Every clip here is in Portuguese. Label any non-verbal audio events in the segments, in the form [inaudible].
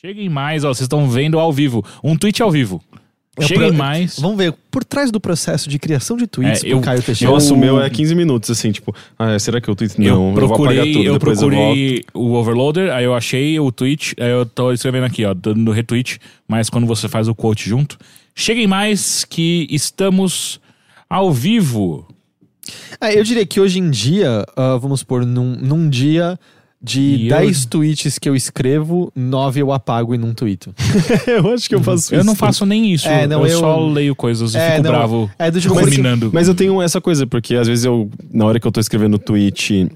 Cheguem mais, ó, vocês estão vendo ao vivo. Um tweet ao vivo. É o Cheguem pro- mais. Vamos ver, por trás do processo de criação de tweets É, eu- Caio Teixeira. Nossa, o meu é 15 minutos, assim, tipo, ah, será que eu tweet? Não, eu eu, vou procurei, apagar tudo, eu depois eu procurei o overloader, aí eu achei o tweet, aí eu tô escrevendo aqui, ó, dando retweet, mas quando você faz o quote junto, cheguem mais que estamos ao vivo. Ah, eu diria que hoje em dia, ah, vamos supor, num, num dia de E eu- 10 tweets que eu escrevo, 9 eu apago e não tweeto. [laughs] eu acho que eu faço Eu isso. não faço nem isso, É, não, eu, eu- só leio coisas e É, fico não, bravo é do tipo, ruminando. Mas eu tenho essa coisa, porque às vezes eu, na hora que eu tô escrevendo o tweet,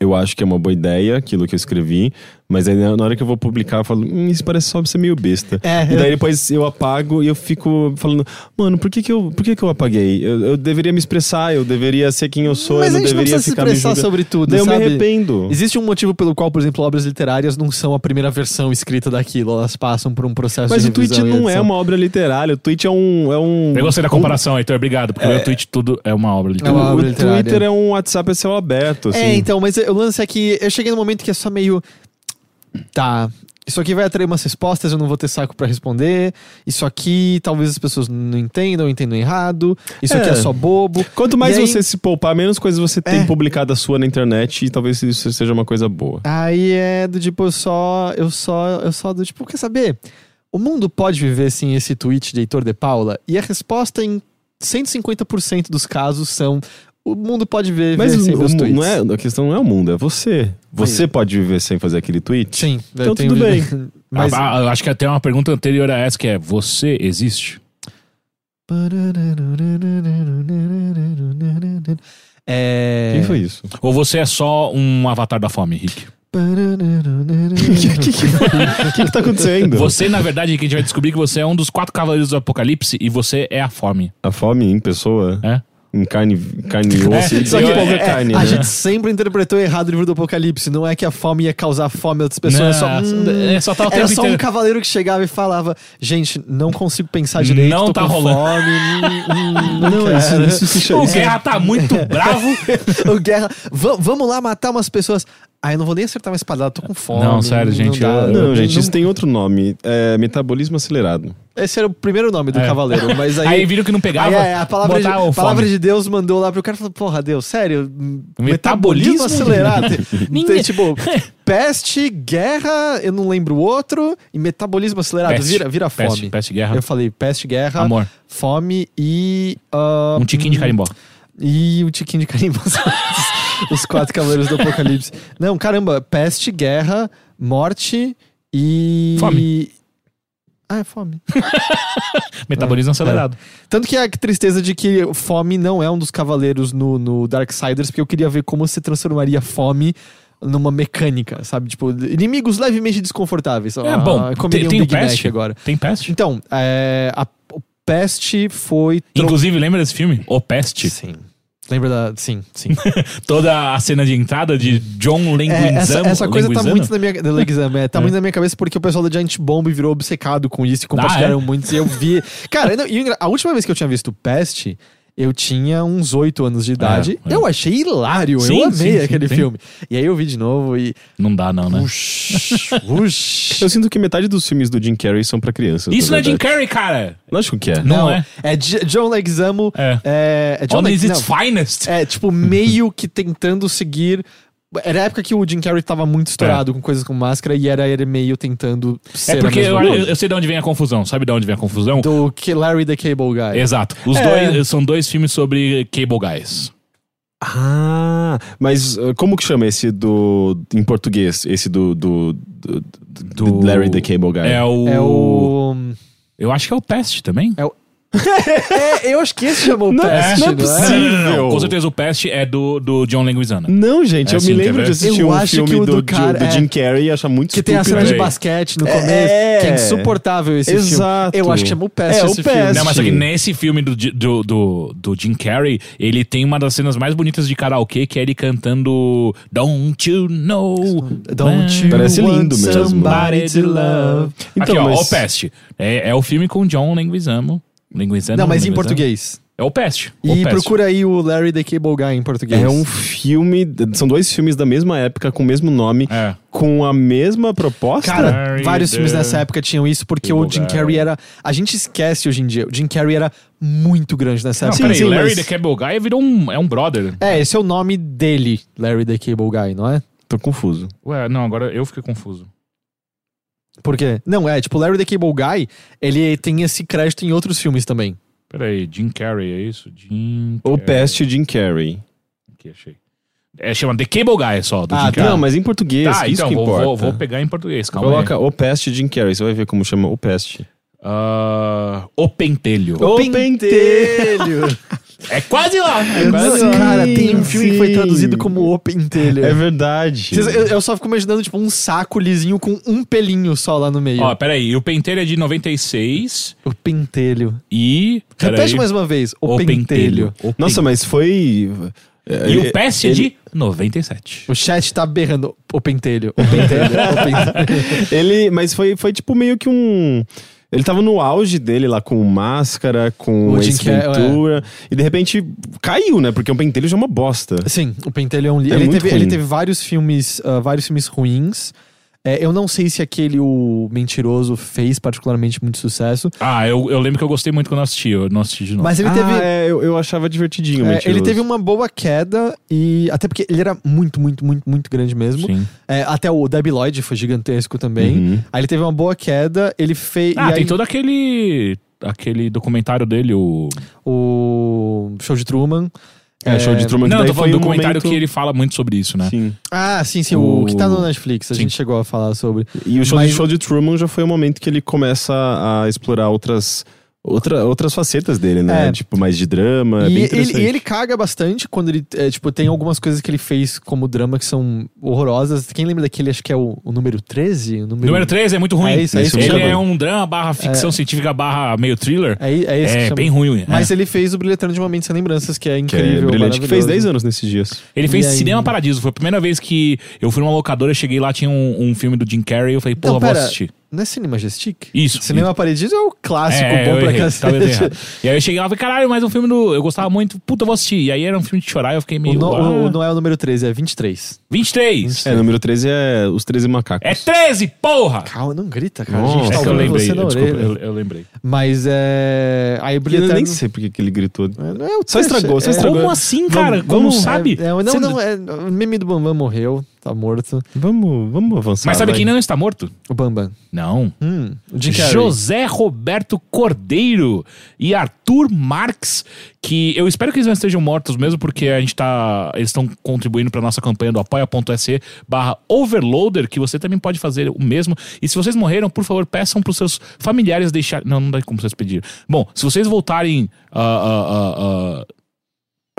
eu acho que é uma boa ideia aquilo que eu escrevi, mas aí na hora que eu vou publicar, eu falo, hum, isso parece só ser meio besta. É, e eu- daí depois eu apago e eu fico falando, mano, por que que eu, por que que eu apaguei? Eu, eu deveria me expressar, eu deveria ser quem eu sou, Mas eu a não gente não deveria se ficar me expressar sobre tudo, Daí eu me sabe? arrependo. Existe um motivo pelo qual, por exemplo, obras literárias não são a primeira versão escrita daquilo, elas passam por um processo Mas de o tweet não é uma obra literária, o tweet é um... É um Eu gostei da um- comparação, Heitor, obrigado, porque o meu tweet tudo é uma obra É literária. uma O obra literária. Twitter é um WhatsApp a céu aberto, assim. É, então, mas o lance é que eu cheguei num momento que é só meio. Tá. Isso aqui vai atrair umas respostas, eu não vou ter saco pra responder. Isso aqui talvez as pessoas não entendam, entendam errado. Isso aqui É. é só bobo. Quanto mais aí- você se poupar, menos coisas você tem É. publicada sua na internet e talvez isso seja uma coisa boa. Aí é do tipo, eu só. Eu só. Eu só do tipo, quer saber? O mundo pode viver sem esse tweet de Heitor de Paula? E a resposta em 150% dos casos são. O mundo pode viver Mas sem o, tweets. não é, a questão não é o mundo, é você. Você pode viver sem fazer aquele tweet? Sim, eu Então tenho- tudo bem. [laughs] Mas. Ah, eu acho que até uma pergunta anterior a essa que é: você existe? É... Quem foi isso? Ou você é só um avatar da fome, Rick? O [laughs] [laughs] que, que, que, que, que tá acontecendo? Você, na verdade, que a gente vai descobrir que você é um dos quatro cavaleiros do apocalipse e você é a fome. A fome em pessoa? É? Em carne, carne e [laughs] osso? É, Só que pouca é, carne, A né? gente sempre interpretou errado o livro do Apocalipse. Não é que a fome ia causar fome a outras pessoas. é só, Não, hum, é só tá era só um cavaleiro que chegava e falava: Gente, não consigo pensar direito. Não tá com rolando." fome. hum, hum, não, Não, quero." isso, isso se chama... O Guerra tá muito [laughs] bravo. [laughs] o Guerra, "Va- vamos lá matar umas pessoas. Ah, eu não vou nem acertar uma espadada, tô com fome. Não, sério, gente, dá. eu- Não, gente, isso tem outro nome. É metabolismo acelerado. Esse era o primeiro nome do É. cavaleiro, mas aí. Aí, viram que não pegava. Aí, é, a palavra, de, o palavra de Deus mandou lá pro cara e falou: Porra, Deus, sério? Metabolismo? Metabolismo acelerado. [laughs] Ninguém- Tem, tipo, [laughs] peste, guerra, eu não lembro o outro, e metabolismo acelerado. Peste, vira, vira peste, fome. peste, guerra. Eu falei peste, guerra, Amor. fome e. ah, Um tiquinho de carimbó. E o tiquinho de carimbo. [laughs] Os quatro cavaleiros do apocalipse. Não, caramba, peste, guerra, morte e. Fome. Ah, é fome. [laughs] Metabolismo acelerado. Tanto que a tristeza de que fome não é um dos cavaleiros no, no Darksiders, porque eu queria ver como se transformaria fome numa mecânica, sabe? Tipo, inimigos levemente desconfortáveis. É, bom, Ah, tem, um tem o Big Peste agora. Tem Peste? Então, é, a, o Peste foi... tro- Inclusive, lembra desse filme? O Peste. Sim. Lembra da... Sim, sim. [laughs] Toda a cena de entrada de John É, essa, Leguizamo. essa coisa tá Leguizamo? muito na minha... da Leguizamo, é, tá [laughs] É. muito na minha cabeça porque o pessoal da Giant Bomb virou obcecado com isso e compartilharam Ah, é? muito. E eu vi... Cara, não, a última vez que eu tinha visto Peste... Eu tinha uns oito anos de idade. É, é. Eu achei hilário. Sim, eu amei sim, aquele sim. filme. E aí eu vi de novo e. Não dá, não, né? Ush, [laughs] ush. Eu sinto que metade dos filmes do Jim Carrey são pra crianças. Isso não é Jim. Carrey, cara! Lógico que é. Não é. É J- John Leguizamo. É. É, é John On is Leg- its não. finest. É, tipo, meio que tentando seguir. Era a época que o Jim Carrey tava muito estourado com coisas com máscara e era ele meio tentando ser É porque eu, eu sei de onde vem a confusão. Sabe de onde vem a confusão? Do que Larry the Cable Guy. Exato. Os É. dois são dois filmes sobre Cable Guys. Ah, mas uh, como que chama esse do. em português? Esse do. do, do, do Larry the Cable Guy? É o. É o. Eu acho que é o Pest também. É, [laughs] eu acho que esse chamou Não, Pest, não é não possível. Não. Com certeza o Pest é do, do John Leguizamo. Não, gente, É eu sim, me lembro de assistir Eu um acho filme que o do, do cara- do é. Jim Carrey e achar muito Que tem a cena de basquete no É. começo, que é insuportável esse Exato. filme. Eu acho que chamou Pest É, o esse Pest. filme. Não, mas só que nesse filme do, do, do, do Jim Carrey, ele tem uma das cenas mais bonitas de karaokê, que é ele cantando Don't You Know. Don't you Parece want lindo mesmo. somebody to love? Então, Aqui, ó, mas- o Pest. É, é o filme com John Leguizamo. Leguizamo Não, mas em português. É o Pest. o E Pest. procura aí o Larry the Cable Guy em português. É um filme. São dois filmes da mesma época, com o mesmo nome, É. com a mesma proposta. Cara, Larry vários the filmes nessa época tinham isso, porque Cable o Jim Guy. Carrey era. A gente esquece hoje em dia. O Jim Carrey era muito grande nessa Não, época. peraí, sim, Larry mas- the Cable Guy virou um, é um brother. É, esse é o nome dele, Larry the Cable Guy, não é? Tô confuso. Ué, não, agora eu fiquei confuso. Por quê? Não, é, tipo, Larry the Cable Guy, ele tem esse crédito em outros filmes também. Peraí, Jim Carrey, é isso? Jim O Carrey. Pest Jim Carrey. Aqui, achei. É, chama The Cable Guy só, do Ah, Jim Carrey. Não, mas em português, Tá, isso então, que vou, importa. vou, vou pegar em português, calma Coloca aí. O Pest Jim Carrey, você vai ver como chama O Pest. Ah, o Pentelho. O Pentelho! [laughs] É quase lá. É quase lá. cara, tem um filme que foi sim. traduzido como O Pentelho. É verdade. Vocês- Eu, eu só fico imaginando, tipo, um saco lisinho com um pelinho só lá no meio. Ó, peraí, o Pentelho é de 96 o pentelho. e... Repete mais uma vez. O, O pentelho. O Nossa, mas foi. E o Pest é ele- de 97. O chat tá berrando. O pentelho. O pentelho. o pentelho. [laughs] Ele, mas foi, foi tipo meio que um. Ele tava no auge dele lá com máscara, com O Jim Ace Ventura. E de repente caiu, né? Porque o pentelho já é uma bosta. Sim, o pentelho é um li- É ele, ele teve vários filmes, ah, vários filmes ruins. É, eu não sei se aquele o mentiroso fez particularmente muito sucesso, Ah, eu, eu lembro que eu gostei muito quando eu assisti. Eu não assisti de novo. mas ele ah, teve é, eu, eu achava divertidinho, é, mentiroso. ele teve uma boa queda e até porque ele era muito, muito, muito, muito grande mesmo. Sim. É, até o Debbie Lloyd foi gigantesco também. Uhum. Aí ele teve uma boa queda, ele fez Ah, e tem aí, todo aquele... Aquele documentário dele, o... o show de Truman. É, show de Truman que Não, tô falando foi do um documentário momento- que ele fala muito sobre isso, né? Sim. Ah, sim, sim, o, O- que tá no Netflix, a Sim. gente chegou a falar sobre. E o show, Mas- de, show de Truman já foi o momento que ele começa a explorar outras, outra, outras facetas dele, né? É. Tipo, mais de drama. é e, bem ele, e ele caga bastante quando ele, é, tipo, tem algumas coisas que ele fez como drama que são horrorosas. Quem lembra daquele, acho que é o, o número 13? O número, Número 13 é muito ruim. É isso, é isso que Ele chama. é um drama barra ficção científica barra meio thriller. É, é esse que É, chama. bem ruim. Mas é. ele fez o Brilhantando de Momentos Sem Lembranças, que é Que incrível. é brilhante, que fez maravilhoso. 10 anos nesses dias. Ele fez E aí? Cinema Paradiso. Foi a primeira vez que eu fui numa locadora, cheguei lá, tinha um, um filme do Jim Carrey. Eu falei, pô, eu vou assistir. Não é Cinema Majestic? Isso. Cinema Paradiso é o clássico é, bom pra cacete. E aí eu cheguei lá e falei, caralho, mas um filme do. Eu gostava muito, puta, eu vou assistir. E aí era um filme de chorar, eu fiquei O, meio. no, ah, o- não é o número 13, é 23. 23! É, número 13 é Os 13 Macacos. É 13, porra! Calma, não grita, cara. Nossa. a gente É tá que eu ouvindo lembrei, você na desculpa, eu, eu lembrei. Mas é. Aí o Eu nem sei porque que ele gritou. É, Não é o Só estragou, só é- estragou. Como assim, Vamos- cara? Como vamos- sabe? É, é, não, não, é, o meme do Bambam morreu, tá morto. Vamos, vamos avançar. Mas sabe vai. quem não está morto? O Bambam. Não. Hum. José Roberto Cordeiro e Arthur Marx, que eu espero que eles não estejam mortos mesmo, porque a gente tá. Eles estão contribuindo para nossa campanha do apoia.se barra overloader, que você também pode fazer o mesmo. E se vocês morreram, por favor, peçam pros seus familiares deixar. Não, não dá como vocês pedirem. Bom, se vocês voltarem ah, ah, ah,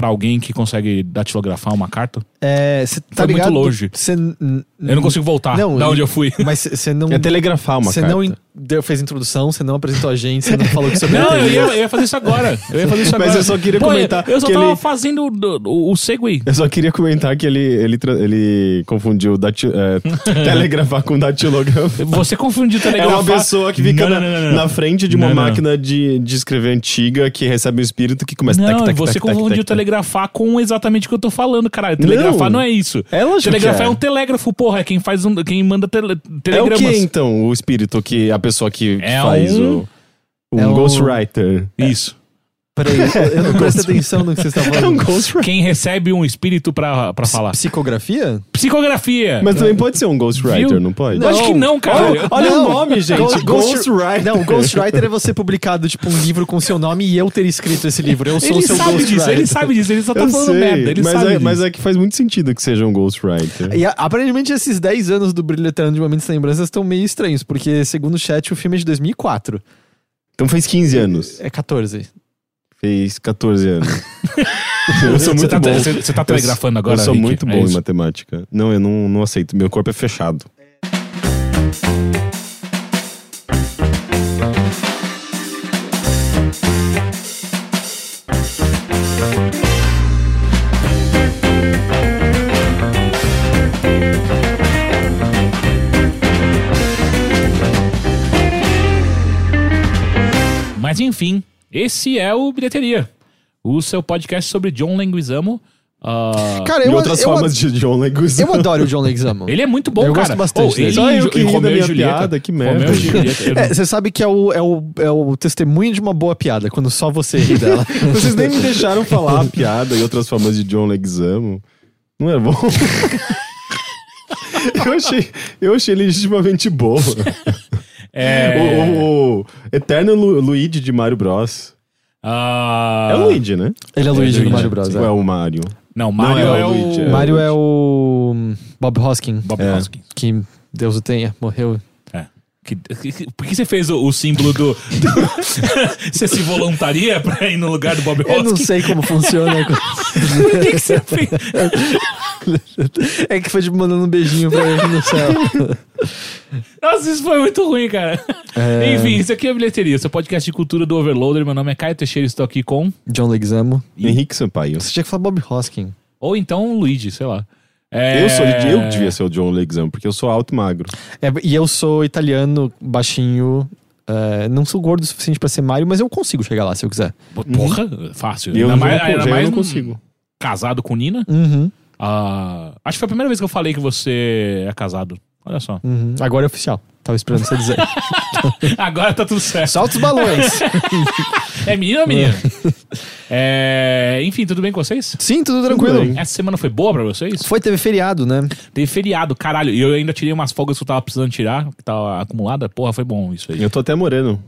pra alguém que consegue datilografar uma carta, É, cê tá Foi muito ligado? longe. Cê eu não consigo voltar Não, da onde eu fui. Mas você não. É telegrafar uma Você carta. não deu, fez introdução, você não apresentou a gente, você não falou que você Não, eu ia, eu ia fazer isso agora. Eu ia fazer isso [laughs] Mas agora. eu só queria Pô, comentar Eu só que tava ele- fazendo o, o, o segue. Eu só queria comentar que ele, ele, ele confundiu dati- é, [laughs] telegrafar com datilografia. Você confundiu É telegrafar. uma pessoa que fica Não, na, não, não, na frente de uma máquina de, de escrever antiga que recebe um espírito que começa Não, tac, tac, você tac, confundiu telegrafar com exatamente o que eu tô falando, caralho. Telegrafar não, é isso. É Telegrafar é. é. um telégrafo, porra. É quem faz um, quem manda tele, É o telegramas. que então, o espírito que a pessoa que, que É faz um- o. Um É um- ghostwriter. Isso. Peraí, eu não [laughs] presto atenção no que vocês estão É um falando. ghostwriter. Quem recebe um espírito pra, pra falar. Psicografia? Psicografia. Mas também pode ser um ghostwriter, Viu? não pode? Eu acho que não, cara. Olha, olha Não. o nome, gente. Ghost- Ghostwriter. Não, Ghostwriter é você publicado, tipo, um livro com seu nome e eu ter escrito esse livro. Eu sou Ele o seu sabe Ghostwriter. disso, ele sabe disso. Ele só tá Eu falando sei, merda. Ele mas, sabe é, disso. mas é que faz muito sentido que seja um ghostwriter. E aparentemente esses 10 anos do Brilhantando de Momentos Sem Lembranças estão meio estranhos, porque segundo o chat o filme é de 2004. Então fez 15 anos. É 14. Fez 14 anos. [laughs] eu sou Você muito tá, bom. você, você tá telegrafando agora, Eu sou Rick? muito É bom em isso. matemática. Não, eu não, não aceito. Meu corpo é fechado. Mas enfim, esse é o bilheteria. o seu podcast sobre John Leguizamo. Ah, Cara, E eu, outras eu, formas de John Leguizamo. eu adoro o John Leguizamo. ele é muito bom, Eu cara. gosto bastante Oh, dele. ele Só eu que da Romeu e minha Julieta. piada, que merda. Julieta. eu É, você sabe que é o, é, o, é o testemunho de uma boa piada, quando só você ri dela. [laughs] Vocês nem me deixaram falar a piada e outras formas de John Leguizamo. Não é bom? [laughs] eu, achei, eu achei legitimamente boa. É, O, o- o Eterno Lu, Luigi de Mario Bros. ah, É o Luigi, né? Ele é o Luigi Luigi. do Mario Bros. Ou é. é o Mario? Não, Mario Não, é, é o. Luigi, é. Mario é o hum, Bob Hoskin, Bob É. Hoskins. que Deus o tenha, morreu. Que- que- por que você fez o, o símbolo do. [laughs] você se voluntaria pra ir no lugar do Bob Eu não Hoskins? sei como funciona. [laughs] Por que, que você fez? [laughs] [laughs] é que foi tipo mandando um beijinho pra ele no céu. [laughs] Nossa, isso foi muito ruim, cara. É. Enfim, isso aqui é a bilheteria. Seu podcast de cultura do Overloader. Meu nome é Caio Teixeira e estou aqui com. John Leguizamo. Henrique Sampaio. Você tinha que falar Bob Hoskin. Ou então Luigi, sei lá. É... Eu sou eu devia ser o John Leguizamo, porque eu sou alto e magro. É, e eu sou italiano, baixinho. é, não sou gordo o suficiente pra ser Mario, mas eu consigo chegar lá se eu quiser. Porra, fácil. E eu ainda não, mais, ainda eu mais não consigo. casado com Nina. Uhum, Ah, acho que foi a primeira vez que eu falei que você é casado. Olha só. uhum. Agora é oficial. Tava esperando você dizer. [laughs] Agora tá tudo certo. Solta os balões. [laughs] É menino ou menina? [laughs] É, Enfim, tudo bem com vocês? Sim, tudo tranquilo. bem. Essa semana foi boa pra vocês? Foi, teve feriado, né? Teve feriado, caralho. E eu ainda tirei umas folgas que eu tava precisando tirar, que tava acumulada. Porra, foi bom isso aí. Eu tô até moreno.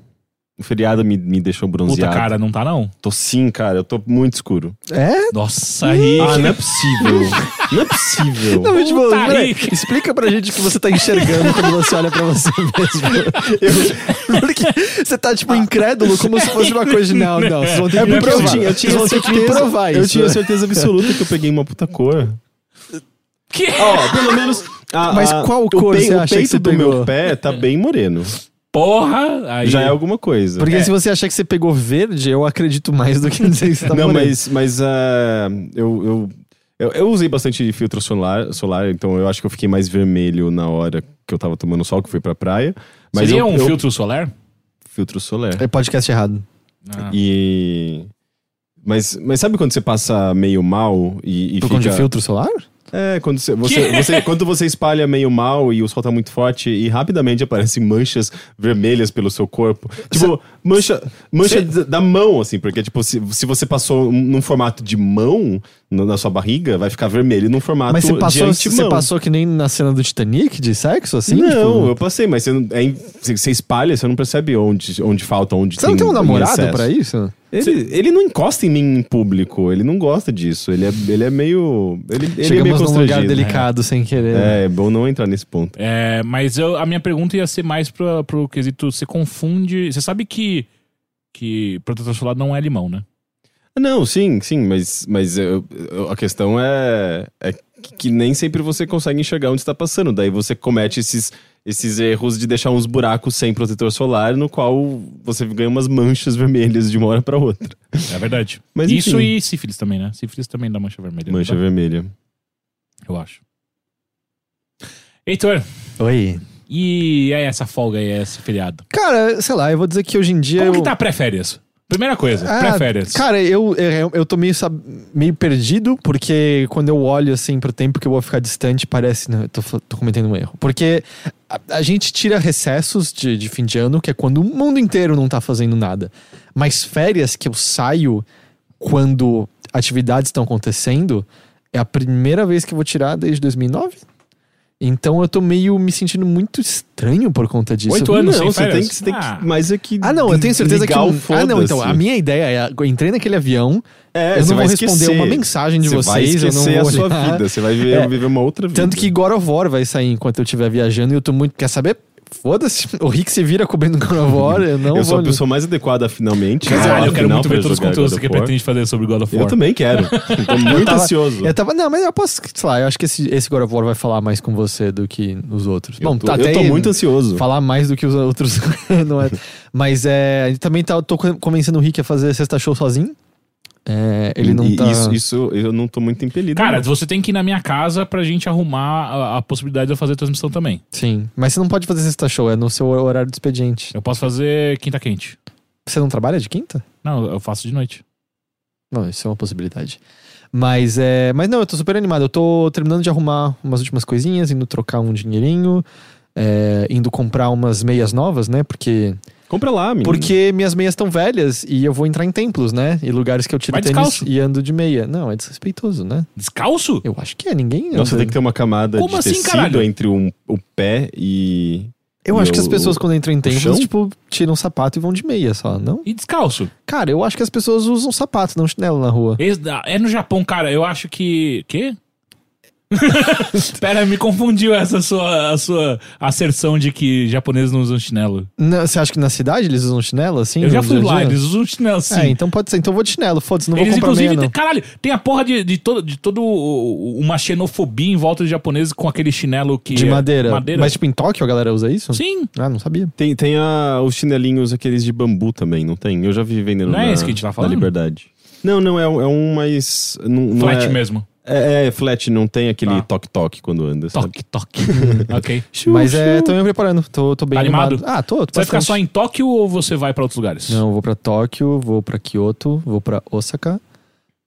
O feriado me, me deixou Puta, bronzeado. cara, não tá não? Tô sim, cara. Eu tô muito escuro. É? Nossa, aí. Ah, não é possível. não é possível. Não, mas, tipo, Puta peraí, Rick. explica pra gente o que você tá enxergando quando você olha pra você mesmo. Eu- porque você tá, tipo, incrédulo, como se fosse uma coisa de não, não, vocês vão ter É que me porque eu provar. tinha, eu tinha ter que me certeza, provar isso. eu tinha certeza absoluta que eu peguei uma puta cor. Que? Ó, pelo menos. a- Mas a- qual o cor pei- você o acha que peito você do pegou? meu pé tá bem moreno. Porra! Aí... Já é alguma coisa. Porque É. se você achar que você pegou verde, eu acredito mais do que [laughs] dizer que você tá não, mas, mas ah, eu, eu, eu, eu usei bastante filtro solar, solar, então eu acho que eu fiquei mais vermelho na hora que eu tava tomando sol, que fui pra praia. Mas Seria eu, um eu- filtro solar? filtro solar. É podcast errado. Ah. E. Mas, mas sabe quando você passa meio mal e, e Por fica. conta de filtro solar? É, quando você, você, você- quando você espalha meio mal e o sol tá muito forte e rapidamente aparecem manchas vermelhas pelo seu corpo. Tipo, mancha, mancha da- da mão, assim, porque, tipo, se, se você passou num formato de mão no- na sua barriga, vai ficar vermelho num formato Mas você de passou, antimão. você passou que nem na cena do Titanic, de sexo, assim? não, Tipo, eu passei, mas você, é você, você espalha, você não percebe onde, onde falta, onde Você não tem um namorado excesso. pra isso? Ele, ele não encosta em mim em público, ele não gosta disso. Ele é, ele é meio. Ele, ele é meio Chegamos num lugar delicado sem querer. É, é bom não entrar nesse ponto. É, mas eu- a minha pergunta ia ser mais pra, pro quesito. Você confunde. Você sabe que, que protetor solar não é limão, né? Não, sim, sim, mas, mas eu- eu- a questão é, é que nem sempre você consegue enxergar onde está passando. Daí você comete esses, esses erros de deixar uns buracos sem protetor solar, no qual você ganha umas manchas vermelhas de uma hora para outra. É verdade. [laughs] Mas, Isso enfim. e sífilis também, né? Sífilis também dá mancha vermelha. não Mancha dá? vermelha. Eu acho. Heitor, Oi. E aí essa folga aí, esse feriado? Cara, sei lá, eu vou dizer que hoje em dia. Como eu... que tá pré-férias? Primeira coisa, Ah, pré-férias. Cara, eu, eu, eu tô meio, sab- meio perdido, porque quando eu olho assim pro tempo que eu vou ficar distante, parece. Não, eu tô, tô cometendo um erro. Porque a, a gente tira recessos de, de fim de ano, que é quando o mundo inteiro não tá fazendo nada. Mas férias que eu saio quando atividades estão acontecendo, é a primeira vez que eu vou tirar desde 2009. Então eu tô meio me sentindo muito estranho por conta disso. Oito anos sem não, você férias? tem que, você tem Ah. que. Mas é que. Ah, não, eu tenho certeza que. ah, não, então, a minha ideia é: eu entrei naquele avião, É, eu você não vai vou responder esquecer. uma mensagem de Você vai vocês, eu não vou a sua olhar. vida. Você vai viver, É. viver uma outra vida. Tanto que God of War vai sair enquanto eu estiver viajando e eu tô muito. Quer saber? Foda-se. [laughs] O Rick se vira cobrindo God of War, eu não eu sou a pessoa mais adequada finalmente. Caralho, eu quero muito ver todos os conteúdos que pretende fazer sobre God of War. Eu também quero. [laughs] Tô muito tava- ansioso. Eu tava. Não, mas eu posso. Sei lá, eu acho que esse, esse God of War vai falar mais com você do que os outros. Eu Bom, tô, tá eu até tô aí, muito ansioso. Falar mais do que os outros [laughs] não é. Mas é. ele Também tá, eu tô convencendo o Rick a fazer sexta show sozinho. É, ele não E tá. Isso, isso eu não tô muito impelido. Cara, não. você tem que ir na minha casa pra gente arrumar a, a possibilidade de eu fazer transmissão também. Sim. Mas você não pode fazer sexta show, é no seu horário de expediente. Eu posso fazer quinta quente. Você não trabalha de quinta? Não, eu faço de noite. Não, isso é uma possibilidade. Mas é. Mas não, eu tô super animado. Eu tô terminando de arrumar umas últimas coisinhas, indo trocar um dinheirinho, é, indo comprar umas meias novas, né? Porque. Compra lá, menino. Porque minhas meias estão velhas e eu vou entrar em templos, né? E lugares que eu tiro Vai tênis descalço. e ando de meia. Não, é desrespeitoso, né? Descalço? Eu acho que é, ninguém. Anda- tem que ter uma camada Como de assim, tecido caralho? entre um- o pé e. Eu e acho que as o- pessoas, quando entram em templos, tipo, tiram o sapato e vão de meia só, não? E descalço? Cara, eu acho que as pessoas usam sapato, não chinelo na rua. Esse- É no Japão, cara. Eu acho que. Quê? [laughs] Pera, me confundiu essa sua, a sua asserção de que japoneses não usam chinelo. Não, Você acha que na cidade eles usam chinelo, assim? Eu já fui lá, eles usam chinelo sim. É, então pode ser. Então eu vou de chinelo, foda-se, não Eles, vou comprar inclusive, meia, tem- não. caralho, tem a porra de, de, todo, de todo uma xenofobia em volta de japoneses com aquele chinelo que. De é- madeira. madeira. Mas, tipo, em Tóquio a galera usa isso? Sim. Ah, não sabia. Tem, tem a- os chinelinhos aqueles de bambu também, não tem? Eu já vi vendendo Não é na, esse que a gente tá na falando? Liberdade. Não, não, é, um- é um mais... Não, não Flat é, mesmo. É, é, flat, não tem aquele Tá. toque-toque quando anda, sabe? Toque, toque. [laughs] ok. Mas é, tô me preparando. Tô, tô bem Tá animado? Ah, tô. tô Você vai ficar só em Tóquio ou você vai pra outros lugares? Não, eu vou pra Tóquio, vou pra Kyoto, vou pra Osaka,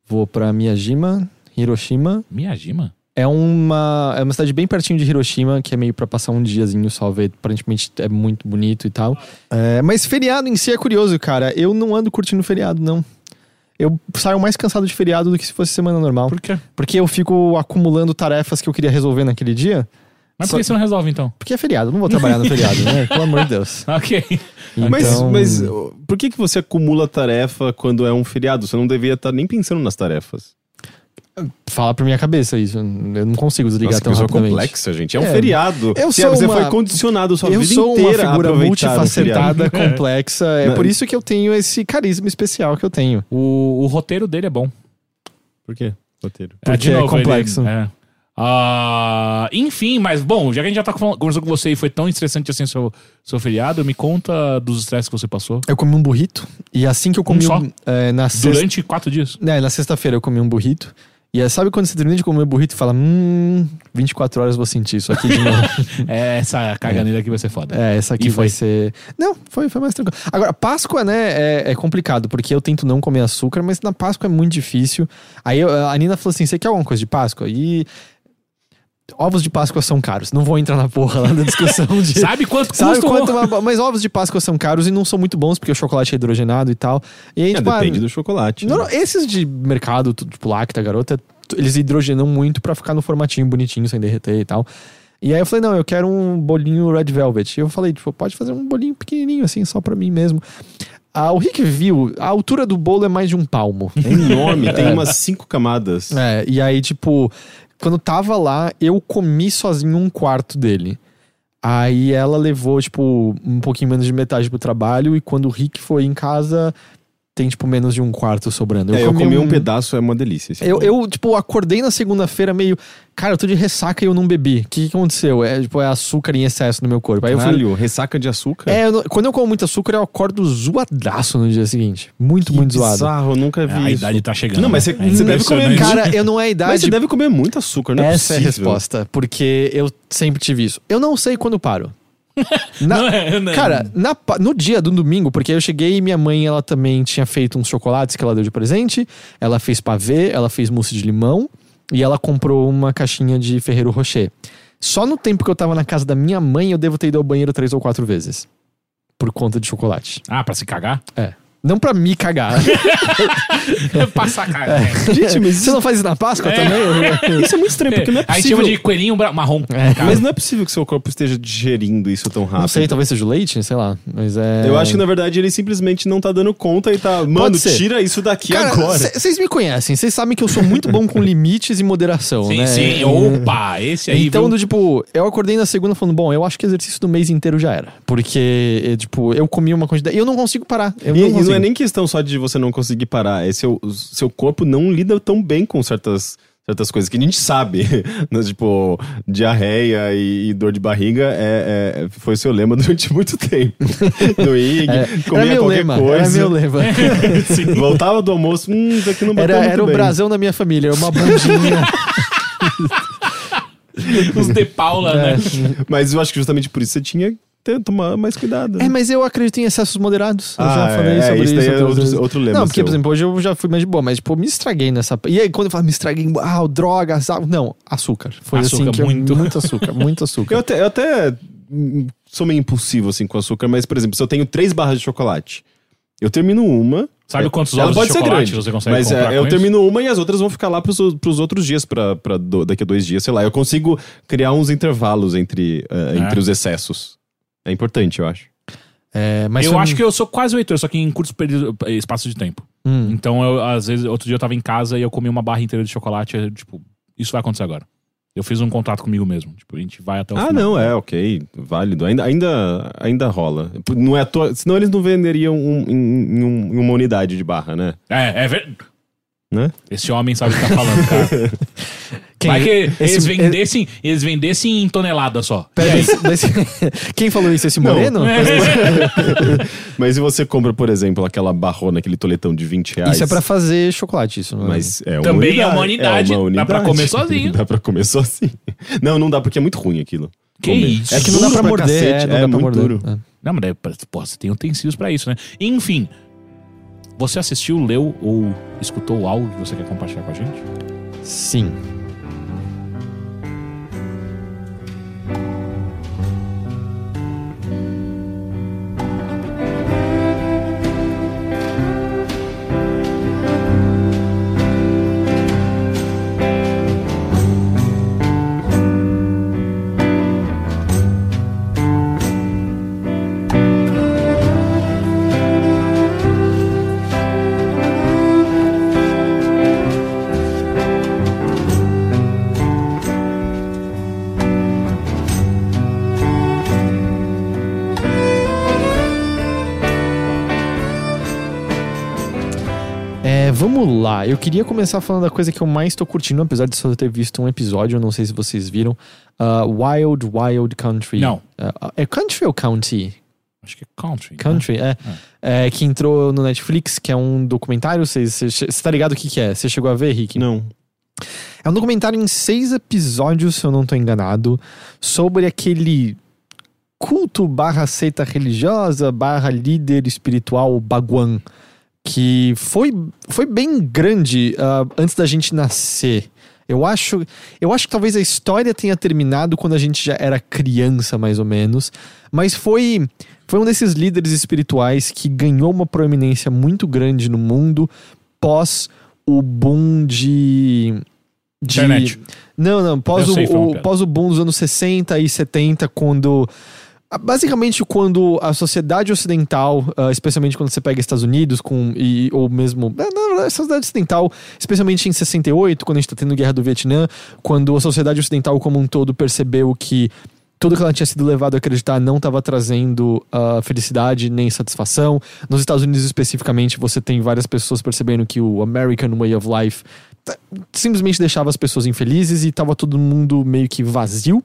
vou pra Miyajima, Hiroshima. Miyajima? É uma, é uma cidade bem pertinho de Hiroshima, que é meio pra passar um diazinho só, ver. Aparentemente é muito bonito e tal. É, mas feriado em si é curioso, cara. Eu não ando curtindo feriado, não. Eu saio mais cansado de feriado do que se fosse semana normal. Por quê? Porque eu fico acumulando tarefas que eu queria resolver naquele dia. Mas por que você não resolve então? Porque é feriado, não vou trabalhar no feriado, né? [laughs] Pelo amor de Deus. Ok. Mas, Então- mas uh, por que, que você acumula tarefa quando é um feriado? Você não deveria estar nem pensando nas tarefas. Fala pra minha cabeça isso. Eu não consigo desligar Nossa, tão rapidamente. complexa, gente. É um É, feriado. eu você, sou você uma- foi condicionado a sua eu vida sou uma inteira a figura multifacetada, [laughs] complexa. É Não. por isso que eu tenho esse carisma especial que eu tenho. O, o roteiro dele é bom. Por quê? Roteiro. Porque é complexo. ele- é. Ah, enfim, mas bom, já que a gente já tá conversando com você e foi tão estressante assim seu, seu feriado, me conta dos estresses que você passou. Eu comi um burrito. E assim que eu comi Um só? é, na sexta. Durante quatro dias. É, na sexta-feira eu comi um burrito. E é, sabe quando você termina de comer burrito e fala, hum, 24 horas eu vou sentir isso aqui de novo. [laughs] É, essa caganeira aqui vai ser foda. É, essa aqui E vai foi? ser. Não, foi, foi mais tranquilo. Agora, Páscoa, né, é, é complicado, porque eu tento não comer açúcar, mas na Páscoa é muito difícil. Aí a Nina falou assim: você quer alguma coisa de Páscoa? E. Ovos de Páscoa são caros. Não vou entrar na porra lá da discussão [laughs] de. Sabe quanto Sabe quanto uma- Mas ovos de Páscoa são caros e não são muito bons, porque o chocolate é hidrogenado e tal. E aí, É, tipo, ah, depende do chocolate. não, né? esses de mercado, tipo Lacta, garota, eles hidrogenam muito pra ficar no formatinho bonitinho, sem derreter e tal. E aí eu falei, não, eu quero um bolinho Red Velvet. E eu falei, tipo, pode fazer um bolinho pequenininho, assim, só pra mim mesmo. Ah, o Rick viu, a altura do bolo é mais de um palmo. É enorme, [laughs] tem umas cinco camadas. É, e aí, tipo, quando tava lá, eu comi sozinho um quarto dele. Aí ela levou, tipo, um pouquinho menos de metade pro trabalho, e quando o Rick foi em casa, tem, tipo, menos de um quarto sobrando. É, eu comi um pedaço, é uma delícia. esse Eu, eu, tipo, acordei na segunda-feira meio. Cara, eu tô de ressaca e eu não bebi. O que, que aconteceu? É, tipo, é açúcar em excesso no meu corpo. Aí eu falei. Caralho, ressaca de açúcar? É, eu não- quando eu como muito açúcar, eu acordo zoadaço no dia seguinte. Muito, Que muito zoado. bizarro, eu nunca vi A isso. idade tá chegando. Não, mas você- É você deve comer impressionante. Cara, eu não é a idade. Mas você deve comer muito açúcar, não é Essa é a resposta. Porque eu sempre tive isso. Eu não sei quando paro. Na- Não é, não é. Cara, na no dia do domingo, porque eu cheguei e minha mãe, ela também tinha feito uns chocolates que ela deu de presente. Ela fez pavê, ela fez mousse de limão e ela comprou uma caixinha de Ferreiro Rocher. Só no tempo que eu tava na casa da minha mãe, eu devo ter ido ao banheiro três ou quatro vezes. Por conta de chocolate. Ah, pra se cagar? É. Não pra me cagar. [laughs] pra sacar. É. Gente, mas Você não faz isso na Páscoa É. também? isso é muito estranho, porque não é Aí possível... chama de coelhinho bra- marrom. Cara, Mas não é possível que seu corpo esteja digerindo isso tão rápido. Não sei, talvez seja o leite, sei lá. Mas é. Eu acho que, na verdade, ele simplesmente não tá dando conta e tá... Mano, ser. tira isso daqui Cara, agora. Vocês me conhecem, vocês sabem que eu sou muito bom com limites e moderação, Sim, né? sim. É, Opa, esse aí. Então, viu? do tipo, eu acordei na segunda falando, bom, eu acho que exercício do mês inteiro já era. Porque, é, tipo, eu comi uma quantidade. E eu não consigo parar. Eu E, não e consigo. Não é nem questão só de você não conseguir parar, é seu, seu corpo não lida tão bem com certas, certas coisas que a gente sabe. [laughs] né? Tipo, diarreia e, e dor de barriga é, é- foi seu lema [laughs] durante muito tempo. No [laughs] IG, É, era comia meu qualquer lema, coisa. era meu lema. Voltava do almoço, hum, isso aqui não bateu Era, muito era o bem. brasão da minha família, era uma bundinha. Os de Paula, É. né? Mas eu acho que justamente por isso você tinha ter, tomar mais cuidado. É, mas eu acredito em excessos moderados. Eu Ah, já falei é, sobre isso isso. daí é outro- outro lema Não, porque, seu. por exemplo, hoje eu já fui mais de boa, mas, tipo, me estraguei nessa. E aí, quando eu falo me estraguei, ah, drogas, ah, não, açúcar. Foi Açúcar, assim que eu- muito. muito açúcar, muito açúcar. Eu até, eu até sou meio impulsivo assim com açúcar, mas, por exemplo, se eu tenho três barras de chocolate, eu termino uma. Sabe é, quantos ovos pode de ser chocolate grande, você consegue Mas comprar é, eu termino uma e as outras vão ficar lá pros, pros outros dias, pra, pra do- daqui a dois dias, sei lá. Eu consigo criar uns intervalos entre, eh, É. entre os excessos. É importante, eu acho. É, mas eu acho que eu sou quase o Heitor, só que em curto período, espaço de tempo. Hum. Então, eu, às vezes, outro dia eu tava em casa e eu comi uma barra inteira de chocolate. eu, tipo, isso vai acontecer agora. Eu fiz um contrato comigo mesmo. Tipo, a gente vai até o Ah, final. não, é, ok, válido. Ainda, ainda, ainda rola. Não é à toa, senão eles não venderiam um- em, em um- em uma unidade de barra, né? É, é ver... Né? Esse homem sabe o que tá falando, cara. [laughs] Quem- Vai que esse- eles, vendessem, eles vendessem em tonelada só. Pera, E aí? mas- mas- quem falou isso? Esse Moreno? É. [laughs] Mas se você compra, por exemplo, aquela barrona, aquele toletão de 20 reais. Isso é pra fazer chocolate, isso. Não é? Mas é uma Também unidade, é uma unidade, uma dá pra unidade. comer sozinho. [laughs] dá pra comer sozinho. Não, não dá porque é muito ruim aquilo. Que Comer. isso? É que não dá pra morder, cacete, é, não dá é pra muito morder. duro. É. Não, mas daí, pô, você tem utensílios pra isso, né? Enfim. Você assistiu, leu ou escutou algo que você quer compartilhar com a gente? Sim. Lá. Eu queria começar falando da coisa que eu mais tô curtindo, apesar de só ter visto um episódio, eu não sei se vocês viram. Ah, Wild Wild Country. Não. Ah, é country ou county? Acho que é country. né? Country, é. É, Que entrou no Netflix, que é um documentário. Você tá ligado o que, que é? Você chegou a ver, Rick? Não. É um documentário em seis episódios, se eu não tô enganado, sobre aquele culto barra seita religiosa barra líder espiritual Baguan, que foi, foi bem grande ah, antes da gente nascer. Eu acho, eu acho que talvez a história tenha terminado quando a gente já era criança, mais ou menos. Mas foi, foi um desses líderes espirituais que ganhou uma proeminência muito grande no mundo pós o boom de. de Internet. Não, não, pós Eu o, o- pós o boom dos anos 60 e 70, quando. Basicamente, quando a sociedade ocidental, ah, especialmente quando você pega Estados Unidos, com, e, ou mesmo. Na sociedade ocidental, especialmente em 68, quando a gente tá tendo guerra do Vietnã, quando a sociedade ocidental como um todo percebeu que tudo que ela tinha sido levado a acreditar não estava trazendo ah, felicidade nem satisfação. Nos Estados Unidos, especificamente, você tem várias pessoas percebendo que o American Way of Life tá- simplesmente deixava as pessoas infelizes e estava todo mundo meio que vazio.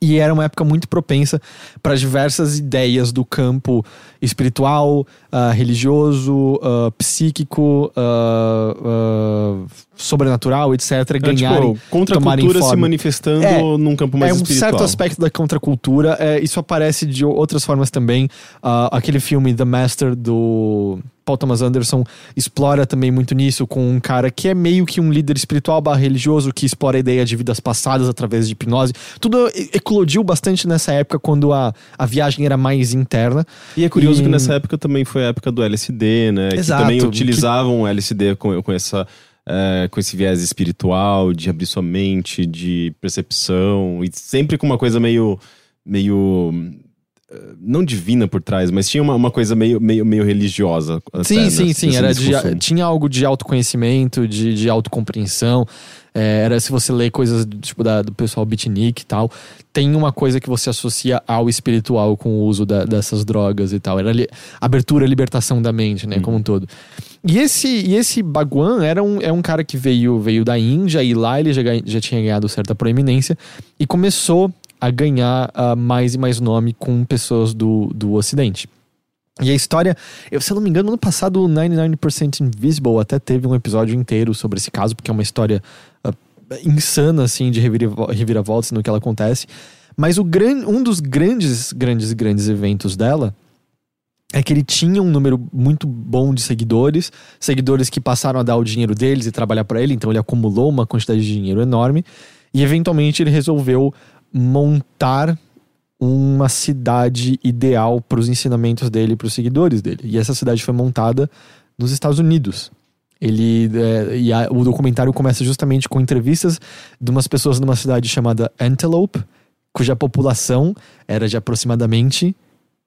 E era uma época muito propensa para diversas ideias do campo espiritual, ah, religioso, ah, psíquico, ah, sobrenatural, etc. É, ganharem. tipo, contra a tomarem cultura se manifestando É, num campo mais é um espiritual. certo aspecto da contracultura. É, isso aparece de outras formas também. Aquele filme The Master do Paul Thomas Anderson explora também muito nisso com um cara que é meio que um líder espiritual barra religioso que explora a ideia de vidas passadas através de hipnose. Tudo eclodiu bastante nessa época quando a, a viagem era mais interna. E é curioso E- que nessa época também foi a época do LSD, né? Exato, Que também que- utilizavam o LSD com, com, essa, eh, com esse viés espiritual, de abrir sua mente, de percepção, e sempre com uma coisa meio. meio. Não divina por trás, mas tinha uma, uma coisa meio, meio, meio religiosa. até Sim, nessa- sim, sim. nesse Era de, tinha algo de autoconhecimento, de, de autocompreensão. É, era se você lê coisas tipo da, do pessoal beatnik e tal, tem uma coisa que você associa ao espiritual com o uso da- dessas drogas e tal. Era li, abertura libertação da mente, né, como um todo. E esse, e esse Baguan era um, é um cara que veio, veio da Índia e lá ele já, já tinha ganhado certa proeminência e começou a ganhar ah, mais e mais nome com pessoas do, do Ocidente. E a história, eu, se eu não me engano, no ano passado o 99% Invisible até teve um episódio inteiro sobre esse caso, porque é uma história ah, insana, assim, de reviravo- reviravoltas no que ela acontece. Mas o gran, um dos grandes, grandes, grandes eventos dela é que ele tinha um número muito bom de seguidores, seguidores que passaram a dar o dinheiro deles e trabalhar para ele, então ele acumulou uma quantidade de dinheiro enorme e eventualmente ele resolveu montar uma cidade ideal para os ensinamentos dele, para os seguidores dele. E essa cidade foi montada nos Estados Unidos. Ele é, e a, o documentário começa justamente com entrevistas de umas pessoas numa cidade chamada Antelope, cuja população era de aproximadamente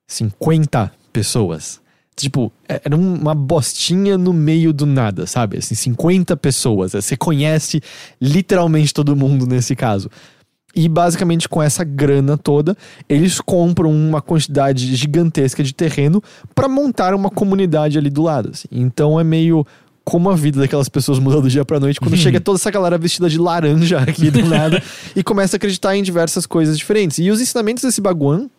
50 pessoas. Tipo, é, era uma bostinha no meio do nada, sabe? Assim, 50 pessoas. Você conhece literalmente todo mundo nesse caso. E basicamente com essa grana toda, eles compram uma quantidade gigantesca de terreno para montar uma comunidade ali do lado. Assim. Então é meio como a vida daquelas pessoas muda do dia pra noite quando [laughs] chega toda essa galera vestida de laranja aqui do [laughs] nada e começa a acreditar em diversas coisas diferentes. E os ensinamentos desse Baguan,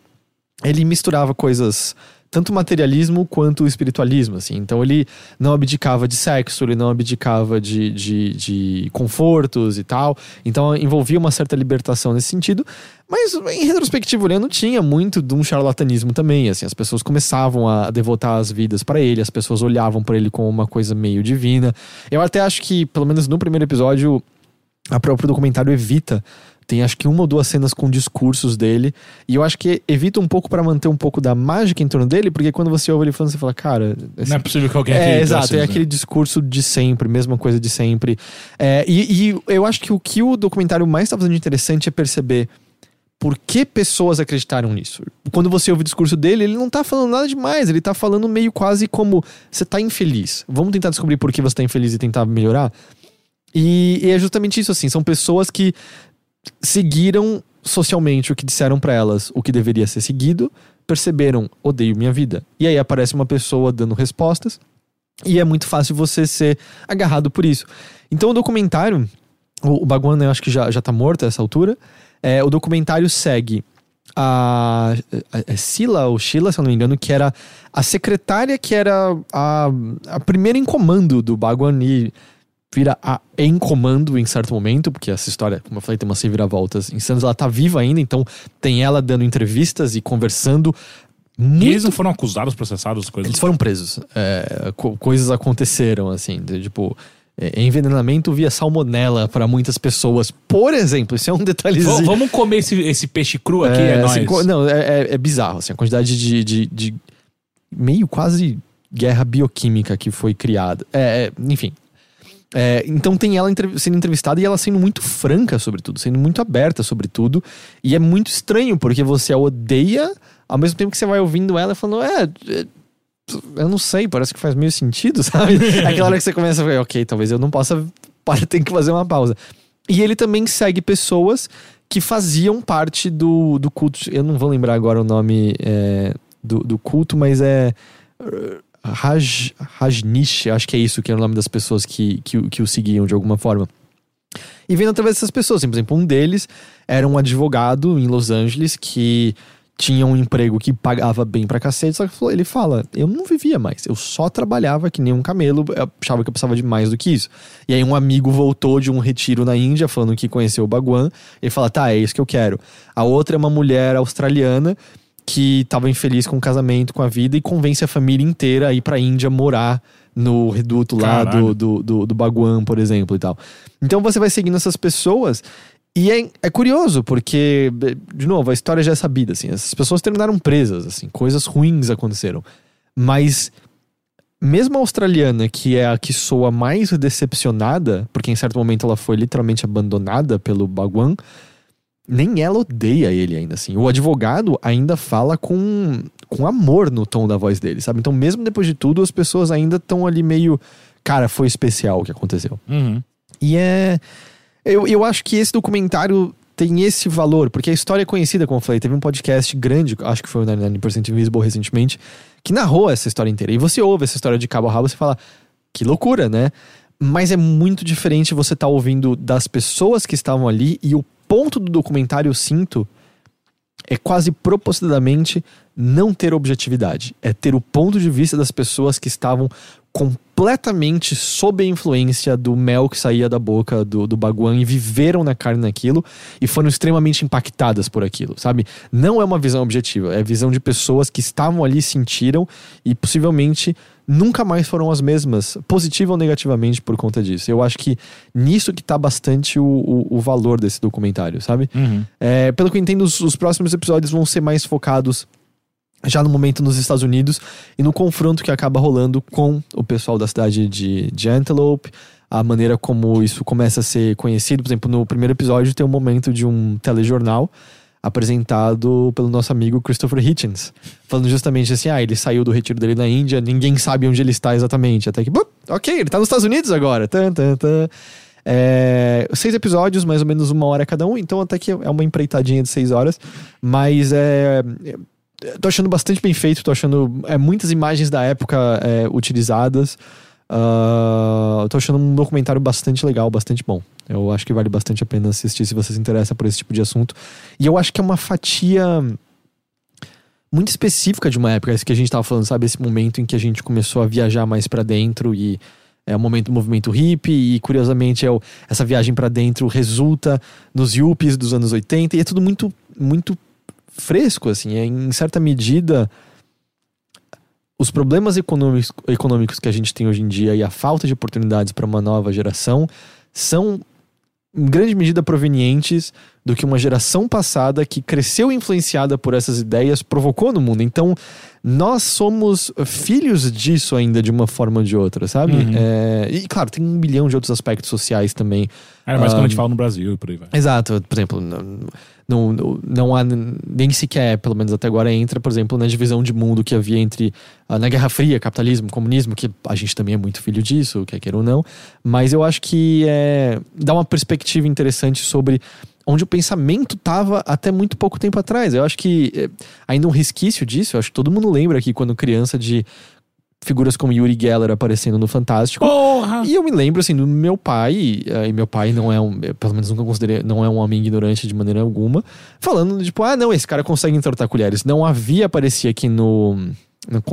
ele misturava coisas tanto materialismo quanto espiritualismo, assim. Então ele não abdicava de sexo, ele não abdicava de, de, de confortos e tal. Então envolvia uma certa libertação nesse sentido. Mas em retrospectiva olhando, tinha muito de um charlatanismo também, assim. As pessoas começavam a devotar as vidas para ele, as pessoas olhavam para ele como uma coisa meio divina. Eu até acho que, pelo menos no primeiro episódio, a próprio documentário evita tem acho que uma ou duas cenas com discursos dele. E eu acho que evita um pouco para manter um pouco da mágica em torno dele, porque quando você ouve ele falando, você fala, cara. Esse... Não é possível que alguém É, exato, é né? aquele discurso de sempre, mesma coisa de sempre. É, e, e eu acho que o que o documentário mais está fazendo de interessante é perceber por que pessoas acreditaram nisso. Quando você ouve o discurso dele, ele não tá falando nada demais, ele tá falando meio quase como você tá infeliz. Vamos tentar descobrir por que você tá infeliz e tentar melhorar. E, e, é justamente isso, assim. São pessoas que seguiram socialmente o que disseram para elas, o que deveria ser seguido, perceberam, odeio minha vida. E aí aparece uma pessoa dando respostas, e é muito fácil você ser agarrado por isso. Então o documentário, o, o Baguana eu acho que já, já tá morto a essa altura, é, o documentário segue a, a, a Sila ou Sheila, se eu não me engano, que era a secretária que era a, a primeira em comando do Baguan e vira a em comando em certo momento, porque essa história, como eu falei, tem umas reviravoltas insanas. Ela tá viva ainda, então tem ela dando entrevistas e conversando. Muito... E eles não foram acusados, processados, coisas? Eles foram presos. É, co coisas aconteceram, assim, de, tipo. É, envenenamento via salmonela para muitas pessoas. Por exemplo, isso é um detalhezinho. Vamos comer esse, esse peixe cru aqui, é, é assim, Não, é, é, é, bizarro, assim, a quantidade de, de, de, meio quase guerra bioquímica que foi criada. É, é enfim, é, então tem ela sendo entrevistada e ela sendo muito franca sobre tudo, sendo muito aberta sobre tudo. E é muito estranho, porque você a odeia, ao mesmo tempo que você vai ouvindo ela falando, é, é eu não sei, parece que faz meio sentido, [laughs] sabe? É aquela hora que você começa a ver, ok, talvez eu não possa, [laughs] para, tem que fazer uma pausa. E ele também segue pessoas que faziam parte do, do culto, eu não vou lembrar agora o nome é, do, do culto, mas é Raj, Rajnish, acho que é isso que é o nome das pessoas que, que, que o seguiam de alguma forma. E vendo através dessas pessoas, assim, por exemplo, um deles era um advogado em Los Angeles que tinha um emprego que pagava bem pra cacete, só que ele fala, eu não vivia mais, eu só trabalhava que nem um camelo, eu achava que eu precisava de mais do que isso. E aí um amigo voltou de um retiro na Índia, falando que conheceu o Baguan, e ele fala, tá, é isso que eu quero. A outra é uma mulher australiana que estava infeliz com o casamento, com a vida, e convence a família inteira a ir pra Índia morar no reduto lá do, do, do, do Baguan, por exemplo, e tal. Então você vai seguindo essas pessoas. E é, é curioso, porque, de novo, a história já é sabida, assim. Essas pessoas terminaram presas, assim. Coisas ruins aconteceram. Mas, mesmo a australiana, que é a que soa mais decepcionada, porque em certo momento ela foi literalmente abandonada pelo Baguan, nem ela odeia ele ainda assim. O advogado ainda fala com, com amor no tom da voz dele, sabe? Então, mesmo depois de tudo, as pessoas ainda estão ali meio. Cara, foi especial o que aconteceu. Uhum. E é. Eu, eu acho que esse documentário tem esse valor, porque a história é conhecida, como eu falei. Teve um podcast grande, acho que foi o 99% Invisible recentemente, que narrou essa história inteira. E você ouve essa história de cabo a rabo, você fala, que loucura, né? Mas é muito diferente você estar tá ouvindo das pessoas que estavam ali e o ponto do documentário, eu sinto, é quase propositadamente não ter objetividade. É ter o ponto de vista das pessoas que estavam completamente sob a influência do mel que saía da boca do, do Baguan e viveram na carne naquilo e foram extremamente impactadas por aquilo, sabe? Não é uma visão objetiva, é visão de pessoas que estavam ali, sentiram e possivelmente nunca mais foram as mesmas, positiva ou negativamente por conta disso. Eu acho que nisso que tá bastante o, o, o valor desse documentário, sabe? Uhum. É, pelo que eu entendo, os, os próximos episódios vão ser mais focados já no momento nos Estados Unidos e no confronto que acaba rolando com o pessoal da cidade de, de Antelope, a maneira como isso começa a ser conhecido. Por exemplo, no primeiro episódio tem um momento de um telejornal apresentado pelo nosso amigo Christopher Hitchens, falando justamente assim: ah, ele saiu do retiro dele na Índia, ninguém sabe onde ele está exatamente. Até que, "Bup, ok, ele está nos Estados Unidos agora. Tan, tan, tan. É, seis episódios, mais ou menos uma hora cada um, então até que é uma empreitadinha de seis horas, mas é. é, Tô achando bastante bem feito, tô achando é, muitas imagens da época é, utilizadas. Ah, tô achando um documentário bastante legal, bastante bom. Eu acho que vale bastante a pena assistir se você se interessa por esse tipo de assunto. E eu acho que é uma fatia muito específica de uma época, esse que a gente tava falando, sabe? Esse momento em que a gente começou a viajar mais pra dentro e é o momento do movimento hippie e curiosamente é o, essa viagem pra dentro resulta nos yuppies dos anos 80 e é tudo muito muito fresco assim, é em certa medida os problemas econômicos, econômicos que a gente tem hoje em dia e a falta de oportunidades para uma nova geração são em grande medida provenientes do que uma geração passada que cresceu influenciada por essas ideias provocou no mundo. Então, nós somos filhos disso ainda de uma forma ou de outra, sabe? Uhum. É, e claro, tem um milhão de outros aspectos sociais também. Era mais quando a gente fala no Brasil e por aí vai. Exato, por exemplo, não, não, há nem sequer, pelo menos até agora, entra, por exemplo, na divisão de mundo que havia entre ah, na Guerra Fria, capitalismo, comunismo, que a gente também é muito filho disso, quer queira ou não, mas eu acho que é, dá uma perspectiva interessante sobre onde o pensamento estava até muito pouco tempo atrás. Eu acho que é, ainda um resquício disso, eu acho que todo mundo lembra aqui quando criança de figuras como Yuri Geller aparecendo no Fantástico. Porra! E eu me lembro, assim, do meu pai, eh, e meu pai não é um, eu, pelo menos nunca considerei, não é um homem ignorante de maneira alguma, falando, tipo, ah, não, esse cara consegue entortar colheres. Não havia, parecia aqui no,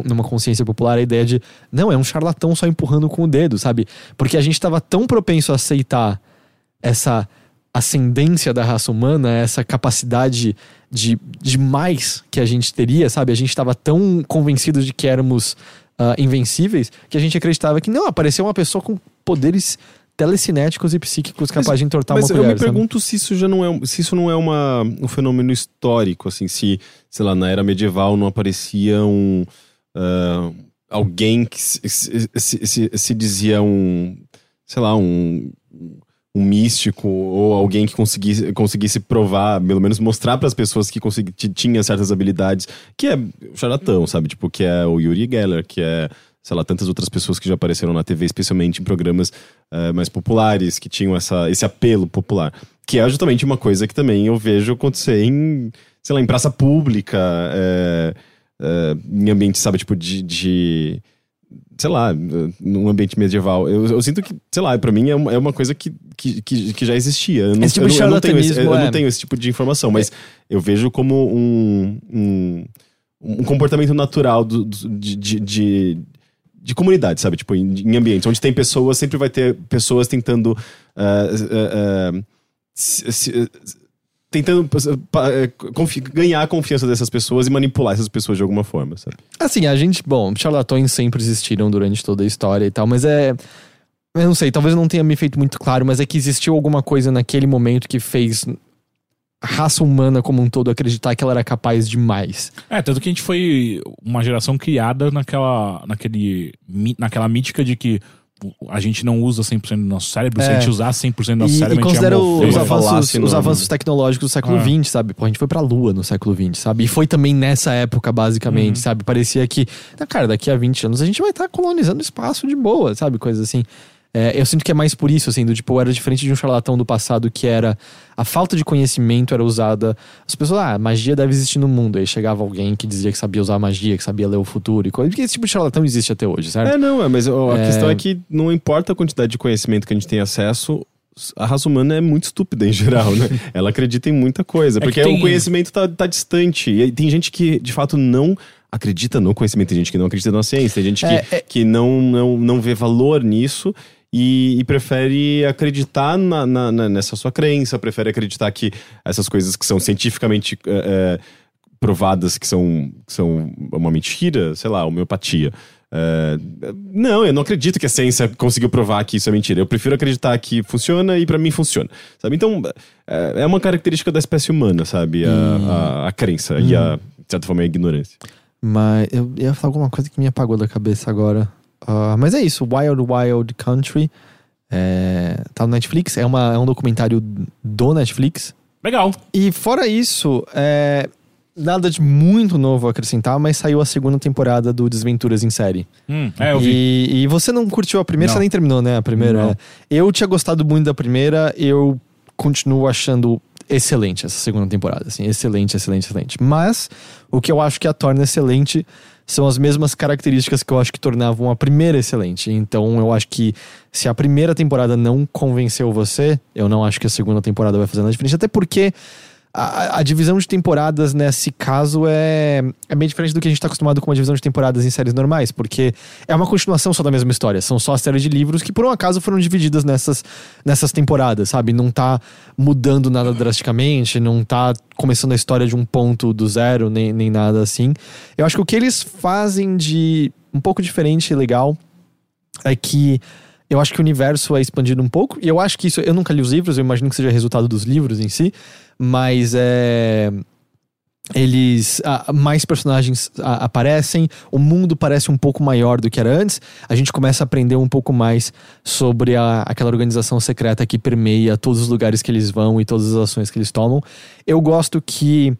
numa consciência popular, a ideia de, não, é um charlatão só empurrando com o dedo, sabe? Porque a gente tava tão propenso a aceitar essa ascendência da raça humana, essa capacidade de, de mais que a gente teria, sabe? A gente tava tão convencido de que éramos ah, invencíveis que a gente acreditava que não, apareceu uma pessoa com poderes telecinéticos e psíquicos capaz de entortar Mas uma eu colher. me sabe? pergunto se isso já não é, se isso não é uma, um fenômeno histórico, assim, se, sei lá, na era medieval não aparecia um ah, alguém que se, se- se- se dizia um, sei lá, um um místico ou alguém que conseguisse, conseguisse provar, pelo menos mostrar para as pessoas que consegui, tinha certas habilidades, que é o charlatão, sabe? Tipo, que é o Yuri Geller, que é, sei lá, tantas outras pessoas que já apareceram na TV, especialmente em programas eh, mais populares, que tinham essa, esse apelo popular. Que é justamente uma coisa que também eu vejo acontecer em, sei lá, em praça pública, eh, eh, em ambiente, sabe, tipo, de- de sei lá, num ambiente medieval. Eu, eu sinto que, sei lá, pra mim é uma, é uma coisa que, que, que, que já existia. Eu não, Esse tipo eu de eu não tenho esse, eu é. não tenho esse tipo de informação, mas eu vejo como um, um, um comportamento natural do, do- de, de, de, de comunidade, sabe? Tipo, em, em ambientes onde tem pessoas, sempre vai ter pessoas tentando. ah, ah, se- se- tentando confi- ganhar a confiança dessas pessoas e manipular essas pessoas de alguma forma, sabe? Assim, a gente, bom, charlatões sempre existiram durante toda a história e tal, mas é. Eu não sei, talvez não tenha me feito muito claro, mas é que existiu alguma coisa naquele momento que fez a raça humana como um todo acreditar que ela era capaz de mais. É, tanto que a gente foi uma geração criada naquela, naquele, naquela mítica de que a gente não usa 100% do nosso cérebro, se a É. gente usasse 100% do nosso E, cérebro, e a gente ia considera morrer. os avanços, falácia os avanços tecnológicos do século Ah. XX, sabe? Pô, a gente foi pra Lua no século XX, sabe? E foi também nessa época, basicamente, Uhum. sabe? Parecia que, cara, daqui a 20 anos a gente vai estar colonizando o espaço de boa, sabe? Coisas assim. É, eu sinto que é mais por isso, assim, do tipo, era diferente de um charlatão do passado que era a falta de conhecimento era usada. As pessoas, ah, magia deve existir no mundo. Aí chegava alguém que dizia que sabia usar magia, que sabia ler o futuro e coisa. Porque esse tipo de charlatão existe até hoje, certo? É, não, é, mas a É. questão é que não importa a quantidade de conhecimento que a gente tem acesso, a raça humana é muito estúpida em geral, né? [laughs] Ela acredita em muita coisa, É que porque tem- o conhecimento tá, tá distante. E aí tem gente que, de fato, não acredita no conhecimento, tem gente que não acredita na ciência, tem gente É, que, é- que não, não, não vê valor nisso. E, e prefere acreditar na, na- na- nessa sua crença, prefere acreditar que essas coisas que são cientificamente é, provadas que são, que são uma mentira, sei lá, homeopatia. É, não, eu não acredito que a ciência conseguiu provar que isso é mentira. Eu prefiro acreditar que funciona e pra mim funciona. Sabe? Então, é, é uma característica da espécie humana, sabe? A, a, a crença e a, de certa forma, a ignorância. Mas eu ia falar alguma coisa que me apagou da cabeça agora. Ah, mas é isso, Wild Wild Country. É, tá no Netflix, é, uma, é um documentário do Netflix. Legal. E fora isso, é, nada de muito novo a acrescentar, mas saiu a segunda temporada do Desventuras em série. Hum, é, eu vi. E, e você não curtiu a primeira, Não. você nem terminou, né? A primeira. Não. é. Eu tinha gostado muito da primeira, eu continuo achando excelente essa segunda temporada, assim, excelente, excelente, excelente. Mas o que eu acho que a torna excelente são as mesmas características que eu acho que tornavam a primeira excelente. Então eu acho que se a primeira temporada não convenceu você, eu não acho que a segunda temporada vai fazer nada diferente, até porque a, a divisão de temporadas nesse caso é, é meio diferente do que a gente está acostumado com uma divisão de temporadas em séries normais, porque é uma continuação só da mesma história. São só séries de livros que, por um acaso, foram divididas nessas, nessas temporadas, sabe? Não tá mudando nada drasticamente, não tá começando a história de um ponto do zero, nem, nem nada assim. Eu acho que o que eles fazem de um pouco diferente e legal é que eu acho que o universo é expandido um pouco. E eu acho que isso. Eu nunca li os livros, eu imagino que seja resultado dos livros em si. Mas é. Eles. ah, mais personagens ah, aparecem, o mundo parece um pouco maior do que era antes. A gente começa a aprender um pouco mais sobre a, aquela organização secreta que permeia todos os lugares que eles vão e todas as ações que eles tomam. Eu gosto que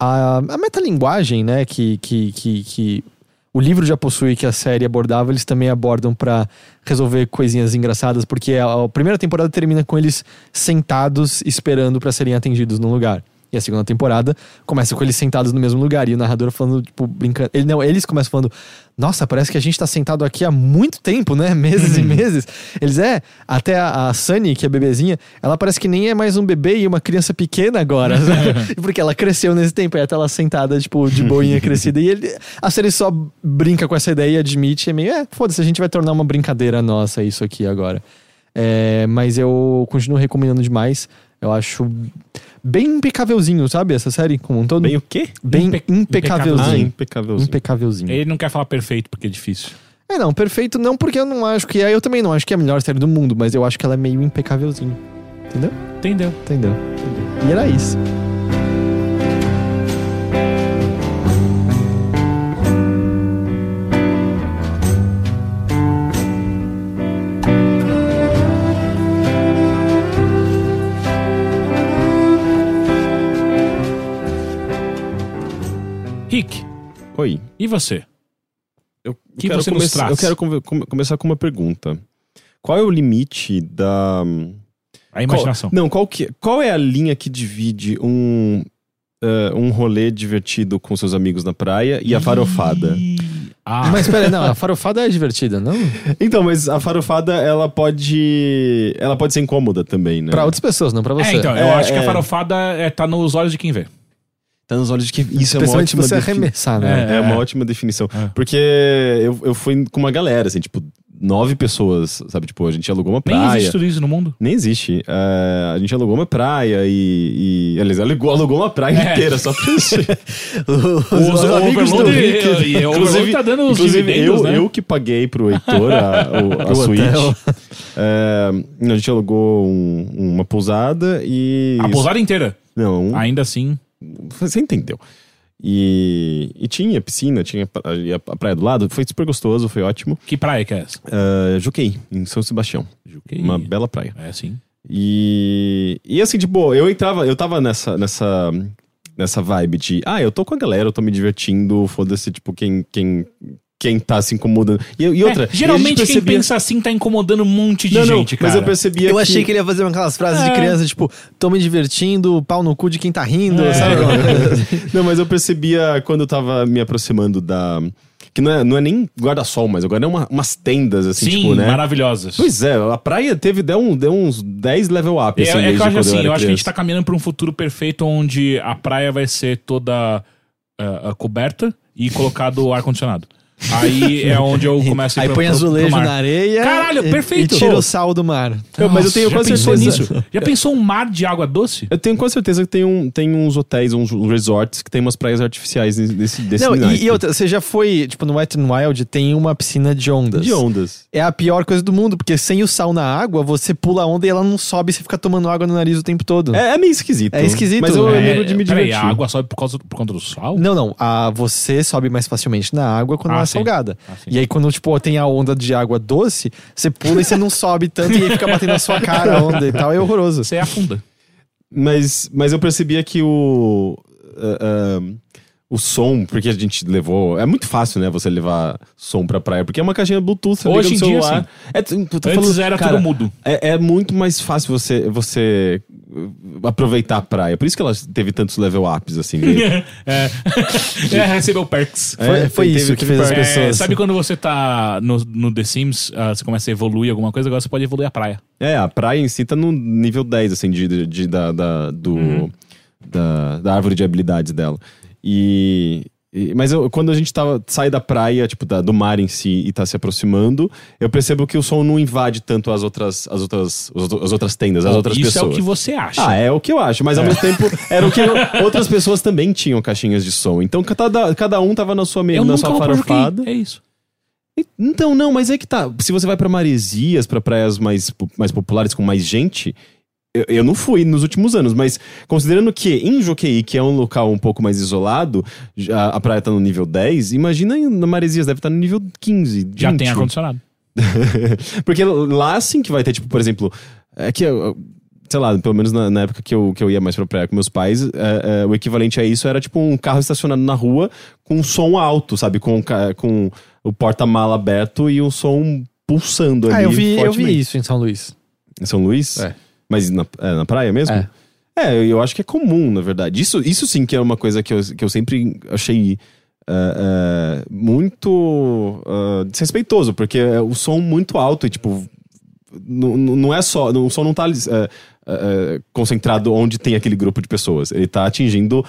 a, a metalinguagem, né, que, que, que, que o livro já possui, que a série abordava, eles também abordam pra resolver coisinhas engraçadas, porque a, a primeira temporada termina com eles sentados esperando pra serem atendidos num lugar. E a segunda temporada começa com eles sentados no mesmo lugar e o narrador falando, tipo, brincando. Ele, não, eles começam falando: Nossa, parece que a gente tá sentado aqui há muito tempo, né? [laughs] Meses e meses. Eles é, até a, a Sunny, que é bebezinha, ela parece que nem é mais um bebê e uma criança pequena agora, sabe? [laughs] [laughs] Porque ela cresceu nesse tempo, aí até ela sentada, tipo, de boinha crescida. E ele, a série só brinca com essa ideia e admite, é meio, é, foda-se, a gente vai tornar uma brincadeira nossa isso aqui agora. É, mas eu continuo recomendando demais. Eu acho bem impecávelzinho, sabe? Essa série como um todo. Bem o quê? Bem Impe- Ah, impecávelzinho. impecávelzinho. impecávelzinho. Ele não quer falar perfeito porque é difícil. É, não, perfeito não, porque eu não acho que é. Eu também não acho que é a melhor série do mundo, mas eu acho que ela é meio impecávelzinho. Entendeu? Entendeu? Entendeu? E era isso. Rick, Oi. e você? Eu Que quero você começar-? Eu quero come- come- começar com uma pergunta. Qual é o limite da. A imaginação. Qual, não, qual, que, qual é a linha que divide um, eh, um rolê divertido com seus amigos na praia e a farofada? Ah, [laughs] Mas pera, não, a farofada é divertida, não? Então, mas a farofada, ela pode. Ela pode ser incômoda também, né? Pra outras pessoas, não pra você. é, então, eu É, acho que a é. farofada é, tá nos olhos de quem vê. Tá nos olhos de que. Isso é uma ótima você defi- arremessar, né? É, É. uma ótima definição. É. Porque eu, eu fui com uma galera, assim, tipo, nove pessoas, sabe? Tipo, a gente alugou uma Nem praia. existe tudo isso no mundo. Nem existe. É, a gente alugou uma praia e. e aliás, alugou, alugou uma praia É. inteira só pra gente. [laughs] Os, amigos do Rick. e- e Overload tá dando os inclusive dividendos, eu, né? eu que paguei pro Heitor a, o- [laughs] a O suíte. É, a gente alugou um- uma pousada e. A pousada inteira. Não, Ainda assim. Você entendeu. E, e tinha piscina, tinha a, a praia do lado. Foi super gostoso, foi ótimo. Que praia que é essa? Uh, Juquei, em São Sebastião. Juquei. Uma bela praia. É, sim. E, e assim, tipo, eu entrava, eu tava nessa, nessa, nessa vibe de, ah, eu tô com a galera, eu tô me divertindo, foda-se, tipo, quem, quem, quem tá se incomodando. E, e outra, É, geralmente e a gente quem pensa assim tá incomodando um monte de não, não, gente, cara. mas eu percebia Eu achei que ele ia fazer aquelas frases de É. criança, tipo, tô me divertindo, pau no cu de quem tá rindo, É. sabe? [laughs] Não, mas eu percebia quando eu tava me aproximando da... Que não é, não é nem guarda-sol, mas agora é uma, umas tendas, assim, Sim, tipo, né? maravilhosas. Pois é, a praia teve, deu, um, deu uns 10 level up, É, assim, é que eu acho assim, era eu acho que a gente tá caminhando pra um futuro perfeito onde a praia vai ser toda ah, coberta e colocado ar-condicionado. Aí é onde eu começo a ir Aí pro- põe pro- pro azulejo mar. na areia. Caralho, e- perfeito. E tira o sal do mar. Eu- mas eu tenho já quase pensou certeza. nisso? Já pensou um mar de água doce? Eu tenho quase certeza que tem, um, tem uns hotéis, uns resorts que tem umas praias artificiais desse, desse Não, e, e outra, você já foi, tipo, no Wet n Wild tem uma piscina de ondas. De ondas. É a pior coisa do mundo, porque sem o sal na água, você pula a onda e ela não sobe e você fica tomando água no nariz o tempo todo. É, é meio esquisito. É esquisito, Mas eu né? lembro de me peraí, divertir. a água sobe por, causa, por conta do sal? Não, não. A, você sobe mais facilmente na água quando Ah, ela é. Salgada. Ah, e aí, quando, tipo, tem a onda de água doce, você pula e você não sobe tanto e aí fica batendo na sua cara a onda e tal. É horroroso. Você afunda. Mas, mas eu percebia que o. ah, ah, o som, porque a gente levou. É muito fácil, né? Você levar som pra praia, porque é uma caixinha Bluetooth. você Hoje liga no dia, celular. sim. É, tu- tu tá Antes falando- era cara, tudo mudo. É, é muito mais fácil você, você uh, aproveitar a praia. Por isso que ela teve tantos level ups, assim. né? [laughs] é. [laughs] é, recebeu perks. Foi, É, foi teve- isso que fez as parte- É, pessoas. sabe quando você tá no, no The Sims, ah, você começa a evoluir alguma coisa, agora você pode evoluir a praia. É, a praia em si tá no nível 10, assim, de, de- de- da, da, do, Uhum. da, da árvore de habilidades dela. E. e- mas eu- quando a gente tava, sai da praia, tipo, da- do mar em si e tá se aproximando, eu percebo que o som não invade tanto as outras, as outras, as outras tendas, as outras Isso pessoas. é o que você acha. Ah, é o que eu acho, mas ao mesmo tempo era o que eu- [laughs] outras pessoas também tinham caixinhas de som. Então cada, cada um tava na sua, me- eu na sua farofada. É isso. Então, não, mas é que tá. Se você vai pra Maresias, pra praias mais, mais populares com mais gente, eu, eu não fui nos últimos anos, mas considerando que em Joqueí, que é um local um pouco mais isolado, já a praia tá no nível 10, imagina na Maresias, deve estar no nível 15. Já 20. tem ar-condicionado. [laughs] Porque lá sim que vai ter, tipo, por exemplo, é que. eu- Sei lá, pelo menos na, na época que eu, que eu ia mais pra praia com meus pais, é, é, o equivalente a isso era tipo um carro estacionado na rua com um som alto, sabe? Com, com o porta-mala aberto e um som pulsando ali. Ah, eu vi, eu vi isso em São Luís. Em São Luís? É. Mas na, é, na praia mesmo? É. É, eu, eu acho que é comum, na verdade. Isso, isso sim que é uma coisa que eu, que eu sempre achei é, é, muito é, desrespeitoso, porque é o som muito alto e, tipo, não, não é só. O som não tá concentrado onde tem aquele grupo de pessoas. Ele tá atingindo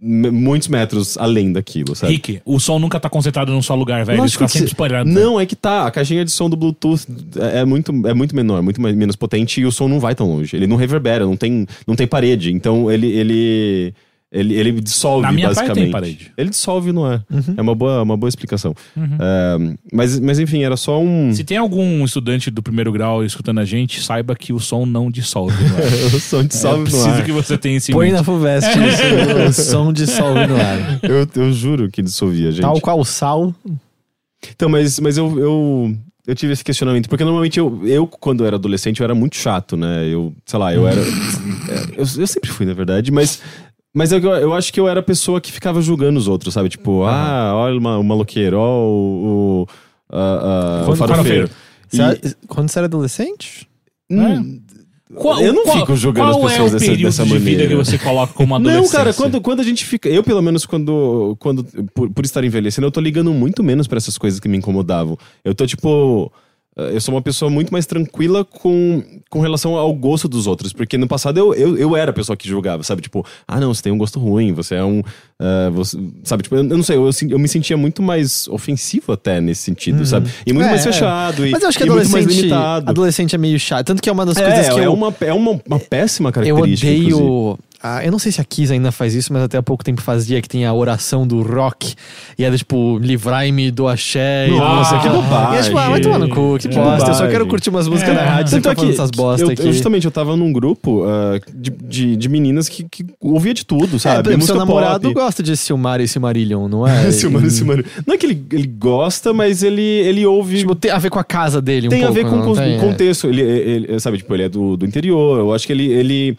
muitos metros além daquilo, sabe? Rick, o som nunca tá concentrado num só lugar, velho. Lógico fica que sempre se- espalhado. Não, é que tá. A caixinha de som do Bluetooth é é muito, é muito menor, muito mais- menos potente e o som não vai tão longe. Ele não reverbera, não tem, não tem parede. Então ele, ele, ele, ele dissolve, Na minha basicamente. tem parede. Ele dissolve no ar. É uma boa, uma boa explicação. Uhum. É, mas, mas enfim, era só um. Se tem algum estudante do primeiro grau escutando a gente, saiba que o som não dissolve. Não é? [laughs] o som é dissolve no preciso ar. que você tenha esse Põe na Fuvest [laughs] isso, o som dissolve no ar. Eu, eu juro que dissolvia, gente. Tal qual o sal. Então, mas, mas eu, eu, eu tive esse questionamento, porque normalmente eu, eu, quando era adolescente, eu era muito chato, né? Eu, sei lá, eu era. é, [laughs] eu, eu sempre fui, na verdade, mas. Mas eu, eu acho que eu era a pessoa que ficava julgando os outros, sabe? Tipo, ah, olha o ma- o maloqueiro, ó, o. o, o Quando- farofeiro. Você- E- Quando você era adolescente? Hum, Qual- eu não qual- fico julgando as qual pessoas é dessa, dessa de maneira. vida que você coloca como adolescente? [laughs] Não, cara, quando, quando a gente fica. Eu, pelo menos, quando. quando por, por estar envelhecendo, eu tô ligando muito menos pra essas coisas que me incomodavam. Eu tô, tipo. Eh, Eu sou uma pessoa muito mais tranquila com, com relação ao gosto dos outros. Porque no passado eu, eu, eu era a pessoa que julgava, sabe? Tipo, ah, não, você tem um gosto ruim, você é um. eh, você- sabe? Tipo, eu, eu não sei, eu, eu me sentia muito mais ofensivo até nesse sentido, sabe? E muito É, mais é. fechado. E, Mas eu acho que muito mais adolescente, limitado. adolescente é meio chato. Tanto que é uma das É, coisas que é, eu, uma, é uma, uma péssima eu característica. inclusive. Ah, eu não sei se a Kiss ainda faz isso, mas até há pouco tempo fazia, que tem a oração do rock. E era tipo, livrai-me do axé e Nossa, não sei que bobagem. E é tipo, ah, vai tomar no cu, que Que bosta. Eu só bobagem. quero curtir umas músicas É. na rádio, você Tanto é falando que essas bosta eu, aqui. eu justamente eu tava num grupo ah, de, de, de meninas que, que ouvia de tudo, É, sabe? exemplo, seu namorado pop. gosta de Silmar e Silmarillion, não é? [laughs] Silmar, Silmar. Não é que ele, ele gosta, mas ele, ele ouve. Tipo, tem a ver com a casa dele um tem a pouco, ver com o tem? É. contexto. Ele, ele, sabe, tipo, ele é do, do interior. Eu acho que ele. ele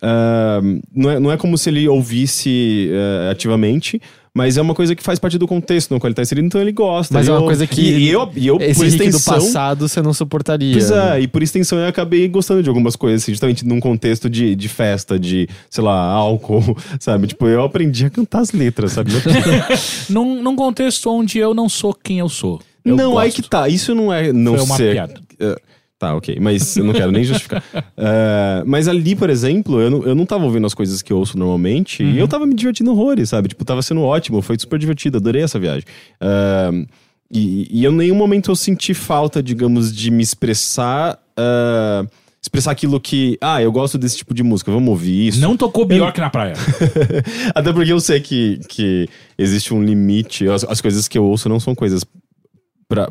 ah, não, é, não é como se ele ouvisse ah, ativamente. Mas é uma coisa que faz parte do contexto no qual ele tá inserido, então ele gosta. Mas E é uma coisa que E, eu, e eu Esse por Rick do extensão. passado você não suportaria. Pois né? é, e por extensão eu acabei gostando de algumas coisas, assim, justamente num contexto de, de festa, de, sei lá, álcool, [laughs] sabe? Tipo, eu aprendi a cantar as letras, sabe? [laughs] [laughs] Num, num contexto onde eu não sou quem eu sou. Eu não, aí gosto. que tá. Isso não é não Foi uma ser. piada. é, Tá, ok. Mas eu não quero nem justificar. [laughs] Eh, mas ali, por exemplo, eu não, eu não tava ouvindo as coisas que eu ouço normalmente e eu tava me divertindo horrores, sabe? Tipo, tava sendo ótimo, foi super divertido, adorei essa viagem. Eh, e, e eu, em nenhum momento eu senti falta, digamos, de me expressar. eh, expressar aquilo que. Ah, eu gosto desse tipo de música, vamos ouvir isso. Não tocou Bjork na praia. [laughs] Até porque eu sei que, que existe um limite. As, as coisas que eu ouço não são coisas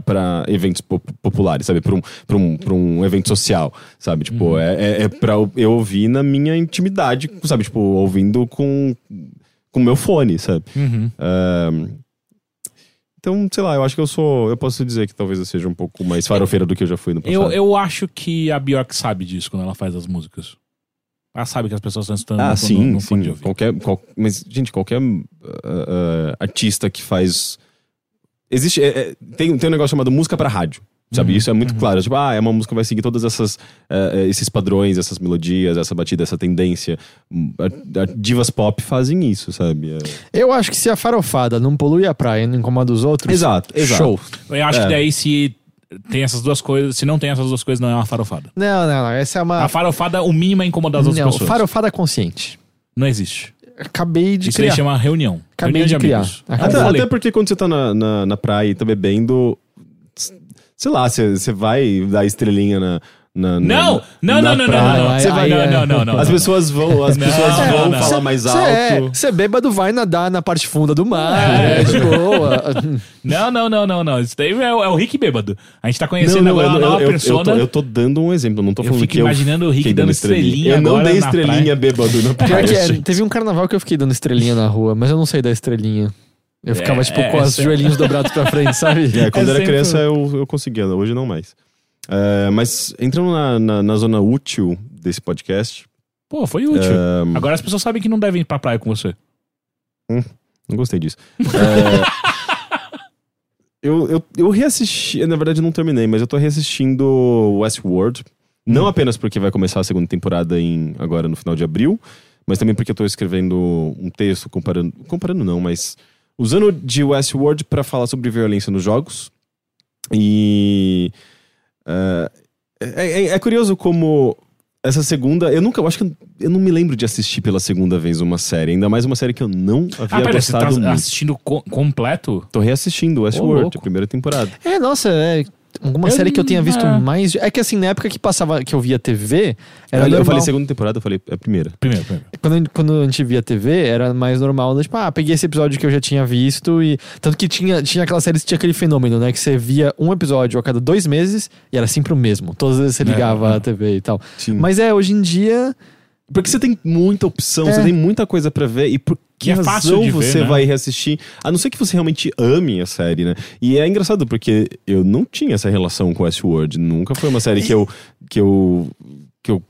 pra eventos pop- populares, sabe? Pra um, pra, um, pra um evento social, sabe? Tipo, é, é, é pra eu- ouvir na minha intimidade, sabe? Tipo, ouvindo com com o meu fone, sabe? Uhum. Então, sei lá, eu acho que eu sou. Eu posso dizer que talvez eu seja um pouco mais farofeira do que eu já fui no passado. Eu, eu acho que a Bjork sabe disso quando ela faz as músicas. Ela sabe que as pessoas estão escutando Ah, sim, no, no sim. Qualquer, qual- mas, gente, qualquer ah, ah, artista que faz. Existe. é, é, tem, tem um negócio chamado música pra rádio. Sabe? Isso é muito claro. Tipo, ah, é uma música que vai seguir todas essas eh, esses padrões, essas melodias, essa batida, essa tendência. A- a- divas pop fazem isso, sabe? É- Eu acho que se a farofada não polui a praia e não incomoda os outros. Exato, exato. Show. Eu acho É. que daí se tem essas duas coisas, se não tem essas duas coisas, não é uma farofada. Não, não, não. Essa é uma. A farofada, o mínimo é incomodar as outras não, pessoas. farofada consciente. Não existe. Acabei de Isso criar. aí chama reunião. Acabei reunião de criar. amigos. Acabei. Até, até porque quando você tá na, na, na praia e tá bebendo, sei lá, você, você vai dar estrelinha na. Na, na- Não! Não, na não, não, não, não, não. Você vai- não, não, não, não, As não. pessoas vão, as Não, pessoas não, vão não. falar mais Cê alto. é, Você bêbado vai nadar na parte funda do mar. É. É, de boa. [laughs] Não, não, não, não, não. Isso daí é, o- é o Rick bêbado. A gente tá Não, conhecendo não, agora eu, uma eu, nova eu, eu, persona. tô, eu tô dando um exemplo, não tô Eu falando fico que eu imaginando o Rick dando estrelinha Eu não dei estrelinha bêbado na [laughs] praia. Pior é, teve um carnaval que eu fiquei dando estrelinha na rua, mas eu não sei dar estrelinha. Eu ficava, É, tipo, é, com os joelhinhos dobrados pra frente, sabe? [laughs] É, quando É era sempre- criança eu, eu conseguia, hoje não mais. É, mas entrando na, na, na zona útil desse podcast, Pô, foi útil. é, Agora as pessoas sabem que não devem ir pra praia com você. não gostei disso. É, [laughs] eu, eu, eu reassisti, na verdade não terminei, mas eu tô reassistindo Westworld. Não apenas porque vai começar a segunda temporada em, agora no final de abril, mas também porque eu tô escrevendo um texto comparando. Comparando não, mas usando de Westworld pra falar sobre violência nos jogos. E. é, é, é curioso como essa segunda. Eu nunca. Eu acho que eu, eu não me lembro de assistir pela segunda vez uma série. Ainda mais uma série que eu não havia Ah, pera, você tá gostado muito. assistindo co- completo? Tô reassistindo Westworld, louco. a primeira temporada. É, nossa, é. Alguma Eu série que eu tenha visto é. mais. É que assim, na época que passava, que eu via TV, era eu, eu falei segunda temporada, eu falei a primeira. Primeiro, primeiro. Quando, quando a gente via TV, era mais normal, né? tipo, ah, peguei esse episódio que eu já tinha visto e. Tanto que tinha, tinha aquelas séries que tinha aquele fenômeno, né? Que você via um episódio a cada dois meses e era sempre o mesmo. Todas as vezes você É, ligava é. a TV e tal. Sim. Mas é, hoje em dia. Porque você tem muita opção, É. você tem muita coisa pra ver e por que E é razão fácil de ver, você né? vai reassistir? A não ser que você realmente ame a série, né? E é engraçado porque eu não tinha essa relação com Westworld, nunca foi uma série que eu que eu que eu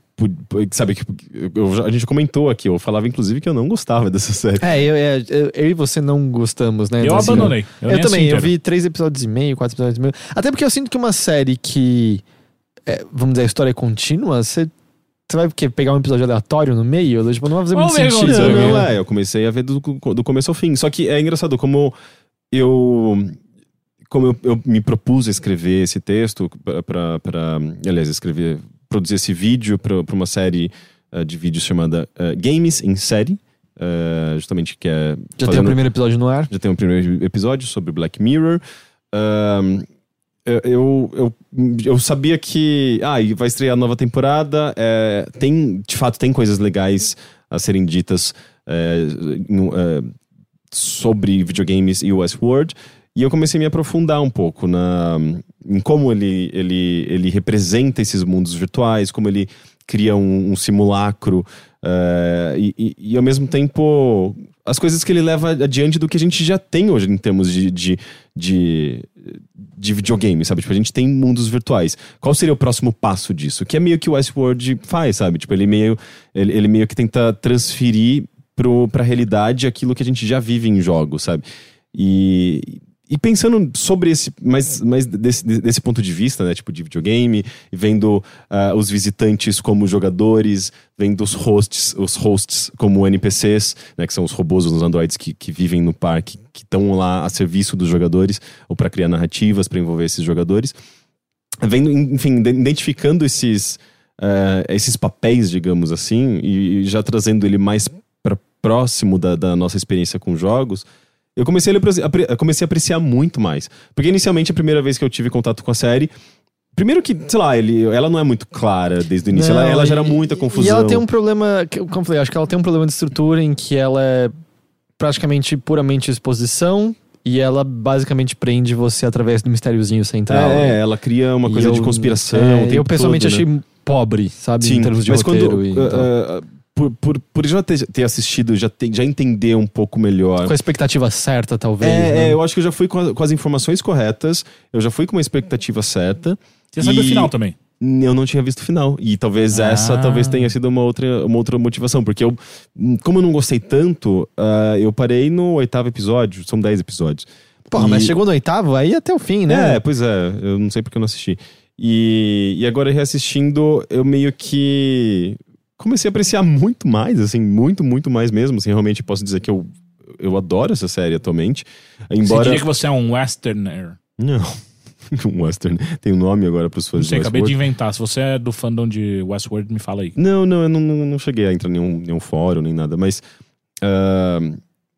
sabe que eu- já- a gente comentou aqui, eu falava inclusive que eu não gostava dessa série. É, eu, é, eu, eu e você não gostamos, né? Eu desse- abandonei. Eu, nem também, eu vi três episódios e meio, quatro episódios e meio. Até porque eu sinto que uma série que, é, vamos dizer, a história é contínua, você, você vai o quê? pegar um episódio aleatório no meio? Tipo, não vai fazer muito sentido. Não, não, é, eu comecei a ver do, do começo ao fim. Só que é engraçado como eu. Como eu, eu me propus a escrever esse texto para. Aliás, escrever. Produzir esse vídeo para uma série eh, de vídeos chamada eh, Games em Série. eh, justamente que é. Já tem o fazendo- primeiro episódio no ar? já tem o primeiro episódio sobre Black Mirror. Eu, eu, eu, sabia que. Ah, vai estrear a nova temporada. é, tem, de fato, tem coisas legais a serem ditas é, no- é, sobre videogames e Westworld. E eu comecei a me aprofundar um pouco na, em como ele, ele, ele representa esses mundos virtuais, como ele cria um, um simulacro é, e, e- e, ao mesmo tempo as coisas que ele leva adiante do que a gente já tem hoje em termos de, de, de, de videogame, sabe? Tipo, a gente tem mundos virtuais. Qual seria o próximo passo disso? Que é meio que o Westworld faz, sabe? Tipo, ele meio, ele, ele meio que tenta transferir pro, pra realidade aquilo que a gente já vive em jogos, sabe? E, e pensando sobre esse, mais, mais desse, desse ponto de vista, né? Tipo, de videogame, vendo ah, os visitantes como jogadores, vendo os hosts, os hosts como NPCs, né? Que são os robôs, os androids que, que vivem no parque, que estão lá a serviço dos jogadores, ou para criar narrativas, para envolver esses jogadores. vendo, enfim, de- identificando esses, eh, esses papéis, digamos assim, e, e já trazendo ele mais para próximo da, da nossa experiência com jogos, eu comecei a, apre- comecei a apreciar muito mais. Porque inicialmente, a primeira vez que eu tive contato com a série. Primeiro que, sei lá, ele, ela não é muito clara desde o início, ela, Não, ela gera e- muita confusão. E ela tem um problema, como eu falei, acho que ela tem um problema de estrutura em que ela é praticamente puramente exposição e ela basicamente prende você através do mistériozinho central. É, ela cria uma coisa de eu- conspiração. é, eu pessoalmente todo, né? achei pobre, sabe, Sim, em termos de mas roteiro. quando, e uh, tal. uh, por, por, por já ter, ter assistido, já, ter, já entender um pouco melhor. com a expectativa certa, talvez. É, né? é, eu acho que eu já fui com, a- com as informações corretas, eu já fui com uma expectativa certa. Você sabe o E- final também. Eu não tinha visto o final. E talvez Ah. essa talvez tenha sido uma outra, uma outra motivação. Porque eu, como eu não gostei tanto, ah, eu parei no oitavo episódio. São dez episódios. Porra, E- mas chegou no oitavo, aí até o fim, né? É, pois é. Eu não sei porque eu não assisti. E, e agora reassistindo, eu meio que comecei a apreciar muito mais, assim, muito, muito mais mesmo. Assim, realmente posso dizer que eu, eu adoro essa série atualmente. Você Embora. diria que você é um westerner. Não. [laughs] um western. Tem um nome agora pros fãs Não sei, de acabei de Westworld. inventar. Se você é do fandom de Westworld, me fala aí. Não, não, eu não, não, não cheguei a entrar em nenhum, nenhum fórum nem nada, mas. ah,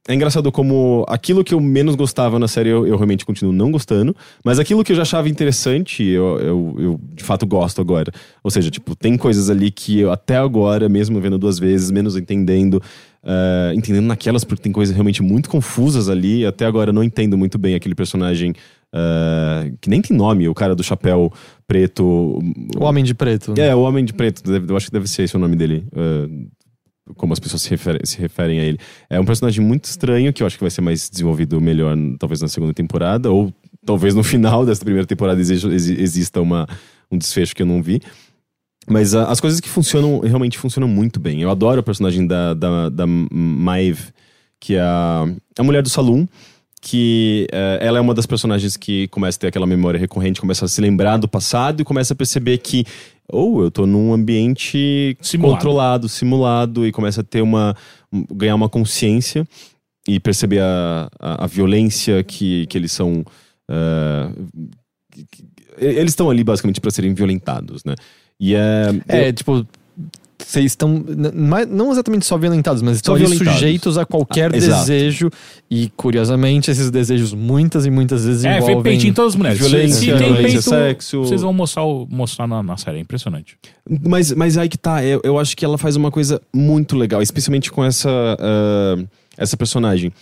é engraçado como aquilo que eu menos gostava na série eu, eu realmente continuo não gostando, mas aquilo que eu já achava interessante eu, eu, eu de fato gosto agora. Ou seja, tipo, tem coisas ali que eu até agora, mesmo vendo duas vezes, menos entendendo, ah, entendendo naquelas, porque tem coisas realmente muito confusas ali, até agora eu não entendo muito bem aquele personagem. ah, que nem tem nome, o cara do chapéu preto. O Homem de Preto. É, o Homem de Preto, deve- eu acho que deve ser esse o nome dele. eh, como as pessoas se referem, se referem a ele. É um personagem muito estranho, que eu acho que vai ser mais desenvolvido melhor, talvez na segunda temporada, ou talvez no [laughs] final dessa primeira temporada exista uma, um desfecho que eu não vi. Mas ah, as coisas que funcionam, realmente funcionam muito bem. Eu adoro a personagem da, da, da Maeve, que é a, a mulher do salão, que eh, ela é uma das personagens que começa a ter aquela memória recorrente, começa a se lembrar do passado e começa a perceber que ou eu tô num ambiente Simulado. controlado, simulado, e começa a ter uma. um- ganhar uma consciência e perceber a, a, a violência que, que eles são. ah, que- que- eles estão ali basicamente para serem violentados, né? E é. É, tipo, vocês estão não exatamente só violentados, mas estão sujeitos a qualquer Ah, desejo. E, curiosamente, esses desejos muitas e muitas vezes É, envolvem... peitinho em todas as mulheres. Violência, Se tem peito, sexo. vocês vão mostrar, mostrar na, na série. É impressionante. Mas, mas aí que tá, eu, eu acho que ela faz uma coisa muito legal, especialmente com essa, ah, essa personagem.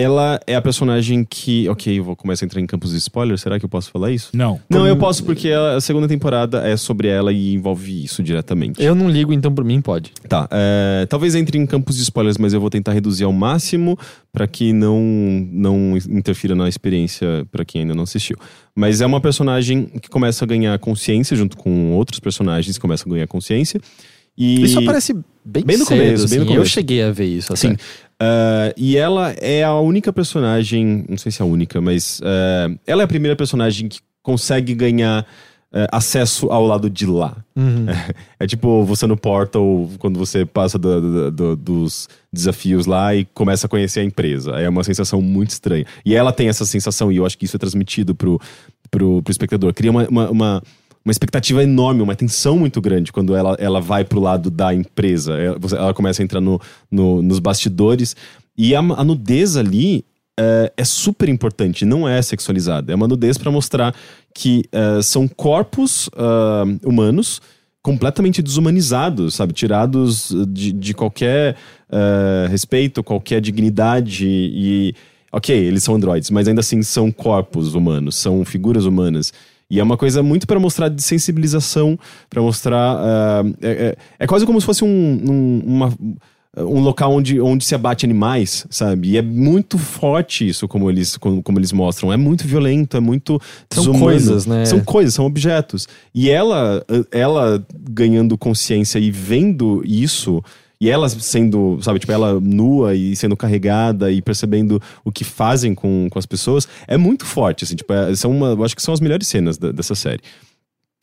Ela é a personagem que. Ok, eu vou começar a entrar em campos de spoiler, será que eu posso falar isso? Não. Não, eu posso, porque a a segunda temporada é sobre ela e envolve isso diretamente. Eu não ligo, então por mim pode. Tá, é, talvez entre em campos de spoilers, mas eu vou tentar reduzir ao máximo pra que não, não interfira na experiência pra quem ainda não assistiu. Mas é uma personagem que começa a ganhar consciência junto com outros personagens que começam a ganhar consciência. E... Isso aparece bem, Bem no cedo, começo, bem no assim. Eu começo. cheguei a ver isso até. Sim. Ah, e ela é a única personagem, não sei se é a única, mas ah, ela é a primeira personagem que consegue ganhar ah, acesso ao lado de lá. Uhum. [laughs] É tipo você no Portal, quando você passa do- do- do- dos desafios lá e começa a conhecer a empresa. É uma sensação muito estranha. E ela tem essa sensação, e eu acho que isso é transmitido pro, pro, pro espectador. Cria uma, uma, uma, uma expectativa enorme, uma tensão muito grande quando ela, ela vai pro lado da empresa. Ela, você- ela começa a entrar no, no- nos bastidores. E a, a nudez ali é, é super importante, não é sexualizada. É uma nudez para mostrar que é, são corpos ah, humanos completamente desumanizados, sabe? Tirados de, de qualquer eh, respeito, qualquer dignidade e... Ok, eles são androides, mas ainda assim são corpos humanos, são figuras humanas. E é uma coisa muito para mostrar de sensibilização, para mostrar... é, é- é quase como se fosse um, um, uma- um local onde, onde se abate animais, sabe? E é muito forte isso, como eles, como, como eles mostram. É muito violento, é muito São desumano. coisas, né? São coisas, são objetos. E ela, ela ganhando consciência e vendo isso, e ela sendo, sabe, tipo, ela nua e sendo carregada e percebendo o que fazem com, com as pessoas, é muito forte, assim, tipo, é- são uma, eu acho que são as melhores cenas da- dessa série.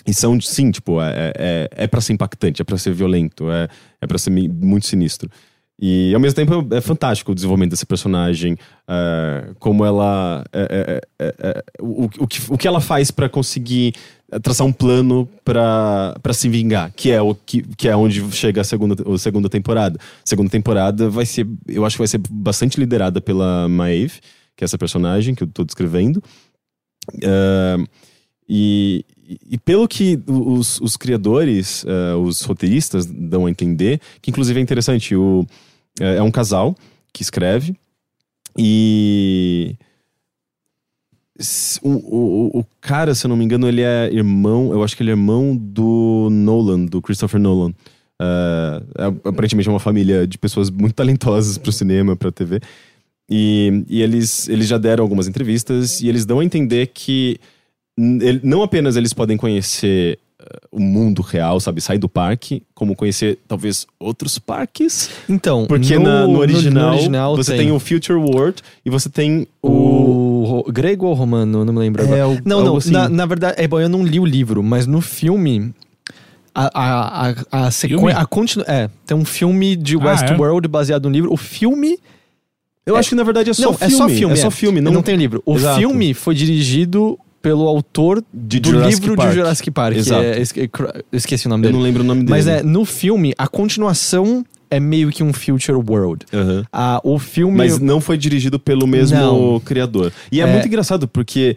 E são, sim, tipo, é, é, é pra ser impactante, é pra ser violento, é, é pra ser muito sinistro. E ao mesmo tempo é fantástico o desenvolvimento dessa personagem, é, como ela. é, é, é, é, o, o, que, o que ela faz pra conseguir traçar um plano pra se vingar, que é o que, que é onde chega a segunda, a segunda temporada. Segunda temporada vai ser, eu acho que vai ser bastante liderada pela Maeve, que é essa personagem que eu tô descrevendo. Ah, e, e pelo que os, os criadores, ah, os roteiristas dão a entender, que inclusive é interessante, o, é é um casal que escreve e o, o, o cara, se eu não me engano, ele é irmão, eu acho que ele é irmão do Nolan, do Christopher Nolan. É- aparentemente é uma família de pessoas muito talentosas pro cinema, pra TV. E, e eles, eles já deram algumas entrevistas e eles dão a entender que ele- não apenas eles podem conhecer o mundo real, sabe, sair do parque, como conhecer talvez outros parques. Então, Porque no, na- no, original, no original você tem. o Future World e você tem o. o grego ou romano, não me lembro agora. É, o- não, não, assim. na, na verdade, é bom, eu não li o livro, mas no filme a, a, a, a sequência, continu, é, tem um filme de Ah, Westworld baseado no livro. O filme Eu acho que na verdade é só não, filme. é só filme, É só filme, não, não tem livro. O Exato. filme foi dirigido pelo autor De do Jurassic livro Park. de Jurassic Park. que Exato. é- esque- eu esqueci o nome Eu dele. não lembro o nome dele. Mas é, no filme, a continuação é meio que um Future World. Aham. Ah, o filme. Mas não foi dirigido pelo mesmo Não. criador. E é, É. muito engraçado porque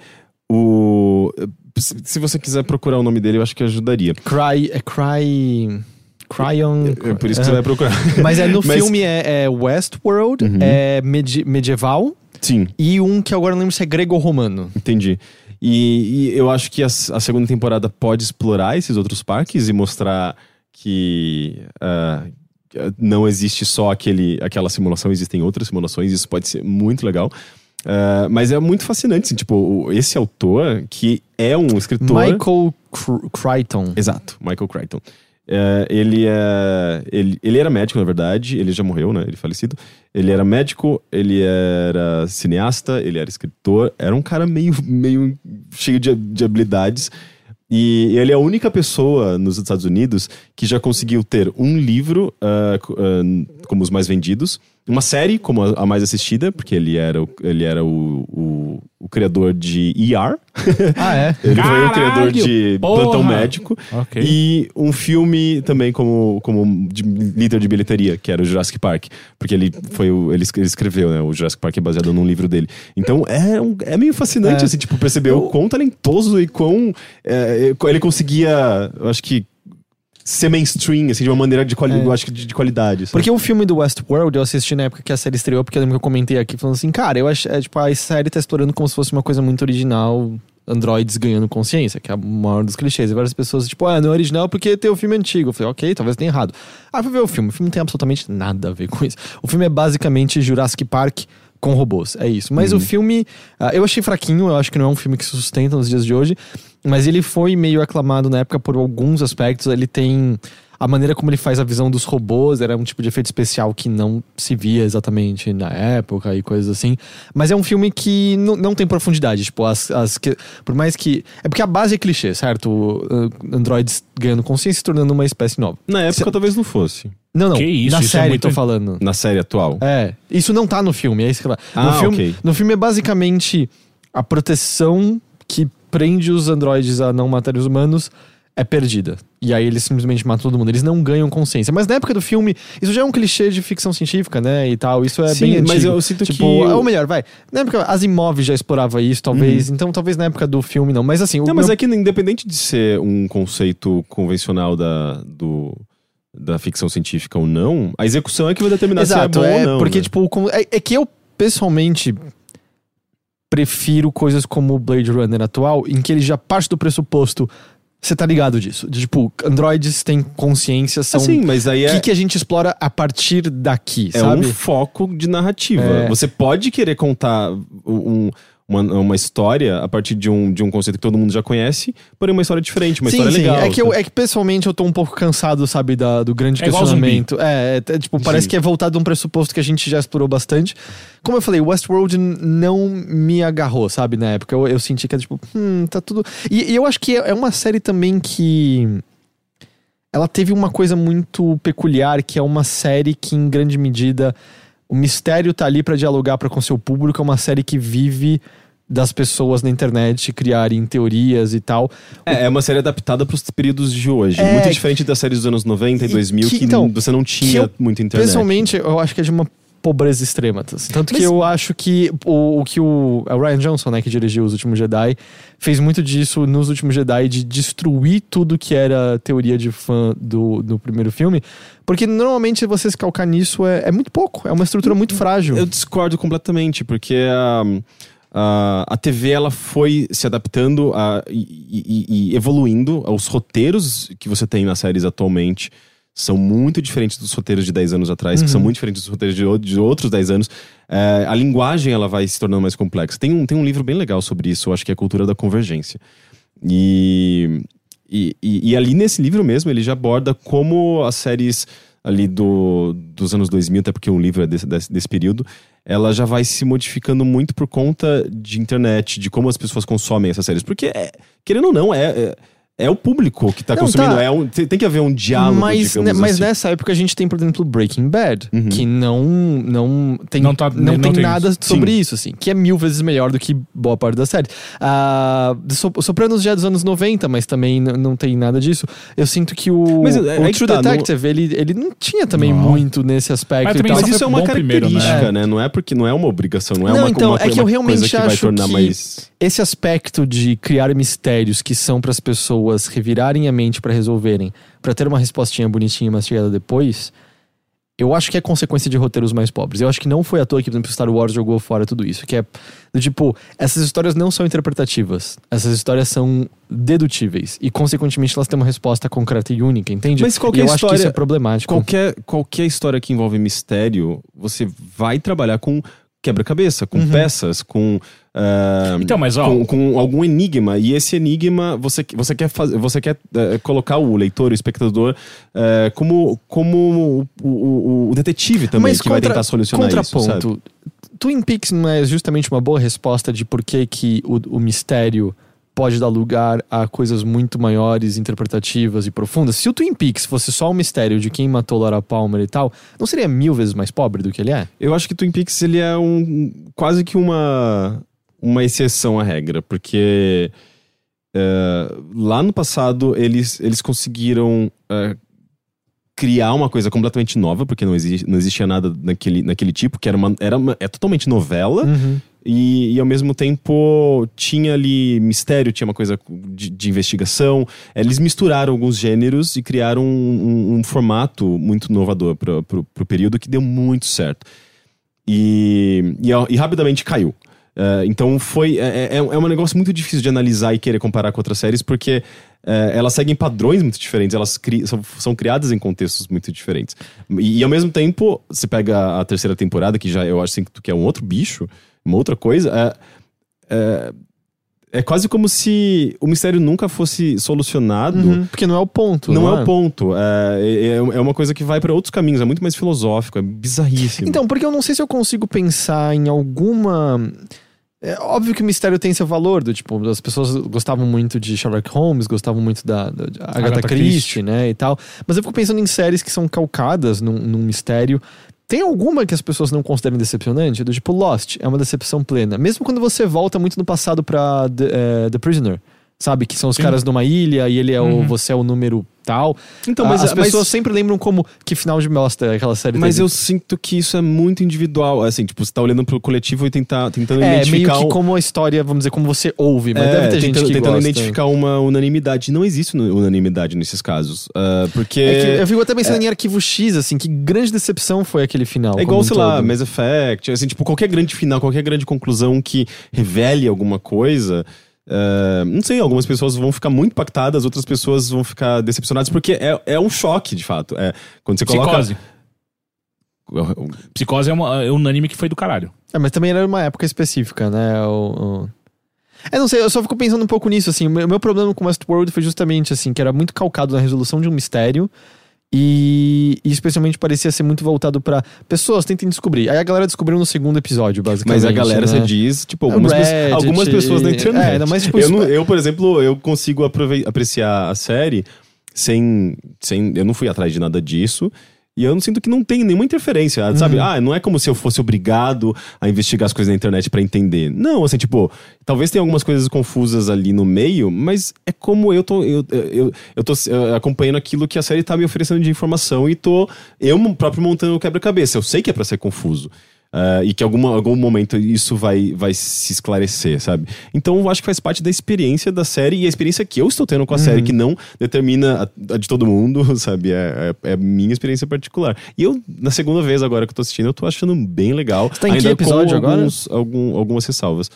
o. Se você quiser procurar o nome dele, eu acho que ajudaria. Cry. É Cry. Cryon. É por isso que você vai procurar. [laughs] Mas é no [laughs] Mas- filme é, é Westworld, Uhum. é medi- medieval Sim, e um que agora eu não lembro se é grego ou romano. entendi. E, e eu acho que a, a segunda temporada pode explorar esses outros parques e mostrar que ah, não existe só aquele, aquela simulação, existem outras simulações, isso pode ser muito legal. Ah, mas é muito fascinante, assim, tipo, esse autor, que é um escritor. Michael Cr- Crichton. Exato, Michael Crichton. É, ele, é, ele, ele era médico, na verdade, ele já morreu, né? Ele é falecido. Ele era médico, ele era cineasta, ele era escritor, era um cara meio, meio cheio de, de habilidades. E ele é a única pessoa nos Estados Unidos que já conseguiu ter um livro co- ah, como os mais vendidos, uma série como a, a mais assistida, porque ele era o, ele era o, o, o criador de ER. Ah, é? [laughs] Ele foi o Caralho, criador de porra. Plantão Médico. Ok. E um filme também como, como de, líder de bilheteria, que era o Jurassic Park. Porque ele foi o, ele, ele escreveu, né? O Jurassic Park é baseado num livro dele. Então é, um- é meio fascinante, É. assim, tipo, perceber o quão talentoso e quão é, ele conseguia, eu acho que, ser mainstream, assim, de uma maneira de, quali É. acho que de, de qualidade. sabe? Porque o filme do Westworld eu assisti na época que a série estreou, porque eu lembro que eu comentei aqui falando assim, cara, eu acho, é, tipo, a série tá explorando como se fosse uma coisa muito original, androids ganhando consciência, que é o maior dos clichês. E várias pessoas, tipo, ah, não é original porque tem o filme antigo. Eu falei, ok, talvez tenha errado. Eu fui ver o filme. O filme não tem absolutamente nada a ver com isso. O filme é basicamente Jurassic Park com robôs. É isso. Mas o filme, ah, eu achei fraquinho, eu acho que não é um filme que se sustenta nos dias de hoje. Mas ele foi meio aclamado na época por alguns aspectos. Ele tem. A maneira como ele faz a visão dos robôs era um tipo de efeito especial que não se via exatamente na época e coisas assim. Mas é um filme que não, não tem profundidade. Tipo, as, as que- por mais que. É porque a base é clichê, certo? Uh, Androids ganhando consciência e se tornando uma espécie nova. Na época talvez não fosse. Não, não. Que isso, na isso é série muito- tô falando. Na série atual. É, isso não tá no filme, é isso que lá. Ah, no filme, ok. no filme é basicamente a proteção que prende os androides a não matar os humanos é perdida. E aí eles simplesmente matam todo mundo. Eles não ganham consciência. Mas na época do filme, isso já é um clichê de ficção científica, né? E tal. Isso é Sim, bem antigo. mas eu sinto tipo, que o- Ou melhor, vai. Na época, as imóveis já explorava isso, talvez. Então, talvez na época do filme não. Mas assim, Não, mas meu- é que independente de ser um conceito convencional da, do, da ficção científica ou não, a execução é que vai determinar Exato, se é bom é, ou não. porque, né? tipo, é, é que eu, pessoalmente, prefiro coisas como o Blade Runner atual, em que ele já parte do pressuposto. Você tá ligado disso? De, tipo, androides têm consciência, são. Assim, mas aí o é, que, que a gente explora a partir daqui, é sabe? um foco de narrativa. É. Você pode querer contar um- uma, uma história a partir de um, de um conceito que todo mundo já conhece, porém uma história diferente, uma sim, história sim. legal. É que, eu, sabe? é que pessoalmente eu tô um pouco cansado, sabe, da, do grande É questionamento. É, é, é, tipo, parece Sim. que é voltado a um pressuposto que a gente já explorou bastante. Como eu falei, Westworld não me agarrou, sabe, na época. Eu, eu senti que é tipo, hum, tá tudo. E, e eu acho que é é uma série também que. Ela teve uma coisa muito peculiar, que é uma série que, em grande medida, o mistério tá ali pra dialogar pra com seu público. É uma série que vive das pessoas na internet criarem teorias e tal. É, é uma série adaptada para os períodos de hoje. É, muito diferente das séries dos anos 90 e e 2000, que- que, então, você não que tinha eu, muita internet. Pessoalmente, eu acho que é de uma pobreza extrema. tá? Tanto que Mas- eu acho que o, o que o, é o Ryan Johnson, né, que dirigiu Os Últimos Jedi, fez muito disso nos Últimos Jedi, de destruir tudo que era teoria de fã do, do primeiro filme. Porque normalmente você se calcar nisso é, é muito pouco, é uma estrutura muito frágil. Eu discordo completamente, porque a, a, a TV ela foi se adaptando a, e, e- e evoluindo. Os roteiros que você tem nas séries atualmente são muito diferentes dos roteiros de 10 anos atrás, que são muito diferentes dos roteiros de, de outros 10 anos. É, a linguagem ela vai se tornando mais complexa. Tem um, tem um livro bem legal sobre isso, eu acho que é a cultura da convergência. E, e, e- e ali nesse livro mesmo, ele já aborda como as séries ali do, dos anos 2000, até porque o livro é desse, desse, desse período, ela já vai se modificando muito por conta de internet, de como as pessoas consomem essas séries. Porque, é, querendo ou não, é, é, é o público que tá Não, consumindo. tá. É um, tem que haver um diálogo, mas, digamos né, mas assim. nessa época a gente tem, por exemplo, Breaking Bad, que não não tem, Não tá- não não tem tem nada isso. sobre isso, assim, que é mil vezes melhor do que boa parte da série. Ah, So- Sopranos já é dos anos 90, mas também não tem nada disso. Eu sinto que o, Mas é- o é que True tá, Detective, ele, ele não tinha também Não. muito nesse aspecto Mas e só Mas isso é uma primeiro, característica, né? né? Não é porque não é uma obrigação, não é Não, uma, então, uma, é que eu realmente coisa que vai acho tornar que- mais. esse aspecto de criar mistérios que são para as pessoas revirarem a mente para resolverem, para ter uma respostinha bonitinha e mastigada depois, eu acho que é consequência de roteiros mais pobres. Eu acho que não foi à toa que, por exemplo, Star Wars jogou fora tudo isso. Que é do tipo, essas histórias não são interpretativas. Essas histórias são dedutíveis. E, consequentemente, elas têm uma resposta concreta e única, entende? Mas qualquer e eu acho que isso história- é problemático. Qualquer, qualquer história que envolve mistério, você vai trabalhar com quebra-cabeça, com Uhum. peças, com. Ah, Então, mas ó, com, com algum enigma e esse enigma você, você quer fazer você quer eh, colocar o leitor o espectador eh, como como o, o- o detetive também que vai tentar solucionar isso sabe? contraponto, Twin Peaks não é justamente uma boa resposta de por que, que o, o mistério pode dar lugar a coisas muito maiores, interpretativas e profundas. Se o Twin Peaks fosse só um mistério de quem matou Laura Palmer e tal, não seria mil vezes mais pobre do que ele é? eu acho que Twin Peaks ele é um quase que uma uma exceção à regra porque eh, lá no passado eles eles conseguiram eh, criar uma coisa completamente nova porque não, exi não existia nada naquele, naquele tipo que era uma, era uma, é totalmente novela Uhum. E, e ao mesmo tempo tinha ali mistério, tinha uma coisa de, de investigação. Eles misturaram alguns gêneros e criaram um, um- um formato muito inovador para pro período que deu muito certo. E, e, e rapidamente caiu. Eh, então foi. É, é, é um negócio muito difícil de analisar e querer comparar com outras séries, porque eh, elas seguem padrões muito diferentes, elas cri- são, são criadas em contextos muito diferentes. E, e ao mesmo tempo, você pega a terceira temporada, que já eu acho assim, que é um outro bicho, uma outra coisa. É, é, é quase como se o mistério nunca fosse solucionado. Uhum. Porque não é o ponto. Não, é o ponto. É, é, é uma coisa que vai para outros caminhos, é muito mais filosófico, é bizarríssimo. Então, porque eu não sei se eu consigo pensar em alguma. É óbvio que o mistério tem seu valor, do tipo, as pessoas gostavam muito de Sherlock Holmes, gostavam muito da, da Agatha, Agatha Christie, Christie. né, e tal. Mas eu fico pensando em séries que são calcadas num, num mistério. Tem alguma que as pessoas não consideram decepcionante? Do tipo, Lost é uma decepção plena. Mesmo quando você volta muito no passado pra The, eh, The Prisoner, sabe? Que são os Sim. caras numa ilha e ele é o, Uhum. você é o número tal. Então, mas, as mas- pessoas sempre lembram como que final de bosta é aquela série Mas teve. eu sinto que isso é muito individual. Assim, tipo, você tá olhando pro coletivo e tentar, tentando É, meio identificar. que um- como a história, vamos dizer, como você ouve, mas É, deve ter gente tentando, que tentando gosta. identificar uma unanimidade. Não existe unanimidade nesses casos. Ah, porque. É que eu fico até pensando em Arquivo X, assim, que grande decepção foi aquele final. É igual, um sei lá, todo. Mass Effect, assim, tipo, qualquer grande final, qualquer grande conclusão que revele alguma coisa. Eh, não sei, algumas pessoas vão ficar muito impactadas, outras pessoas vão ficar decepcionadas, porque é, é um choque, de fato. É, quando você Psicose. coloca. Psicose é, uma, é um anime que foi do caralho. É, mas também era uma época específica, né? O, o- É, não sei, eu só fico pensando um pouco nisso, assim. O meu, meu problema com Westworld foi justamente, assim, que era muito calcado na resolução de um mistério. E, e especialmente parecia ser muito voltado pra pessoas tentem descobrir. Aí a galera descobriu no segundo episódio, basicamente. Mas a galera, né? você diz, tipo, algumas, Reddit, pessoas, algumas pessoas na internet. é, ainda mais, tipo, eu, não- eu, por exemplo, eu consigo apreciar a série sem, sem. Eu não fui atrás de nada disso. E eu não sinto que não tem nenhuma interferência, sabe? Ah, não é como se eu fosse obrigado a investigar as coisas na internet pra entender. Não, assim, tipo, talvez tenha algumas coisas confusas ali no meio, mas é como eu tô, eu, eu, eu tô acompanhando aquilo que a série tá me oferecendo de informação e tô eu próprio montando o quebra-cabeça. Eu sei que é pra ser confuso. Uh, e que em alguma, algum momento isso vai, vai se esclarecer, sabe? Então eu acho que faz parte da experiência da série e a experiência que eu estou tendo com a série, que não determina a, a de todo mundo, [laughs] sabe? É, é, é minha experiência particular. E eu, na segunda vez agora que eu tô assistindo, eu tô achando bem legal. Você tá em que episódio com alguns, algum, algumas ressalvas.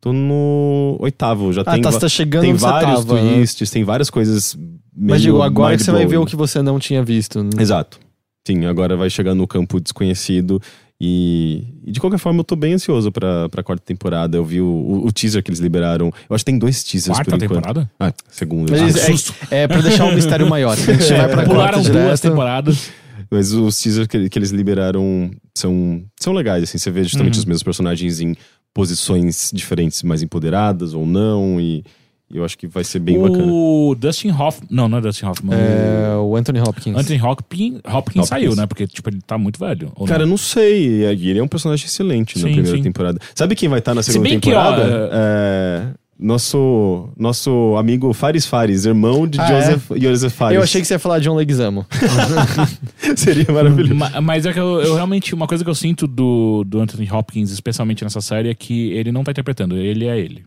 Tô no oitavo, já Ah, tem, tá, você tá chegando tem vários tava, né? twists, tem várias coisas meio Mas digo, agora que você vai ver o que você não tinha visto. né? Exato. Sim, agora vai chegar no campo desconhecido. E, e de qualquer forma, eu tô bem ansioso pra, pra quarta temporada. Eu vi o, o- o teaser que eles liberaram. Eu acho que tem dois teasers Quarta por enquanto. temporada? Ah, segunda. Mas Ah, é- susto. É, pra deixar o mistério [laughs] maior. A gente vai pra Pularam quarta duas temporadas. Mas os teasers que, que eles liberaram são, são legais, assim. Você vê justamente Uhum. os mesmos personagens em posições diferentes, mais empoderadas ou não. E, e eu acho que vai ser bem bacana. o Dustin Hoffman. Não, não é Dustin Hoffman. É, o Anthony Hopkins. O Anthony Hopkins, Hopkins saiu, né? Porque, tipo, ele tá muito velho. Cara, não? eu não sei. E Ele é um personagem excelente na Sim, primeira sim. temporada. Sabe quem vai estar na segunda bem que, ó, temporada? É, Nosso, nosso amigo Faris Faris, irmão de Ah, Joseph, Joseph Faris. Eu achei que você ia falar John Leguizamo. [laughs] seria maravilhoso. Ma- Mas é que eu, eu realmente, uma coisa que eu sinto do, do Anthony Hopkins, especialmente nessa série, é que ele não tá interpretando, ele é ele.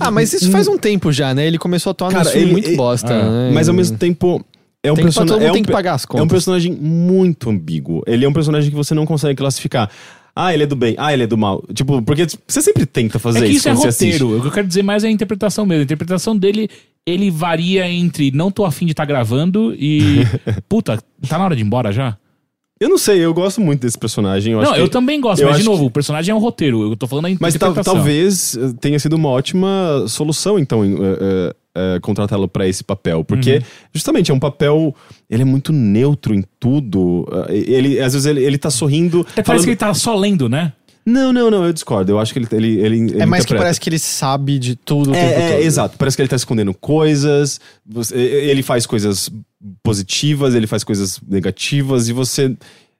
Ah, mas isso faz um tempo já, né? Ele começou a atuar Cara, ele- muito ele- bosta, Ah, né? Mas ao mesmo tempo. É um Tem que- todo personagem. mundo É, um tem que pe- pagar as é um personagem muito ambíguo. Ele é um personagem que você não consegue classificar. Ah, ele é do bem. Ah, ele é do mal. Tipo, porque você sempre tenta fazer É que isso isso é roteiro. O que eu quero dizer mais é a interpretação mesmo. A interpretação dele, ele varia entre não tô afim de estar gravando e. [laughs] puta, tá na hora de ir embora já? Eu não sei, eu gosto muito desse personagem. Eu não, acho eu que- também gosto, eu mas de novo, o personagem é um roteiro. Eu tô falando da Mas interpretação. talvez eh, tenha sido uma ótima solução, então, eh, eh, eh, contratá-lo pra esse papel. Porque, Uhum. justamente, é um papel. Ele é muito neutro em tudo. eh, Ele, às vezes, ele, ele tá sorrindo. Até parece falando- que ele tá só lendo, né? Não, não, não, eu discordo. Eu acho que ele. ele, ele, ele É mais que interpreta. parece que ele sabe de tudo o tempo É, é, todo. exato. Parece que ele tá escondendo coisas. você- ele faz coisas positivas, ele faz coisas negativas, e você.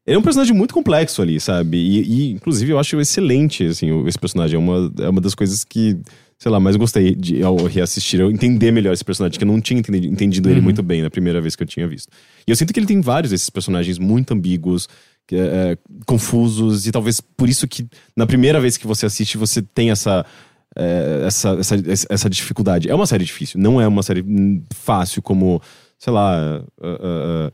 Ele é um personagem muito complexo ali, sabe? E, e, inclusive, eu acho excelente, assim, esse personagem. É uma, é uma das coisas que, sei lá, mais gostei de ao reassistir, eu entender melhor esse personagem, que eu não tinha entendido, entendido ele muito bem na primeira vez que eu tinha visto. E eu sinto que ele tem vários desses personagens muito ambíguos, é, é, confusos, e talvez por isso que na primeira vez que você assiste, você tem essa é, essa, essa, essa dificuldade. É uma série difícil, não é uma série hum, fácil como, sei lá. uh, uh, uh,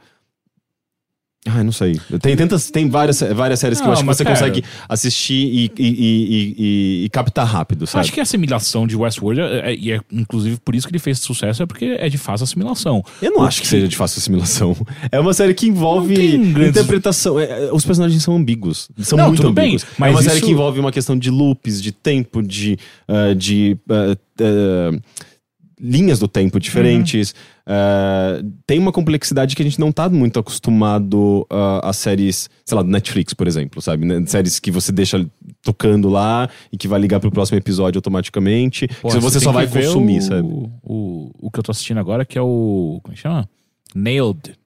Ai, não sei. Tem, tantas, tem várias, várias séries que eu acho que você cara- consegue assistir e, e, e, e- captar rápido, sabe? acho que a assimilação de Westworld, é- é- e é inclusive por isso que ele fez sucesso, é porque é de fácil assimilação. Eu não O acho que seja de fácil assimilação. [laughs] É uma série que envolve grandes- interpretação. É, é, os personagens são ambíguos. São Não, muito tudo bem, ambíguos. mas é uma série isso- que envolve uma questão de loops, de tempo, de. ah, de ah, ah, linhas do tempo diferentes. Ah, tem uma complexidade que a gente não tá muito acostumado ah, a séries, sei lá, do Netflix, por exemplo, sabe? Né? Séries que você deixa tocando lá e que vai ligar pro próximo episódio automaticamente. Pô, que você tem só vai consumir, o, sabe? O, o que eu tô assistindo agora, que é o. Como é que chama? Nailed.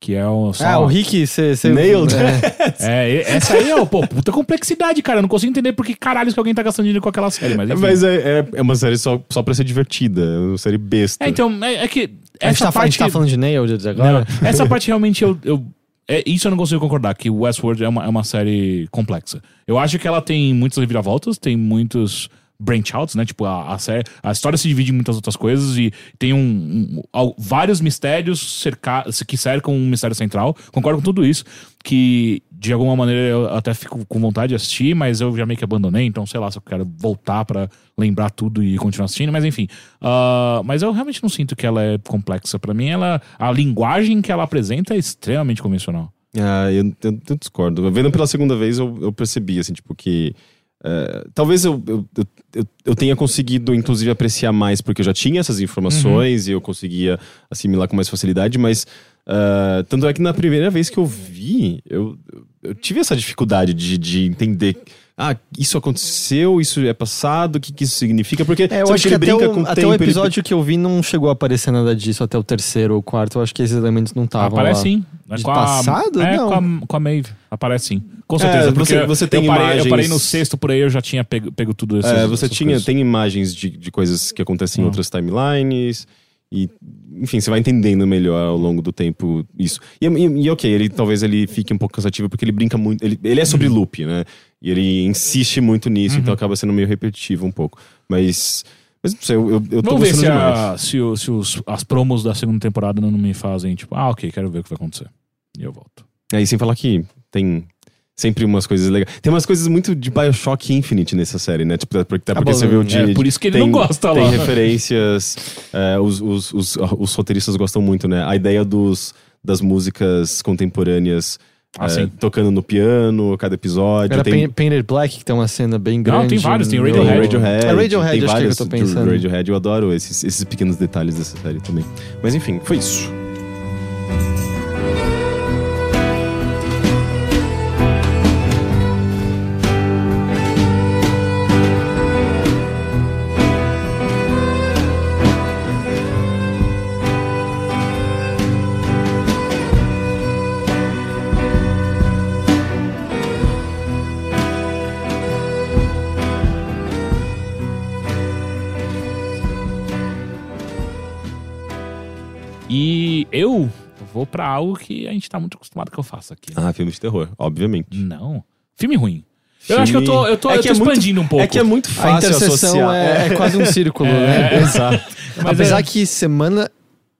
Que é o. só- Ah, o Rick, você... Nailed. É. É, essa aí é, o- pô, puta complexidade, cara. Eu não consigo entender por que caralho que alguém tá gastando dinheiro com aquela série, mas enfim. Mas é, é, é uma série só, só pra ser divertida, é uma série besta. É, então, é, é que. A, gente Essa tá, a parte. gente tá falando de Nailed Não, agora? essa parte realmente eu. eu é, isso eu não consigo concordar, que Westworld é uma, é uma série complexa. Eu acho que ela tem muitas reviravoltas, tem muitos branch outs, né? Tipo, a, a, a história se divide em muitas outras coisas e tem um, um- al- vários mistérios cerca, que cercam um mistério central. Concordo com tudo isso, que de alguma maneira eu até fico com vontade de assistir, mas eu já meio que abandonei, então sei lá se eu quero voltar pra lembrar tudo e continuar assistindo, mas enfim. Ah, mas eu realmente não sinto que ela é complexa. Pra mim, ela, a linguagem que ela apresenta é extremamente convencional. Ah, eu, eu- eu discordo. Vendo pela segunda vez, eu, eu percebi, assim, tipo, que. É, talvez eu, eu, eu, eu- tenha conseguido, inclusive, apreciar mais, porque eu já tinha essas informações e eu conseguia assimilar com mais facilidade, mas. ah, tanto é que na primeira vez que eu vi, eu, eu tive essa dificuldade de, de entender ah, isso aconteceu, isso é passado, o que, que isso significa? Porque É, eu sabe acho que ele até, brinca o, com até tempo, o ele- episódio que eu vi não chegou a aparecer nada disso, até o terceiro ou quarto. Eu acho que esses elementos não estavam lá. Aparece sim. É De com a- passado? É, Não. com a, com a Maeve. Aparece sim. Com É, certeza. você- porque você tem eu parei, imagens- Eu parei no sexto por aí, eu já tinha pego, pego tudo isso. É, você tinha, tem imagens de, de coisas que acontecem em Hum. outras timelines. E, enfim, você vai entendendo melhor ao longo do tempo isso. E, e- e, ok, ele talvez ele fique um pouco cansativo porque ele brinca muito. Ele, ele é sobre Uhum. loop, né? E ele insiste muito nisso, então acaba sendo meio repetitivo um pouco. Mas. Mas não sei, eu, eu, eu tô Vamos ver se, a- se, o- se os, as promos da segunda temporada não me fazem, tipo, ah, ok, quero ver o que vai acontecer. E eu volto. Aí, sem falar que tem sempre umas coisas legais. Tem umas coisas muito de Bioshock Infinite nessa série, né? Tipo, até porque você vê o de. É, por isso que ele tem, não gosta Tem lá. referências. é, os, os, os, os roteiristas gostam muito, né? A ideia dos, das músicas contemporâneas Ah, é, sim. tocando no piano, cada episódio. Era tem Pain- Painted Black, que tem uma cena bem grande. Não, tem vários, tem no- tem Radiohead. Radiohead. É Radiohead, tem acho que é que eu tô do pensando. Radiohead, eu adoro esses, esses pequenos detalhes dessa série também. Mas enfim, foi isso. Eu vou pra algo que a gente tá muito acostumado que eu faço aqui. Ah, filme de terror, obviamente. Não. Filme ruim. Eu acho que eu tô, eu tô, É eu tô é muito- expandindo um pouco. É que é muito A fácil interseção associar. é, é quase um [laughs] círculo, né? É. Exato. Mas Apesar é- que semana.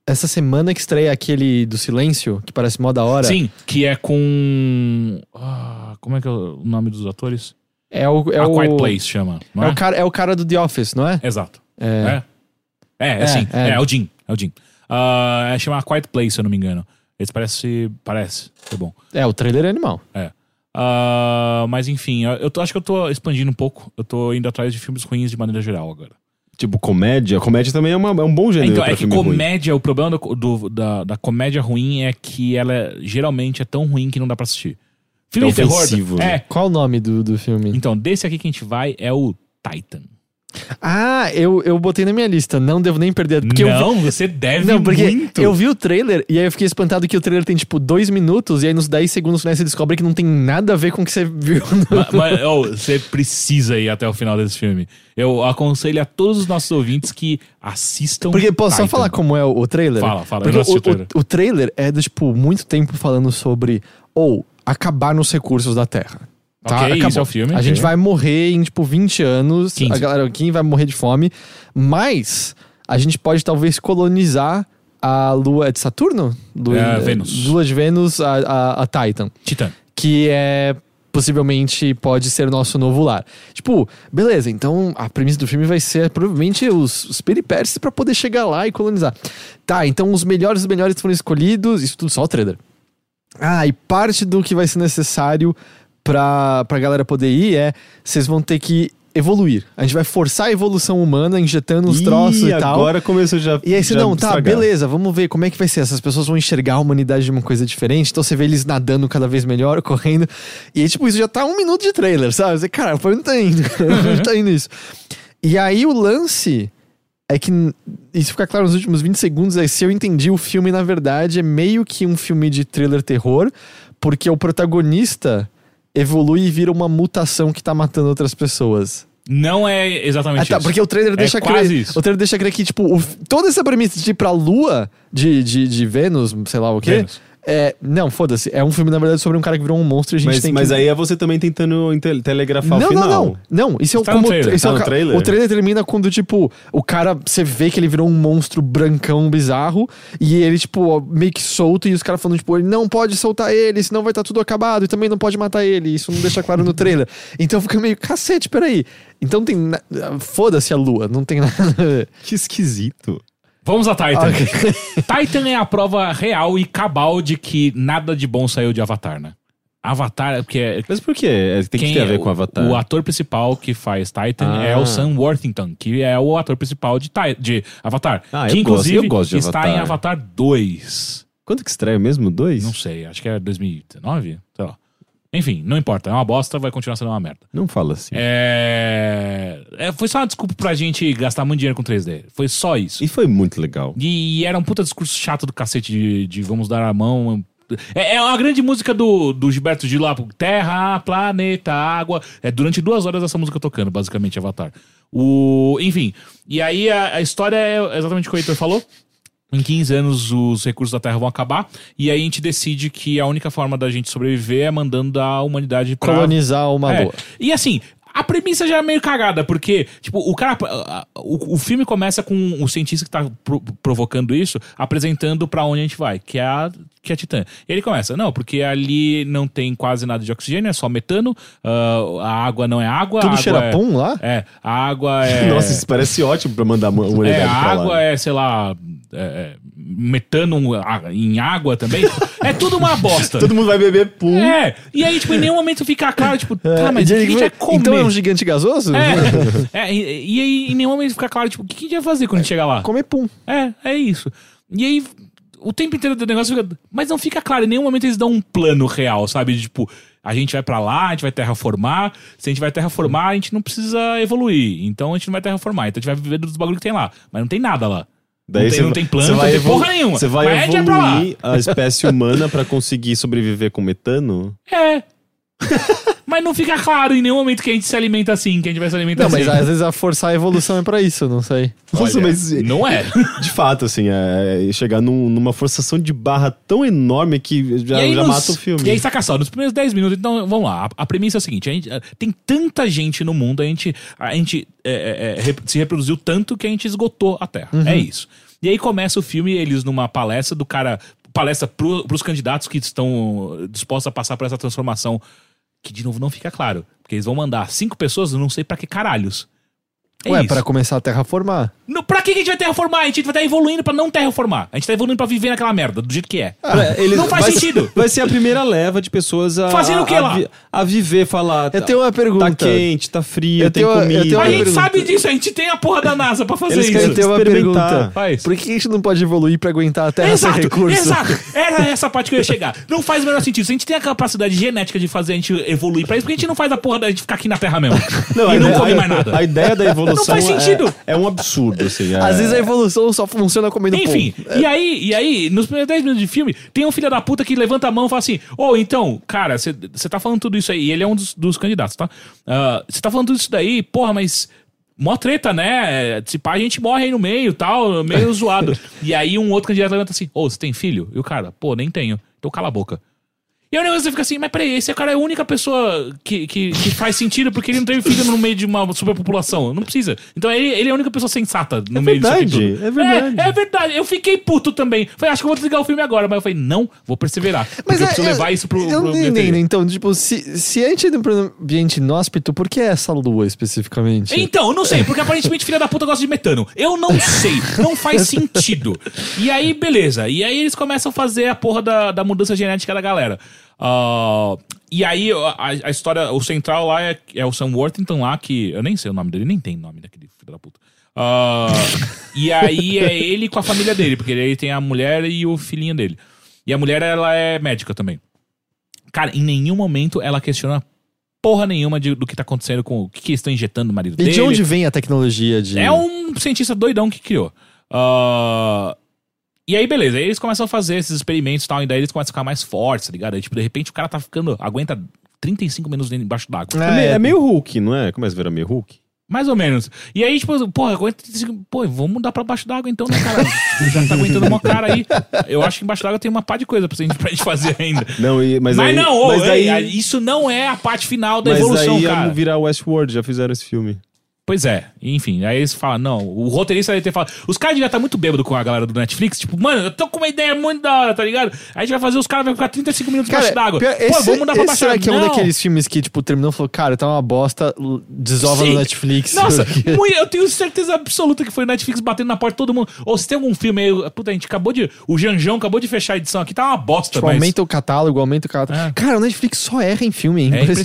Essa semana que estreia aquele do silêncio, que parece mó da hora. Sim, que é com. Ah, como é que é o nome dos atores? É o. É A o, Quiet Place chama. É, é? o cara, é o cara do The Office, não é? Exato. É. É. É, é, É, sim. é. É, é o Jim. É o Jim. Ah, é chama Quiet Place, se eu não me engano. Esse parece. Parece. Foi bom. É, o trailer é animal. É. Ah, mas enfim, eu tô- acho que eu tô expandindo um pouco. Eu tô indo atrás de filmes ruins de maneira geral agora. Tipo, comédia. Comédia também é, uma- é um bom gênero Então, pra é que filme ruim. comédia, o problema do- do- da, da comédia ruim é que ela é- geralmente é tão ruim que não dá pra assistir. Filme É de terror. ofensivo, né? É. Qual o nome do, do filme? Então, desse aqui que a gente vai é o Titan. Ah, eu, eu botei na minha lista. Não devo nem perder. Porque eu vi- não, você deve Não, porque muito. eu vi o trailer e aí eu fiquei espantado que o trailer tem tipo dois minutos e aí nos 10 segundos finais você descobre que não tem nada a ver com o que você viu. no- [laughs] Ma- Mas, oh, você precisa ir até o final desse filme. Eu aconselho a todos os nossos ouvintes que assistam. Porque posso só Titan. falar como é o, trailer? Fala, fala, eu Porque não assisti o, o trailer. o, o trailer é do tipo muito tempo falando sobre ou acabar nos recursos da Terra. Tá? Ok, Acabou. isso é o filme, A ok. gente vai morrer em tipo 20 anos. 15. A galera aqui vai morrer de fome. Mas a gente pode talvez colonizar a lua é de Saturno? Lua, É, Vênus. Lua de Vênus, a, a, a Titan. Titã. que é possivelmente pode ser o nosso novo lar. Tipo, beleza, então a premissa do filme vai ser provavelmente os, os peripécias pra poder chegar lá e colonizar. Tá, então os melhores dos melhores foram escolhidos, isso tudo só o trailer. Ah, e parte do que vai ser necessário pra, pra galera poder ir é vocês vão ter que evoluir. A gente vai forçar a evolução humana, injetando uns Ih, troços e tal. agora começou já. E aí você, já não, tá, estragar. beleza, vamos ver como é que vai ser. Essas pessoas vão enxergar a humanidade de uma coisa diferente, então você vê eles nadando cada vez melhor, [laughs] correndo. E aí, tipo, isso já tá um minuto de trailer, sabe? Você, cara, pra onde tá indo? [laughs] Onde tá indo isso? E aí o lance é que isso fica claro nos últimos 20 segundos, é se eu entendi, o filme, na verdade, é meio que um filme de thriller terror, porque o protagonista evolui e vira uma mutação que tá matando outras pessoas. Não é exatamente Ah, tá, isso. porque o trailer deixa quase crer. isso. O trailer deixa crer que, tipo, o- toda essa premissa de ir pra lua de, de, de Vênus, sei lá o quê. Vênus. É, não, foda-se. É um filme, na verdade, sobre um cara que virou um monstro e a gente Mas, tem mas que. aí é você também tentando inte- telegrafar não, o final. não, não. Não, isso é o Tá como. trailer. isso é Tá o, no ca- trailer? o trailer termina quando, tipo, o cara, você vê que ele virou um monstro brancão bizarro e ele, tipo, meio que solto e os caras falando, tipo, ele não pode soltar ele, senão vai estar tudo acabado e também não pode matar ele. Isso não deixa claro no trailer. [laughs] Então fica meio, cacete, peraí. Então tem. na- Foda-se a lua, não tem nada. Que esquisito. Vamos a Titan. Ok. [laughs] Titan é a prova real e cabal de que nada de bom saiu de Avatar, né? Avatar é porque é- Mas por quê? É, Tem que ter a ver com Avatar. O ator principal que faz Titan Ah. é o Sam Worthington, que é o ator principal de, de Avatar. Ah, que eu gosto- inclusive eu gosto de está Avatar. em Avatar 2. Quanto que estreia mesmo? Dois? Não sei, acho que é 2019, sei lá. Enfim, não importa. É uma bosta, vai continuar sendo uma merda. Não fala assim. É... é, Foi só uma desculpa pra gente gastar muito dinheiro com 3D. Foi só isso. E foi muito legal. E, era um puta discurso chato do cacete de, de vamos dar a mão. É, é uma grande música do, do Gilberto Gil lá, Terra, Planeta, Água. É durante duas horas essa música tocando, basicamente, Avatar. O, enfim, e aí a, a história é exatamente o que o Heitor falou. Em 15 anos os recursos da Terra vão acabar e aí a gente decide que a única forma da gente sobreviver é mandando a humanidade pra... Colonizar uma É. boa. E assim, a premissa já é meio cagada, porque, tipo, o cara. O, o filme começa com o cientista que tá pro- provocando isso apresentando pra onde a gente vai, que é a, que é a Titã. E ele começa, não, porque ali não tem quase nada de oxigênio, é só metano, ah, a água não é água. Tudo água cheira é, pum lá? É, a água é. Nossa, isso parece ótimo pra mandar uma É, a água lá. é, sei lá, é, é, metano em água também. é tudo uma bosta. Todo mundo vai beber pum. É, e aí, tipo, em nenhum momento fica claro, tipo, tá, mas o que a gente vai comer? então é um gigante gasoso? É, é, e, e aí em nenhum momento fica claro, tipo, o que a gente vai fazer quando a gente chegar lá? Comer pum. É, é isso. E aí, o tempo inteiro do negócio fica. Mas não fica claro, em nenhum momento eles dão um plano real, sabe? Tipo, a gente vai pra lá, a gente vai terraformar. Se a gente vai terraformar, a gente não precisa evoluir. Então a gente não vai terraformar. Então a gente vai viver dos bagulhos que tem lá. Mas não tem nada lá. Daí não, tem, você não tem planta, você não vai tem porra nenhuma. Você vai Mas lá. evoluir a espécie humana pra conseguir sobreviver com metano? É. [laughs] mas não fica claro em nenhum momento que a gente se alimenta assim, que a gente vai se alimentar Não, assim. mas às vezes a forçar a evolução é pra isso, não sei. [laughs] Nossa, Olha, mas Não é. [laughs] de fato, assim, é chegar num- numa forçação de barra tão enorme que já, E aí já nos- mata o filme. E aí, saca só, nos primeiros 10 minutos, então, vamos lá. A, a premissa é a seguinte: a gente, eh, tem tanta gente no mundo, a gente, a gente eh, eh, eh, rep- se reproduziu tanto que a gente esgotou a Terra. É isso. E aí começa o filme, eles numa palestra do cara. Palestra pro, pros candidatos que estão dispostos a passar por essa transformação. Que, de novo, não fica claro. Porque eles vão mandar cinco pessoas, eu não sei pra que caralhos. É Ué, isso. pra começar a terraformar. No, pra que que a gente vai terraformar? A gente vai estar evoluindo pra não terraformar. A gente tá evoluindo pra viver naquela merda, do jeito que é. Eles- não faz vai- sentido. Vai ser a primeira leva de pessoas a. Fazendo o que a lá? A viver, falar. Eu tenho uma pergunta. Tá quente, tá frio, Eu tem tenho- eu comida. tenho A gente pergunta. sabe disso, a gente tem a porra da NASA pra fazer Eles isso. Eu tenho uma pergunta. Faz. Por que a gente não pode evoluir pra aguentar a Terra Exato, sem recurso? exato. [laughs] Era essa parte que eu ia chegar. Não faz o menor sentido. Se a gente tem a capacidade genética de fazer a gente evoluir pra isso, por que a gente não faz a porra da gente ficar aqui na Terra mesmo? Não, e não ideia- come mais nada. A ideia da evolução Não faz é- sentido. É, um absurdo, assim. é- Às vezes a evolução só funciona comendo Enfim, pum. e aí, e aí, nos primeiros 10 minutos de filme, tem um filho da puta que levanta a mão e fala assim: Ô, então, cara, você tá falando tudo isso aí. E ele é um dos, dos candidatos, tá? Você tá falando tudo isso daí, porra, mas. Mó treta, né? Se pá, a gente morre aí no meio tal, meio zoado. [laughs] E aí um outro candidato levanta assim: Ô, você tem filho? E o cara, pô, nem tenho. Então cala a boca. E aí o negócio fica assim, mas peraí, esse cara é a única pessoa que, que, que faz sentido porque ele não teve filho no meio de uma superpopulação. Não precisa. Então ele, ele é a única pessoa sensata no É meio disso aqui verdade, tudo. é verdade. É, é verdade. Eu fiquei puto também. Falei, acho que eu vou desligar o filme agora. Mas eu falei, não, vou perseverar. Porque eu preciso levar isso pro. Eu pro entendo. bilheteria. Então, tipo, se, se a gente entra pra um ambiente inóspito, por que essa lua especificamente? Então, eu não sei, porque aparentemente filha da puta gosta de metano. Eu não sei, não faz [laughs] sentido. E aí, beleza. E aí eles começam a fazer a porra da, da mudança genética da galera. Ah, e aí a, a história, o central lá é, é o Sam Worthington lá, que eu nem sei o nome dele, nem tem nome daquele filho da puta. Ah, e aí é ele com a família dele, porque ele tem a mulher e o filhinho dele. E a mulher, ela é médica também. Cara, em nenhum momento ela questiona porra nenhuma de- do que tá acontecendo com o que, que eles estão injetando no marido E dele. de onde vem a tecnologia de. É um cientista doidão que criou. Ah, e aí, beleza. Aí eles começam a fazer esses experimentos e tal, e daí eles começam a ficar mais fortes, tá ligado? Aí, tipo, de repente o cara tá ficando. aguenta 35 minutos dentro- embaixo d'água. É, meio- é meio Hulk, não é? Começa a virar meio Hulk. Mais ou menos. E aí, tipo, porra, aguenta. 35 Pô, vamos mudar pra baixo d'água então, né, cara? [laughs] Já tá aguentando uma cara aí. Eu acho que embaixo d'água tem uma pá de coisa pra gente, pra gente fazer ainda. Não, e- mas, Mas, aí, não, mas daí, isso não é a parte final da mas evolução, aí cara. ia virar Westworld, já fizeram esse filme. Pois é, enfim, aí eles falam, não, o roteirista deve ter falado, os caras já tá muito bêbado com a galera do Netflix, tipo, mano, eu tô com uma ideia muito da hora, tá ligado? Aí a gente vai fazer os caras, vai ficar 35 minutos Cara, debaixo d'água. Pô, esse, vamos mudar pra baixo será d'água. que é um daqueles filmes que, tipo, terminou e falou, cara, tá uma bosta, desova Sim. no Netflix. Nossa, [laughs] muito- eu tenho certeza absoluta que foi o Netflix batendo na porta de todo mundo. Ou se tem algum filme aí, puta, a gente acabou de. O Janjão acabou de fechar a edição aqui, tá uma bosta, Tipo, mas. aumenta o catálogo, aumenta o catálogo. É. Cara, o Netflix só erra em filme, é É impressionante.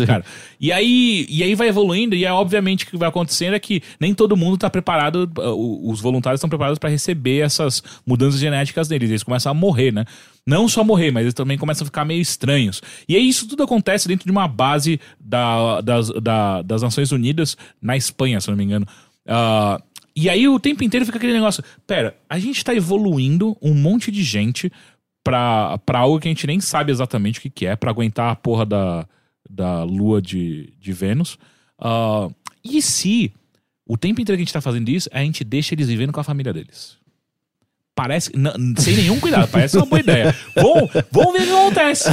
impressionante, cara. E aí, e aí vai evoluindo, e é obviamente o que vai acontecendo é que nem todo mundo tá preparado, uh, os voluntários estão preparados para receber essas mudanças genéticas deles. Eles começam a morrer, né? Não só morrer, mas eles também começam a ficar meio estranhos. E aí isso tudo acontece dentro de uma base da, das, da- das Nações Unidas na Espanha, se não me engano. Ah, e aí o tempo inteiro fica aquele negócio: pera, a gente tá evoluindo um monte de gente pra algo que a gente nem sabe exatamente o que, que é, pra aguentar a porra da, da lua de, de Vênus. Ah, e se o tempo inteiro que a gente tá fazendo isso, a gente deixa eles vivendo com a família deles? Parece. sem nenhum cuidado, parece uma boa ideia. Vamos, vamos ver o que acontece.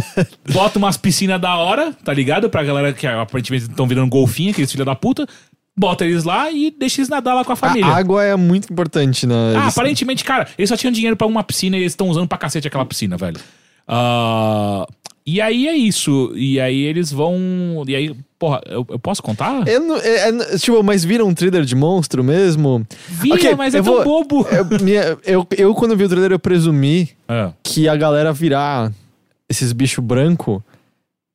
[laughs] Bota umas piscinas da hora, tá ligado? Pra galera que aparentemente estão virando golfinho, aqueles filha da puta. Bota eles lá e deixa eles nadar lá com a família. A água é muito importante na. Ah, aparentemente, cara, eles só tinham dinheiro pra uma piscina e eles estão usando pra cacete aquela piscina, velho. Ah, e aí é isso. E aí eles vão. E aí, porra, eu, eu posso contar? Eu não- é- é- tipo, mas viram um trailer de monstro mesmo? Vira, Ok, mas é tão vou- bobo. [laughs] Eu, eu, quando vi o trailer, eu presumi Ah, que a galera virar esses bichos branco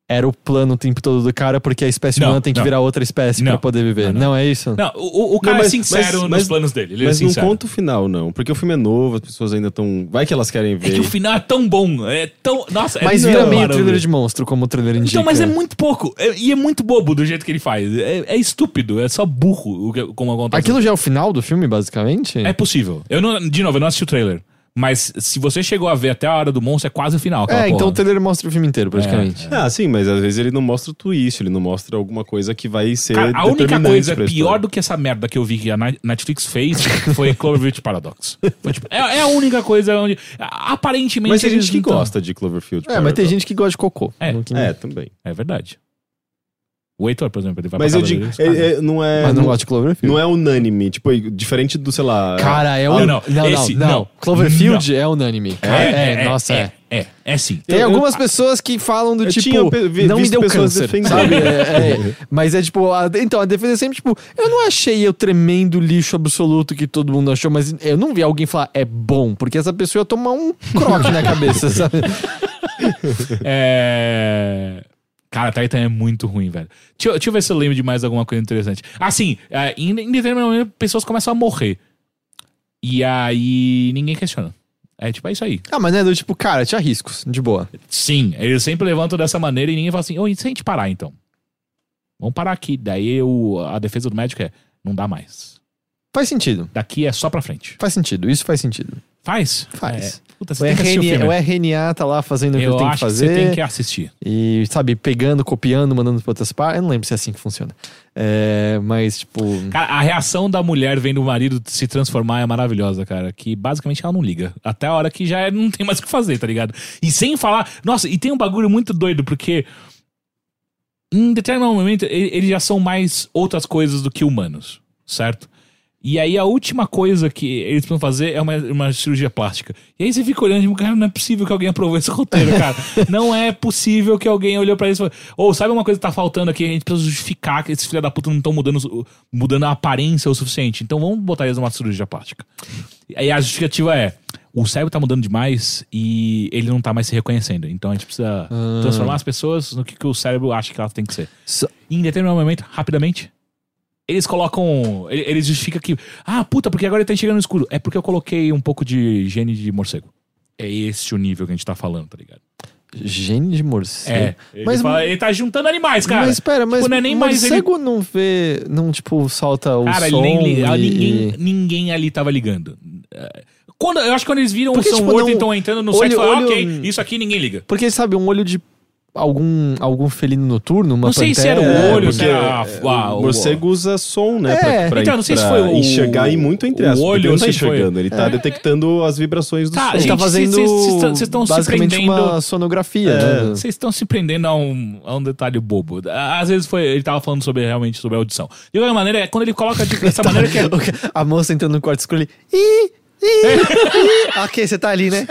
era o plano o tempo todo do cara, porque a espécie Não, humana tem que não. virar outra espécie Não. pra poder viver. Não, Não, não. é isso? Não, o, o cara Não, mas- é sincero mas- nos mas- planos dele. Ele Mas é não conta o final, não. Porque o filme é novo, as pessoas ainda estão. Vai que elas querem É ver. que o final é tão bom. É tão. Nossa, é Mas tão vira meio trailer de monstro, como o trailer indica. Então, mas é muito pouco. É- e é muito bobo do jeito que ele faz. É, é estúpido, é só burro o que, como acontece. Aquilo já é o final do filme, basicamente? É possível. Eu não, de novo, eu não assisti o trailer. Mas se você chegou a ver até a hora do monstro, é quase o final. É, então porra. o trailer mostra o filme inteiro, praticamente. Ah, sim, mas às vezes ele não mostra o twist, ele não mostra alguma coisa que vai ser. Cara, a única coisa pior história. do que essa merda que eu vi que a Netflix fez [laughs] foi Cloverfield Paradox. Foi, tipo, é, é a única coisa onde. Aparentemente. Mas tem gente que gosta de Cloverfield. É, mas tem gente que gosta de cocô. É. É, também. É verdade. O Heitor, por exemplo, ele vai Mas eu digo, é- é- não é. Mas não não, gosta de Cloverfield. não é unânime. Tipo, diferente do, sei lá. Cara, é Não, um... não, Não, não, esse- não. não. Cloverfield é unânime. É, é, nossa, é. É, é, é sim. Tem Eu- algumas eu- pessoas que falam do tipo, vi- não me deu câncer, sabe? É, é. Mas é tipo, a- então, a defesa é sempre tipo, eu não achei o tremendo lixo absoluto que todo mundo achou, mas eu não vi alguém falar é bom, porque essa pessoa ia tomar um croque na cabeça, [laughs] sabe? É. Cara, Titan é muito ruim, velho. Deixa, eu- deixa eu ver se eu lembro de mais alguma coisa interessante. Assim, é, em, em determinado momento, pessoas começam a morrer. E aí ninguém questiona. É tipo, é isso aí. Ah, mas né, do tipo, cara, tinha riscos, de boa. Sim, eles sempre levantam dessa maneira e ninguém fala assim, ô, e se a gente parar então? Vamos parar aqui. Daí o, a defesa do médico é, não dá mais. Faz sentido. Daqui é só pra frente. Faz sentido, isso faz sentido. Faz? Faz. É. Puta, O o RNA, filme. o RNA tá lá fazendo o que Eu ele tem que acho que fazer. você tem que assistir. E, sabe, pegando, copiando, mandando pra outras partes. Eu não lembro se é assim que funciona. É, mas, tipo. Cara, a reação da mulher vendo o marido se transformar é maravilhosa, cara. Que basicamente ela não liga. Até a hora que já é- não tem mais o que fazer, tá ligado? E sem falar. Nossa, e tem um bagulho muito doido, porque. Em determinado momento, eles já são mais outras coisas do que humanos, certo? E aí a última coisa que eles precisam fazer é uma, uma cirurgia plástica. E aí você fica olhando e tipo, cara, não é possível que alguém aprovou esse roteiro, cara. não é possível que alguém olhou pra isso e falou, ou sabe uma coisa que tá faltando aqui? A gente precisa justificar que esses filha da puta não estão mudando, mudando a aparência o suficiente. Então vamos botar eles numa cirurgia plástica. E aí a justificativa é, o cérebro tá mudando demais e ele não tá mais se reconhecendo. Então a gente precisa transformar as pessoas no que, que o cérebro acha que elas têm que ser. E em determinado momento, rapidamente, eles colocam. ele- Eles justificam que. Ah, puta, porque agora ele tá enxergando no escuro. É porque eu coloquei um pouco de gene de morcego. É esse o nível que a gente tá falando, tá ligado? Gene de morcego. É. Ele, Mas- fala- ele tá juntando animais, cara. mas espera, mas Tipo, não é nem mais ele- morcego não vê, não, tipo, salta o Cara, som ele nem, li- ah, e- ninguém, ninguém ali tava ligando. Quando, eu acho que quando eles viram Porque, o Sam tipo, Worthington não- entrando no olho- site, falaram, olho- ok, isso aqui ninguém liga. Porque, sabe, um olho de algum, algum felino noturno, uma Não sei se era o pantera, olho, porque se era a- é, a- o o- morcego usa som, né? É. Pra, pra, Então, não sei se foi o- enxergar e muito entre o aspas. porque olho ele não tá ou se foi- enxergando, ele tá detectando as vibrações do Tá, som. Ele tá Gente, fazendo cês- cês- cês estão se basicamente prendendo- uma sonografia, É. né? Vocês estão se prendendo a um, a um detalhe bobo. Às vezes foi, ele tava falando sobre realmente sobre a audição. De qualquer maneira, é quando ele coloca de, dessa [laughs] maneira que é. [laughs] A moça entrando no quarto escuro ih. [laughs] ok, você tá ali, né?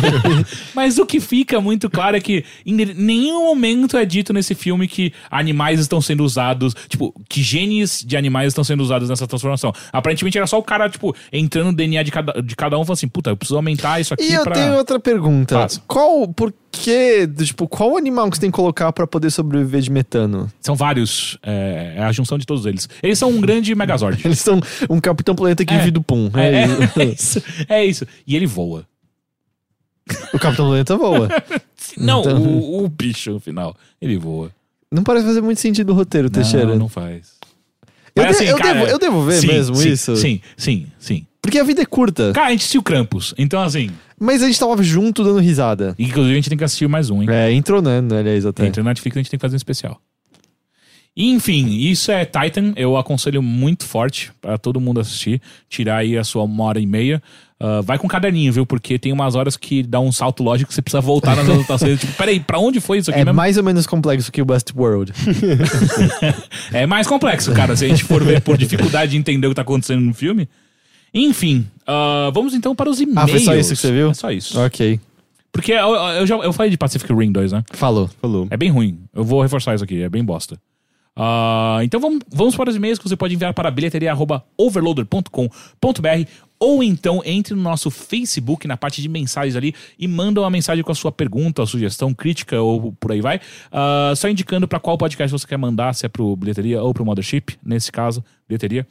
[laughs] Mas o que fica muito claro é que em nenhum momento é dito nesse filme que animais estão sendo usados, tipo, que genes de animais estão sendo usados nessa transformação. Aparentemente era só o cara, tipo, entrando no DNA de cada, de cada um, falando assim, puta, eu preciso aumentar isso aqui E eu pra. tenho outra pergunta. Qual, por, que, tipo, qual animal que você tem que colocar pra poder sobreviver de metano? São vários. É, é a junção de todos eles. Eles são um grande Megazord. [laughs] Eles são um Capitão Planeta que É. vive do Pum. É, É, [laughs] é, isso. é isso. É. E ele voa. O Capitão Planeta voa. [laughs] Não, Então- o, o bicho no final. Ele voa. Não parece fazer muito sentido o roteiro, Teixeira. Não, não faz. Eu, de- assim, eu cara, devo, eu devo ver sim, mesmo sim, isso? Sim, sim, sim. Porque a vida é curta. Cara, a gente assistiu Krampus. Então, assim. Mas a gente tava junto dando risada. Inclusive, a gente tem que assistir mais um, hein? É, entrou, né? Aliás, até. Entre o Netflix, a gente tem que fazer um especial. Enfim, isso é Titan. Eu aconselho muito forte pra todo mundo assistir. Tirar aí a sua uma hora e meia. Ah, vai com caderninho, viu? Porque tem umas horas que dá um salto lógico que você precisa voltar nas anotações. [laughs] tipo, peraí, pra onde foi isso aqui É mesmo? mais ou menos complexo que o Westworld. [laughs] É mais complexo, cara, se a gente for ver por dificuldade de entender o que tá acontecendo no filme. Enfim, ah, vamos então para os e-mails. Ah, foi só isso que você viu? É só isso. ok. Porque eu, eu já eu falei de Pacific Rim 2, né? Falou. Falou. É bem ruim. Eu vou reforçar isso aqui, é bem bosta. Ah, então vamos, vamos para os e-mails que você pode enviar para bilheteria.overloader.com.br ou então entre no nosso Facebook, na parte de mensagens ali, e manda uma mensagem com a sua pergunta, sugestão, crítica ou por aí vai. Ah, só indicando para qual podcast você quer mandar, se é pro Bilheteria ou pro Mothership. Nesse caso, Bilheteria.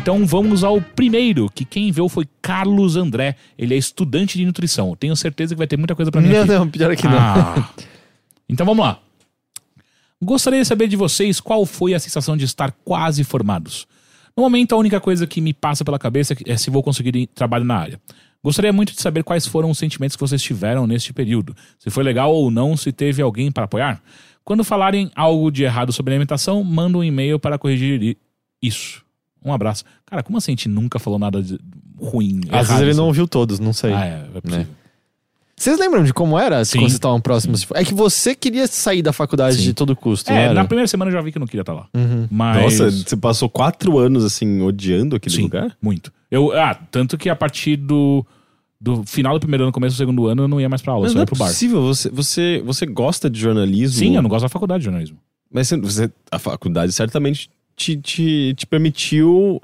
Então vamos ao primeiro, que quem enviou foi Carlos André. Ele é estudante de nutrição. Tenho certeza que vai ter muita coisa pra mim Não, aqui. não, pior que não. Ah. Então vamos lá. Gostaria de saber de vocês qual foi a sensação de estar quase formados. No momento, a única coisa que me passa pela cabeça é se vou conseguir ir- trabalho na área. Gostaria muito de saber quais foram os sentimentos que vocês tiveram neste período. Se foi legal ou não, se teve alguém para apoiar. Quando falarem algo de errado sobre alimentação, manda um e-mail para corrigir isso. Um abraço. Cara, como assim a gente nunca falou nada de ruim? Às vezes ele não ouviu todos, não sei. Ah, é, é possível. Vocês lembram de como era Sim. quando vocês estavam próximos? É que você queria sair da faculdade Sim. de todo custo, É, na primeira semana eu já vi que eu não queria estar lá. Uhum. Mas. Nossa, você passou quatro anos assim, odiando aquele Sim, lugar? muito. Eu, ah, tanto que a partir do, do final do primeiro ano, começo do segundo ano, eu não ia mais pra aula, Mas só não ia é pro bar. possível, você, você, você gosta de jornalismo? Sim, eu não gosto da faculdade de jornalismo. Mas você, você- a faculdade certamente te, te, te permitiu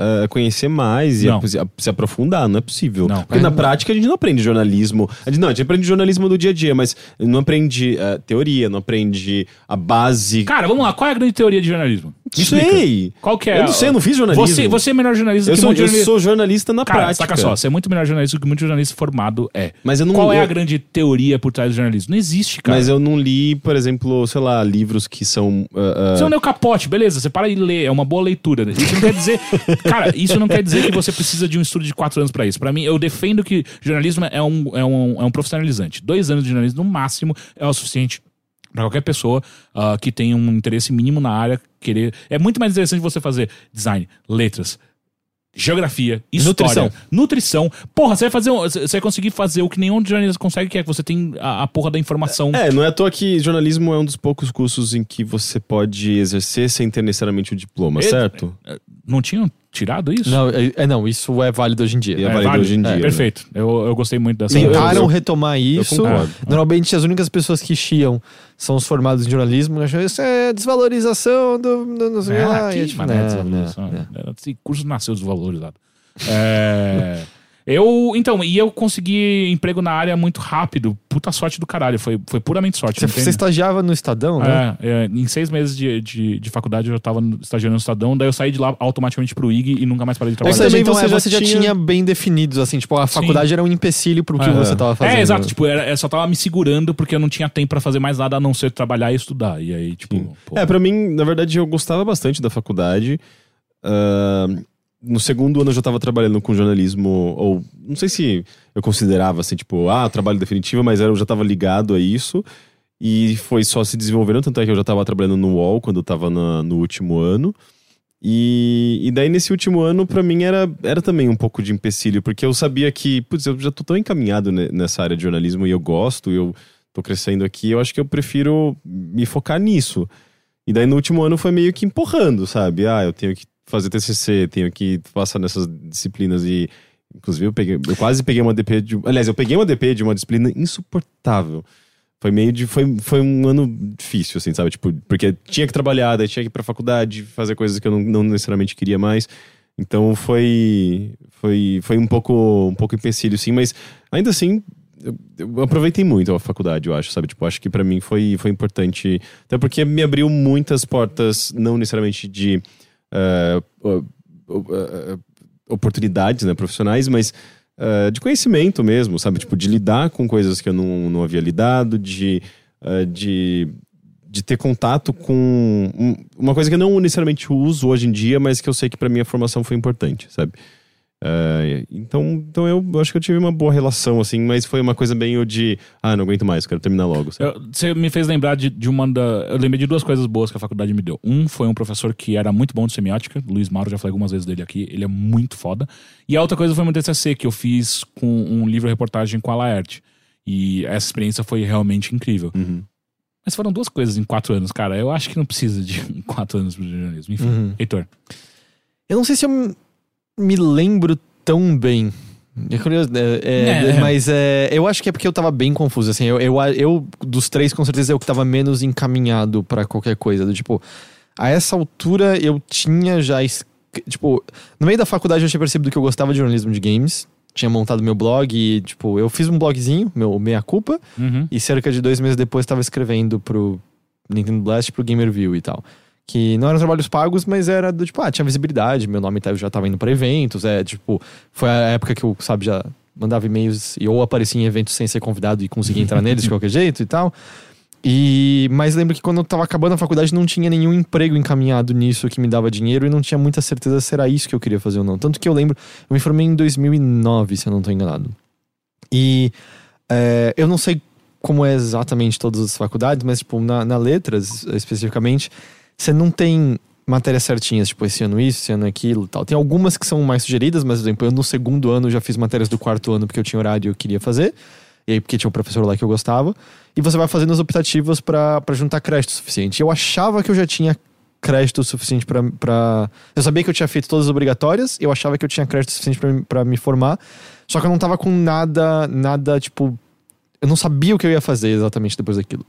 ah, conhecer mais e Não. se, aprofundar, não é possível. Não. Porque na prática a gente não aprende jornalismo. A gente, não, a gente aprende jornalismo do dia a dia, mas não aprende ah, teoria, não aprende a base. Cara, vamos lá, qual é a grande teoria de jornalismo? Explica. sei! Qual que é? Eu não sei, eu não fiz jornalismo. Você, você é melhor jornalista eu, que sou, muito eu jornalista. sou jornalista na Cara, prática. saca só, você é muito melhor jornalista do que muito jornalista formado é. Mas eu não Qual é eu- a grande teoria por trás do jornalismo? Não existe, cara. Mas eu não li, por exemplo, sei lá, livros que são. ah, ah, Você não leu capote, beleza, você para e lê, é uma boa leitura. Isso não quer dizer. [laughs] cara, isso não quer dizer que você precisa de um estudo de quatro anos pra isso. Pra mim, eu defendo que jornalismo é um, é um, é um profissionalizante. Dois anos de jornalismo, no máximo, é o suficiente pra qualquer pessoa ah, que tenha um interesse mínimo na área querer. É muito mais interessante você fazer design, letras. Geografia, história, Nutrição. nutrição. Porra, você vai fazer. um- Você vai conseguir fazer o que nenhum jornalista consegue, que é que você tem a, a porra da informação. É, não é à toa que jornalismo é um dos poucos cursos em que você pode exercer sem ter necessariamente o diploma, É- certo? Não tinham tirado isso? Não, é, é, não, isso é válido hoje em dia. E é válido hoje em dia, né? Perfeito. Eu, eu gostei muito dessa. Tentaram eu- retomar isso. Normalmente as únicas pessoas que chiam são os formados em jornalismo. Acham isso é desvalorização do, do não sei o que É, lá. aqui, E é tipo, é desvalorização. não, não. Esse curso nasceu desvalorizado. É, [laughs] eu, então, e eu consegui emprego na área muito rápido. Puta sorte do caralho. Foi, foi puramente sorte. Você, estagiava no Estadão, né? É, é, em seis meses de, de, de faculdade eu já tava no- estagiando no Estadão, daí eu saí de lá automaticamente pro IG e nunca mais parei de Ou trabalhar. seja, também então você é, já você já tinha- tinha bem definidos, assim, tipo, a faculdade era um empecilho pro que Aham. você tava fazendo. É, exato. Tipo, era, eu só tava me segurando porque eu não tinha tempo pra fazer mais nada a não ser trabalhar e estudar. E aí, tipo, pô, É, pra mim, na verdade, eu gostava bastante da faculdade. Ah, no segundo ano eu já tava trabalhando com jornalismo, ou não sei se eu considerava assim, tipo, ah, trabalho definitivo, mas eu já tava ligado a isso. E foi só se desenvolvendo, tanto é que eu já tava trabalhando no UOL quando eu tava na- no último ano. E, e daí, nesse último ano, pra mim, era, era também um pouco de empecilho, porque eu sabia que, putz, eu já tô tão encaminhado ne- nessa área de jornalismo e eu gosto, e eu tô crescendo aqui, eu acho que eu prefiro me focar nisso. E daí, no último ano, foi meio que empurrando, sabe? Ah, eu tenho que fazer TCC, tenho que passar nessas disciplinas e. Inclusive, eu, peguei, eu quase peguei uma DP de. Aliás, eu peguei uma DP de uma disciplina insuportável. Foi meio de. Foi, foi um ano difícil, assim, sabe? Tipo, porque tinha que trabalhar, daí tinha que ir pra faculdade, fazer coisas que eu não, não necessariamente queria mais. Então foi. Foi, foi um pouco um pouco empecilho, sim, mas ainda assim. Eu aproveitei muito a faculdade, eu acho, sabe? Tipo, acho que para mim foi, foi importante. Até porque me abriu muitas portas, não necessariamente de uh, uh, oportunidades né, profissionais, mas de conhecimento mesmo, sabe? Tipo, de lidar com coisas que eu não, não havia lidado, de, de, de ter contato com um, uma coisa que eu não necessariamente uso hoje em dia, mas que eu sei que para minha formação foi importante, sabe? Uh, então, então eu acho que eu tive uma boa relação, assim, mas foi uma coisa bem de ah, não aguento mais, quero terminar logo. Eu, você me fez lembrar de, de uma da. Eu lembrei de duas coisas boas que a faculdade me deu. Um foi um professor que era muito bom de semiótica, Luiz Mauro, já falei algumas vezes dele aqui, ele é muito foda. E a outra coisa foi meu TCC, que eu fiz com um livro-reportagem com a Laerte. E essa experiência foi realmente incrível. Uhum. Mas foram duas coisas em quatro anos, cara. Eu acho que não precisa de [laughs] quatro anos de jornalismo. Enfim, Uhum. Heitor. Eu não sei se eu me lembro tão bem. É curioso, é, é, É. mas é, eu acho que é porque eu tava bem confuso. Assim, eu, eu, eu, dos três, com certeza, eu que tava menos encaminhado pra qualquer coisa. Do tipo, a essa altura eu tinha já. Tipo, no meio da faculdade eu tinha percebido que eu gostava de jornalismo de games. Tinha montado meu blog e, tipo, eu fiz um blogzinho, meu Meia Culpa, Uhum. e cerca de dois meses depois estava escrevendo pro Nintendo Blast, pro Gamerview e tal. Que não eram trabalhos pagos, mas era do tipo, ah, tinha visibilidade, meu nome tava- já tava indo pra eventos, é, tipo, foi a época que eu, sabe, já mandava e-mails e ou aparecia em eventos sem ser convidado e conseguia entrar neles de [laughs] qualquer jeito e tal. E, mas lembro que quando eu tava acabando a faculdade não tinha nenhum emprego encaminhado nisso que me dava dinheiro e não tinha muita certeza se era isso que eu queria fazer ou não. Tanto que eu lembro, eu me formei em 2009, se eu não tô enganado. E é, eu não sei como é exatamente todas as faculdades, mas, tipo, na, na letras, especificamente, você não tem matérias certinhas, tipo, esse ano isso, esse ano aquilo tal. Tem algumas que são mais sugeridas, mas, por exemplo, eu no segundo ano já fiz matérias do quarto ano porque eu tinha horário e eu queria fazer. E aí, porque tinha um professor lá que eu gostava. E você vai fazendo as optativas pra juntar crédito suficiente. Eu achava que eu já tinha crédito suficiente pra- pra. Eu sabia que eu tinha feito todas as obrigatórias, eu achava que eu tinha crédito suficiente pra me formar. Só que eu não tava com nada, nada, tipo. Eu não sabia o que eu ia fazer exatamente depois daquilo.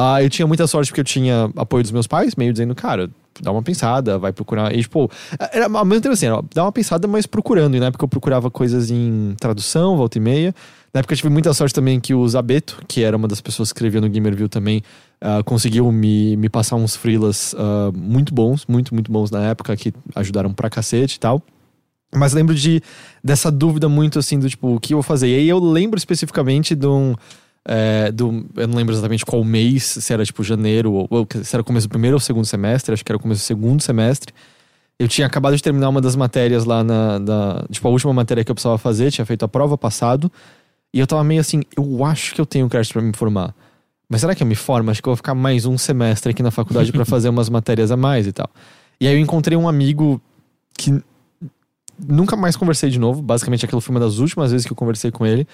Ah, eu tinha muita sorte porque eu tinha apoio dos meus pais, meio dizendo, cara, dá uma pensada, vai procurar. E, tipo, era ao mesmo tempo assim, era, dá uma pensada, mas procurando. E na época eu procurava coisas em tradução, volta e meia. Na época eu tive muita sorte também que o Zabeto, que era uma das pessoas que escrevia no Gamerview também, ah, conseguiu me, me passar uns freelas ah, muito bons, muito, muito bons na época, que ajudaram pra cacete e tal. Mas lembro de dessa dúvida muito assim do tipo, o que eu vou fazer? E aí eu lembro especificamente de um. É, do, eu não lembro exatamente qual mês, se era tipo janeiro, ou, ou se era começo do primeiro ou segundo semestre, acho que era começo do segundo semestre. Eu tinha acabado de terminar uma das matérias lá na. na- tipo, a última matéria que eu precisava fazer, tinha feito a prova passado. E eu tava meio assim, eu acho que eu tenho crédito pra me formar. Mas será que eu me formo? Acho que eu vou ficar mais um semestre aqui na faculdade pra [laughs] [laughs] fazer umas matérias a mais e tal. E aí eu encontrei um amigo que nunca mais conversei de novo. Basicamente, aquilo foi uma das últimas vezes que eu conversei com ele.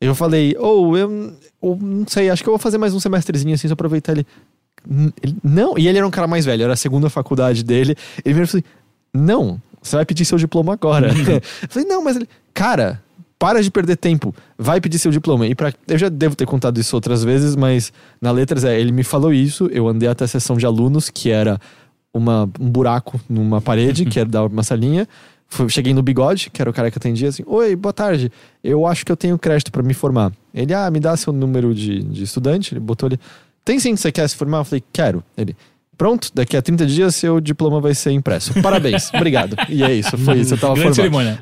Eu falei, ou eu, ou não sei, acho que eu vou fazer mais um semestrezinho assim, só aproveitar ele. Não, e ele era um cara mais velho, era a segunda faculdade dele. Ele me falou assim: Não, você vai pedir seu diploma agora. [laughs] eu falei, não, mas ele, cara, para de perder tempo, vai pedir seu diploma. E pra, eu já devo ter contado isso outras vezes, mas na letras é, ele me falou isso, eu andei até a sessão de alunos, que era uma, um buraco numa parede, que era da uma salinha. Fui- cheguei no bigode, que era o cara que atendia, assim, oi, boa tarde, eu acho que eu tenho crédito pra me formar. Ele, ah, me dá seu número de, de estudante, ele botou ali, tem sim, você quer se formar? Eu falei, quero. Ele, pronto, daqui a 30 dias seu diploma vai ser impresso. Parabéns, [laughs] obrigado. E é isso, foi isso, eu tava Grande formado. cerimônia.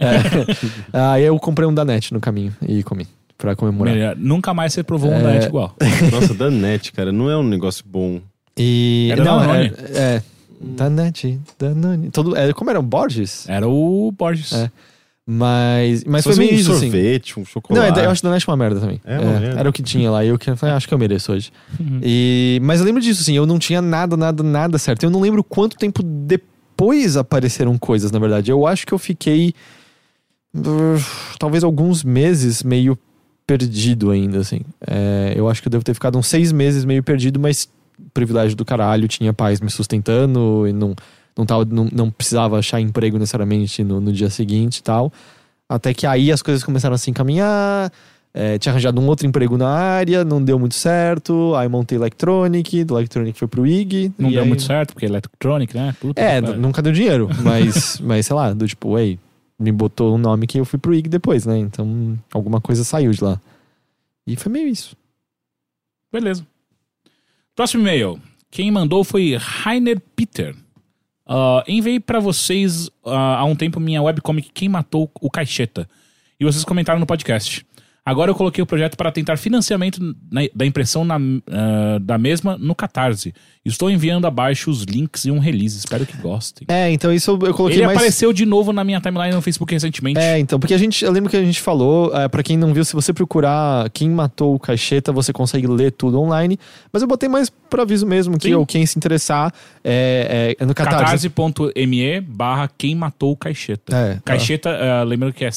É. [laughs] Aí eu comprei um Danete no caminho e comi, pra comemorar. Melhor. Nunca mais você provou um É. Danete igual. Nossa, Danete, cara, não é um negócio bom. E. Era não, é. é Danete, Danone. Todo, é, como era? Borges? Era o Borges. É. Mas, mas Se foi meio um isso, assim. sorvete, um Não, chocolate. é- eu acho Danete uma merda também. É uma merda. Era o que tinha lá. E eu falei, ah, acho que eu mereço hoje. Uhum. E, mas eu lembro disso, assim. Eu não tinha nada, nada, nada certo. Eu não lembro quanto tempo depois apareceram coisas, na verdade. Eu acho que eu fiquei. uh, talvez alguns meses meio perdido ainda, assim. É, eu acho que eu devo ter ficado uns seis meses meio perdido, mas privilégio do caralho. Tinha pais me sustentando e não. não, tava, não, não precisava achar emprego necessariamente no, no dia seguinte e tal. Até que aí as coisas começaram a se encaminhar. É, tinha arranjado um outro emprego na área, não deu muito certo. Aí montei Electronic, do Electronic foi pro IG. Não deu aí- muito certo, porque Electronic, né? Puta É, nunca deu dinheiro, mas, [laughs] mas sei lá, do tipo, ei, me botou um nome que eu fui pro IG depois, né? Então alguma coisa saiu de lá. E foi meio isso. Beleza. Próximo e-mail. Quem mandou foi Rainer Peter. Ah, enviei pra vocês ah, há um tempo minha webcomic Quem Matou o Caixeta. E vocês comentaram no podcast. Agora eu coloquei o projeto para tentar financiamento na- da impressão na- ah, da mesma no Catarse. Estou enviando abaixo os links e um release. Espero que gostem. É, então isso eu coloquei Ele mais. apareceu de novo na minha timeline no Facebook recentemente. É, então, porque a gente, eu lembro que a gente falou, é, para quem não viu, se você procurar quem matou o Caixeta, você consegue ler tudo online. Mas eu botei mais por aviso mesmo, que Sim. ou quem se interessar é, é, é no Catarse. catarse.me barra quem matou o Caixeta. É, Caixeta, eh, lembrando que é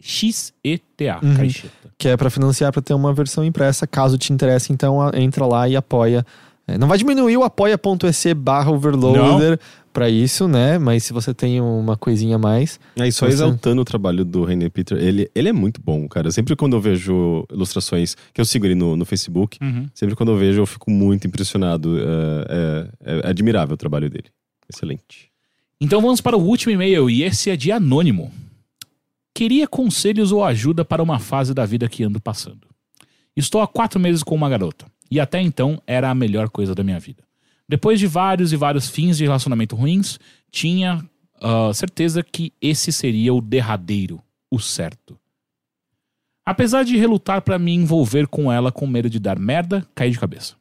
C-A-I-X-E-T-A. Uhum. Caixeta. que é pra financiar pra ter uma versão impressa. Caso te interesse, então a- entra lá e apoia. É, não vai diminuir o apoia.se barra overloader pra isso, né? Mas se você tem uma coisinha a mais. Aí só Você- exaltando o trabalho do René Peter, ele, ele é muito bom, cara. Sempre quando eu vejo ilustrações, que eu sigo ele no, no Facebook, Uhum. sempre quando eu vejo eu fico muito impressionado. É, é- é admirável o trabalho dele. Excelente. Então vamos para o último e-mail, e esse é de Anônimo. Queria conselhos ou ajuda para uma fase da vida que ando passando. Estou há quatro meses com uma garota, e até então era a melhor coisa da minha vida. Depois de vários e vários fins de relacionamento ruins, tinha ah, certeza que esse seria o derradeiro, o certo. Apesar de relutar para me envolver com ela com medo de dar merda, caí de cabeça.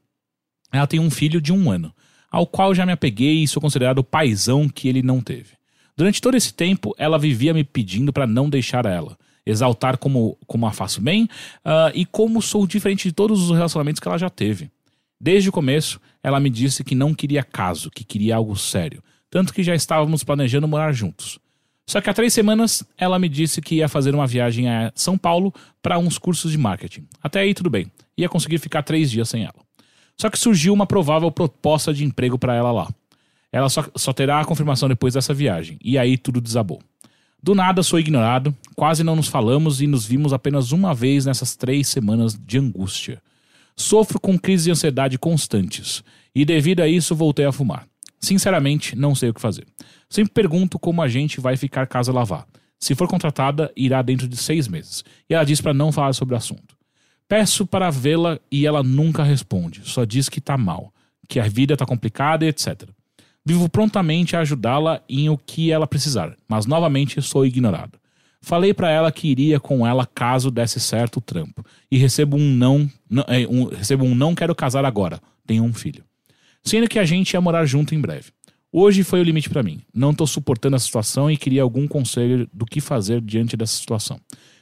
Ela tem um filho de um ano, ao qual já me apeguei e sou considerado o paizão que ele não teve. Durante todo esse tempo, ela vivia me pedindo para não deixar ela, exaltar como, como a faço bem ah, e como sou diferente de todos os relacionamentos que ela já teve. Desde o começo, ela me disse que não queria caso, que queria algo sério, tanto que já estávamos planejando morar juntos. Só que há três semanas ela me disse que ia fazer uma viagem a São Paulo para uns cursos de marketing. Até aí tudo bem, ia conseguir ficar três dias sem ela. Só que surgiu uma provável proposta de emprego para ela lá. Ela só, só terá a confirmação depois dessa viagem, e aí tudo desabou. Do nada sou ignorado, quase não nos falamos e nos vimos apenas uma vez nessas três semanas de angústia. Sofro com crises de ansiedade constantes, e devido a isso voltei a fumar. Sinceramente, não sei o que fazer. Sempre pergunto como a gente vai ficar caso ela vá. Se for contratada, irá dentro de seis meses. E ela diz para não falar sobre o assunto. Peço para vê-la e ela nunca responde, só diz que tá mal, que a vida tá complicada e etc. Vivo prontamente a ajudá-la em o que ela precisar, mas novamente sou ignorado. Falei para ela que iria com ela caso desse certo o trampo, e recebo um não, não- é, um- recebo um não quero casar agora, tenho um filho. Sendo que a gente ia morar junto em breve. Hoje foi o limite para mim. Não tô suportando a situação e queria algum conselho do que fazer diante dessa situação.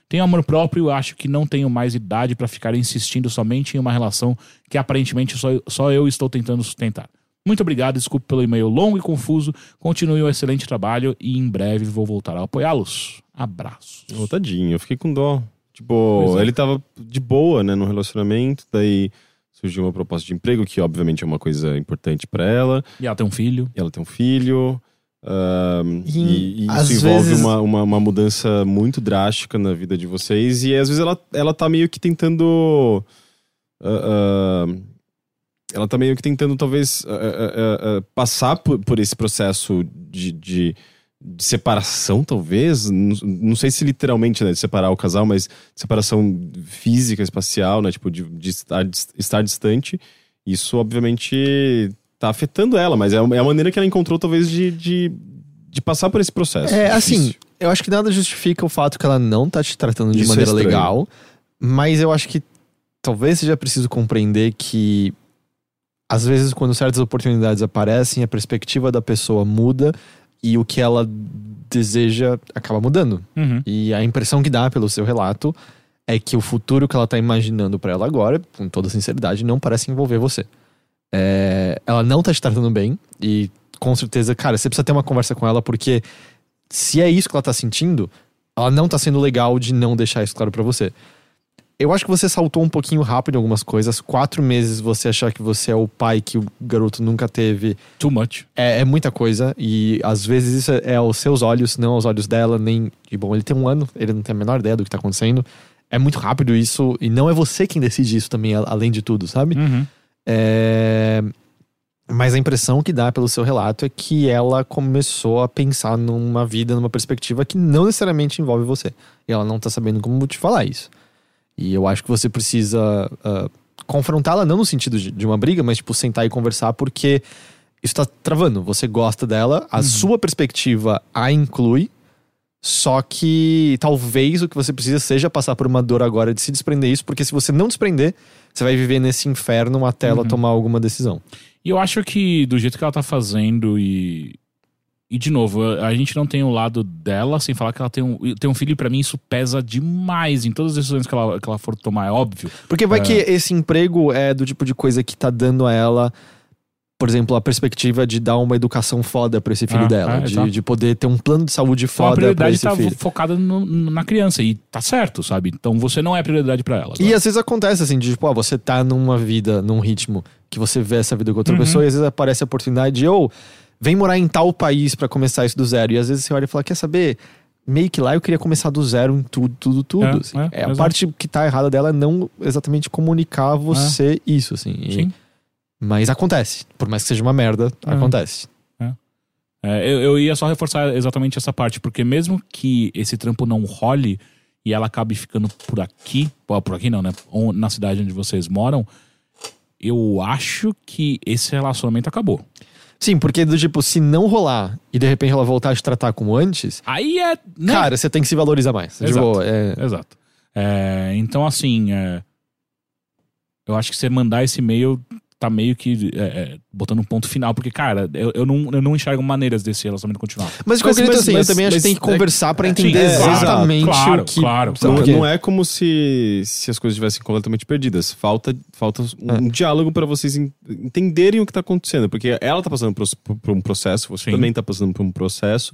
Tenho amor próprio e acho que não tenho mais idade para ficar insistindo somente em uma relação que aparentemente só, só eu estou tentando sustentar. Muito obrigado, desculpe pelo e-mail longo e confuso. Continue o excelente trabalho e em breve vou voltar a apoiá-los. Abraços. Ô, tadinho, eu fiquei com dó. Tipo, é. ele tava de boa, né, no relacionamento, daí surgiu uma proposta de emprego, que obviamente é uma coisa importante pra ela. E ela tem um filho. E ela tem um filho. ahn, E, e, e isso envolve vezes- uma, uma, uma mudança muito drástica na vida de vocês. E às vezes ela, ela tá meio que tentando. ah, ah, ela tá meio que tentando, talvez, ah, ah, ah, passar por, por esse processo de, de, de separação, talvez. Não, não sei se literalmente, né, de separar o casal, mas separação física, espacial, né? Tipo, de, de estar, estar distante. Isso, obviamente, tá afetando ela, mas é a é a maneira que ela encontrou, talvez, de, de, de passar por esse processo. É, assim, Difícil. eu acho que nada justifica o fato que ela não tá te tratando de Isso é maneira estranho. legal, mas eu acho que talvez seja preciso compreender que às vezes quando certas oportunidades aparecem, a perspectiva da pessoa muda e o que ela deseja acaba mudando. Uhum. E a impressão que dá pelo seu relato é que o futuro que ela tá imaginando pra ela agora, com toda sinceridade, não parece envolver você. É, ela não tá te tratando bem e com certeza, cara, você precisa ter uma conversa com ela porque se é isso que ela tá sentindo, ela não tá sendo legal de não deixar isso claro pra você. Eu acho que você saltou um pouquinho rápido em algumas coisas. Quatro meses você achar que você é o pai que o garoto nunca teve Too much. é, é muita coisa. E às vezes isso é, é aos seus olhos, não aos olhos dela, nem. E bom, ele tem um ano, ele não tem a menor ideia do que tá acontecendo. É muito rápido isso, e não é você quem decide isso também, além de tudo, sabe? Uhum. É, Mas a impressão que dá pelo seu relato é que ela começou a pensar numa vida, numa perspectiva que não necessariamente envolve você. E ela não tá sabendo como te falar isso. E eu acho que você precisa ah, confrontá-la, não no sentido de, de uma briga, mas tipo, sentar e conversar, porque isso tá travando. Você gosta dela, a sua perspectiva a inclui. Só que talvez o que você precisa seja passar por uma dor agora de se desprender isso, porque se você não desprender, você vai viver nesse inferno até ela tomar alguma decisão. E eu acho que do jeito que ela tá fazendo e. E de novo, a gente não tem o lado dela, sem falar que ela tem um, tem um filho, e pra mim isso pesa demais em todas as decisões que ela, que ela for tomar, é óbvio. Porque vai que esse emprego é do tipo de coisa que tá dando a ela, por exemplo, a perspectiva de dar uma educação foda pra esse filho Ah, dela, ah, de, de poder ter um plano de saúde Então a foda pra prioridade esse tá filho. focada no- na criança, e tá certo, sabe? Então você não é prioridade pra ela. E às vezes acontece assim, de tipo, ó, você tá numa vida, num ritmo que você vê essa vida com outra Uhum. pessoa e às vezes aparece a oportunidade de, ou vem morar em tal país pra começar isso do zero. E às vezes você olha e fala, quer saber? Meio que lá eu queria começar do zero em tudo, tudo, tudo. É, assim. é, É, a parte que tá errada dela é não exatamente comunicar a você isso, assim. E- Sim. Mas acontece. Por mais que seja uma merda, É. acontece. É, eu, eu ia só reforçar exatamente essa parte, porque mesmo que esse trampo não role e ela acabe ficando por aqui, por aqui não, né? Na cidade onde vocês moram, eu acho que esse relacionamento acabou. Sim, porque do tipo, se não rolar e de repente ela voltar a te tratar como antes, Aí é. Né? cara, você tem que se valorizar mais. Exato. Tipo, é, Exato. É, então, assim, é, eu acho que você mandar esse e-mail tá meio que é, é, botando um ponto final, porque, cara, eu, eu, não, eu não enxergo maneiras desse relacionamento continuar. Mas de Mas- qualquer jeito, mas- assim, mas- eu também acho mas que tem que é- conversar pra é, entender sim, é, exatamente claro, o que. claro, sabe Não, por quê? não é como se, se as coisas estivessem completamente perdidas. Falta, falta um diálogo pra vocês en- entenderem o que tá acontecendo. Porque ela tá passando por, por um processo, você Sim. também tá passando por um processo.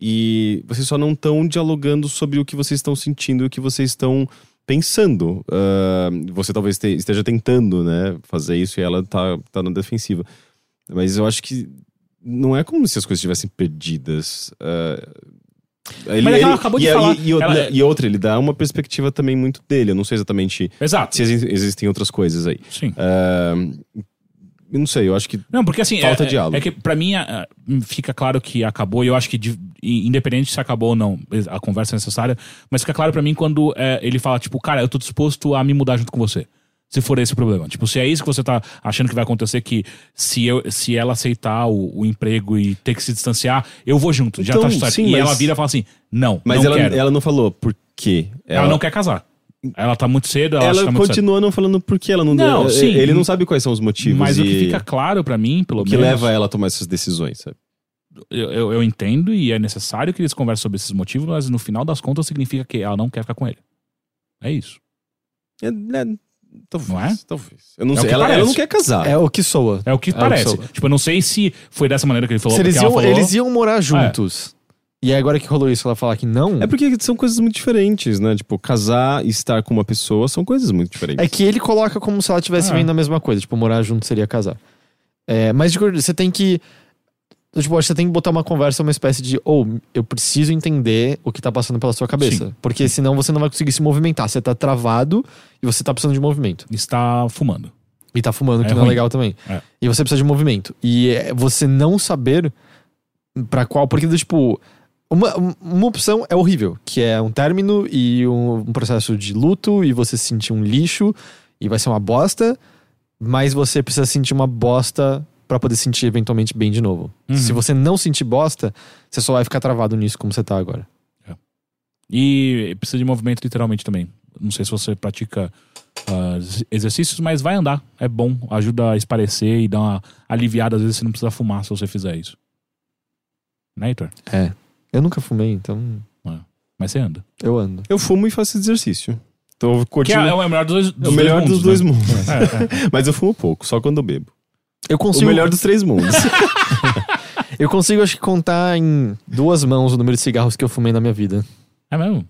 E vocês só não estão dialogando sobre o que vocês estão sentindo e o que vocês estão pensando. Ah, você talvez te- esteja tentando, né, fazer isso e ela tá, tá na defensiva. Mas eu acho que não é como se as coisas estivessem perdidas. Ah, ele- Mas é que ela ele- acabou de e, falar, E, e outra- ela- e outra, ele dá uma perspectiva também muito dele. Eu não sei exatamente Exato. se exi- existem outras coisas aí. Sim. Eu não sei, eu acho que. Não, porque assim. Falta é, diálogo. É que pra mim é, fica claro que acabou, e eu acho que, de- independente se acabou ou não, a conversa é necessária, mas fica claro pra mim quando é, ele fala, tipo, cara, eu tô disposto a me mudar junto com você. Se for esse o problema. Tipo, se é isso que você tá achando que vai acontecer, que se, eu, se ela aceitar o, o emprego e ter que se distanciar, eu vou junto. já Então, tá certo. sim, e mas- ela vira e fala assim: não, Mas não ela, quero. Ela, ela não falou por quê. não quer casar. Ela tá muito cedo, ela, acha que Ela tá muito cedo. continua não falando por que ela não, Não, deu. sim. Ele não sabe quais são os motivos. Mas o que fica claro pra mim, pelo o que menos. leva ela a tomar essas decisões, sabe? eu, eu, eu entendo e é necessário que eles conversem sobre esses motivos, mas no final das contas significa que ela não quer ficar com ele. É isso. É, é, talvez, Não é? talvez. Eu não É sei. que Ela, ela parece. não quer casar. É o que soa. É o que É o parece. que tipo, eu não sei se foi dessa maneira que ele falou. Se eles iam, falou, eles iam morar juntos. E aí agora que rolou isso, ela falar que não. É porque são coisas muito diferentes, né? Tipo, casar e estar com uma pessoa são coisas muito diferentes. É que ele coloca como se ela estivesse Ah. vendo a mesma coisa. Tipo, morar junto seria casar. É, mas você tem que. Tipo, acho que você tem que botar uma conversa, uma espécie de. Ou, eu preciso entender o que tá passando pela sua cabeça. Sim. Porque senão você não vai conseguir se movimentar. Você tá travado e você tá precisando de movimento. está fumando. E tá fumando, que É não é ruim. legal também. É. E você precisa de movimento. E é, você não saber pra qual. Porque, tipo. Uma, uma opção é horrível, que é um término e um, um processo de luto, e você se sentir um lixo, e vai ser uma bosta, mas você precisa sentir uma bosta pra poder sentir eventualmente bem de novo. Uhum. Se você não sentir bosta, você só vai ficar travado nisso como você tá agora. E precisa de movimento literalmente também. Não sei se você pratica ex- exercícios, mas vai andar. É bom. Ajuda a esparecer e dar uma aliviada. Às vezes você não precisa fumar se você fizer isso. Né, Heitor? É. Eu nunca fumei, então. É. Mas você anda. Eu ando. Eu fumo e faço exercício. Então, curtindo. Que é o melhor dos, dois, é o melhor dois, dos mundos, dois mundos. É, é. [laughs] Mas eu fumo pouco, só quando eu bebo. Eu consigo... O melhor dos [laughs] três mundos. eu consigo, acho que, contar em duas mãos o número de cigarros que eu fumei na minha vida. É mesmo?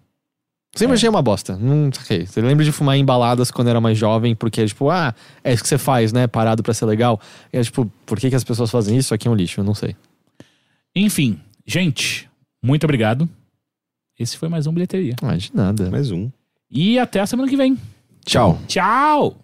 Sempre é. achei uma bosta. Não sei. Você lembra de fumar embaladas quando era mais jovem, porque tipo, ah, é isso que você faz, né? Parado para ser legal. E é tipo, por que, que as pessoas fazem isso? Aqui é um lixo, eu não sei. Enfim, gente, muito obrigado. Esse foi mais um Bilheteria. Mais de nada. Mais um. E até a semana que vem. Tchau. Tchau.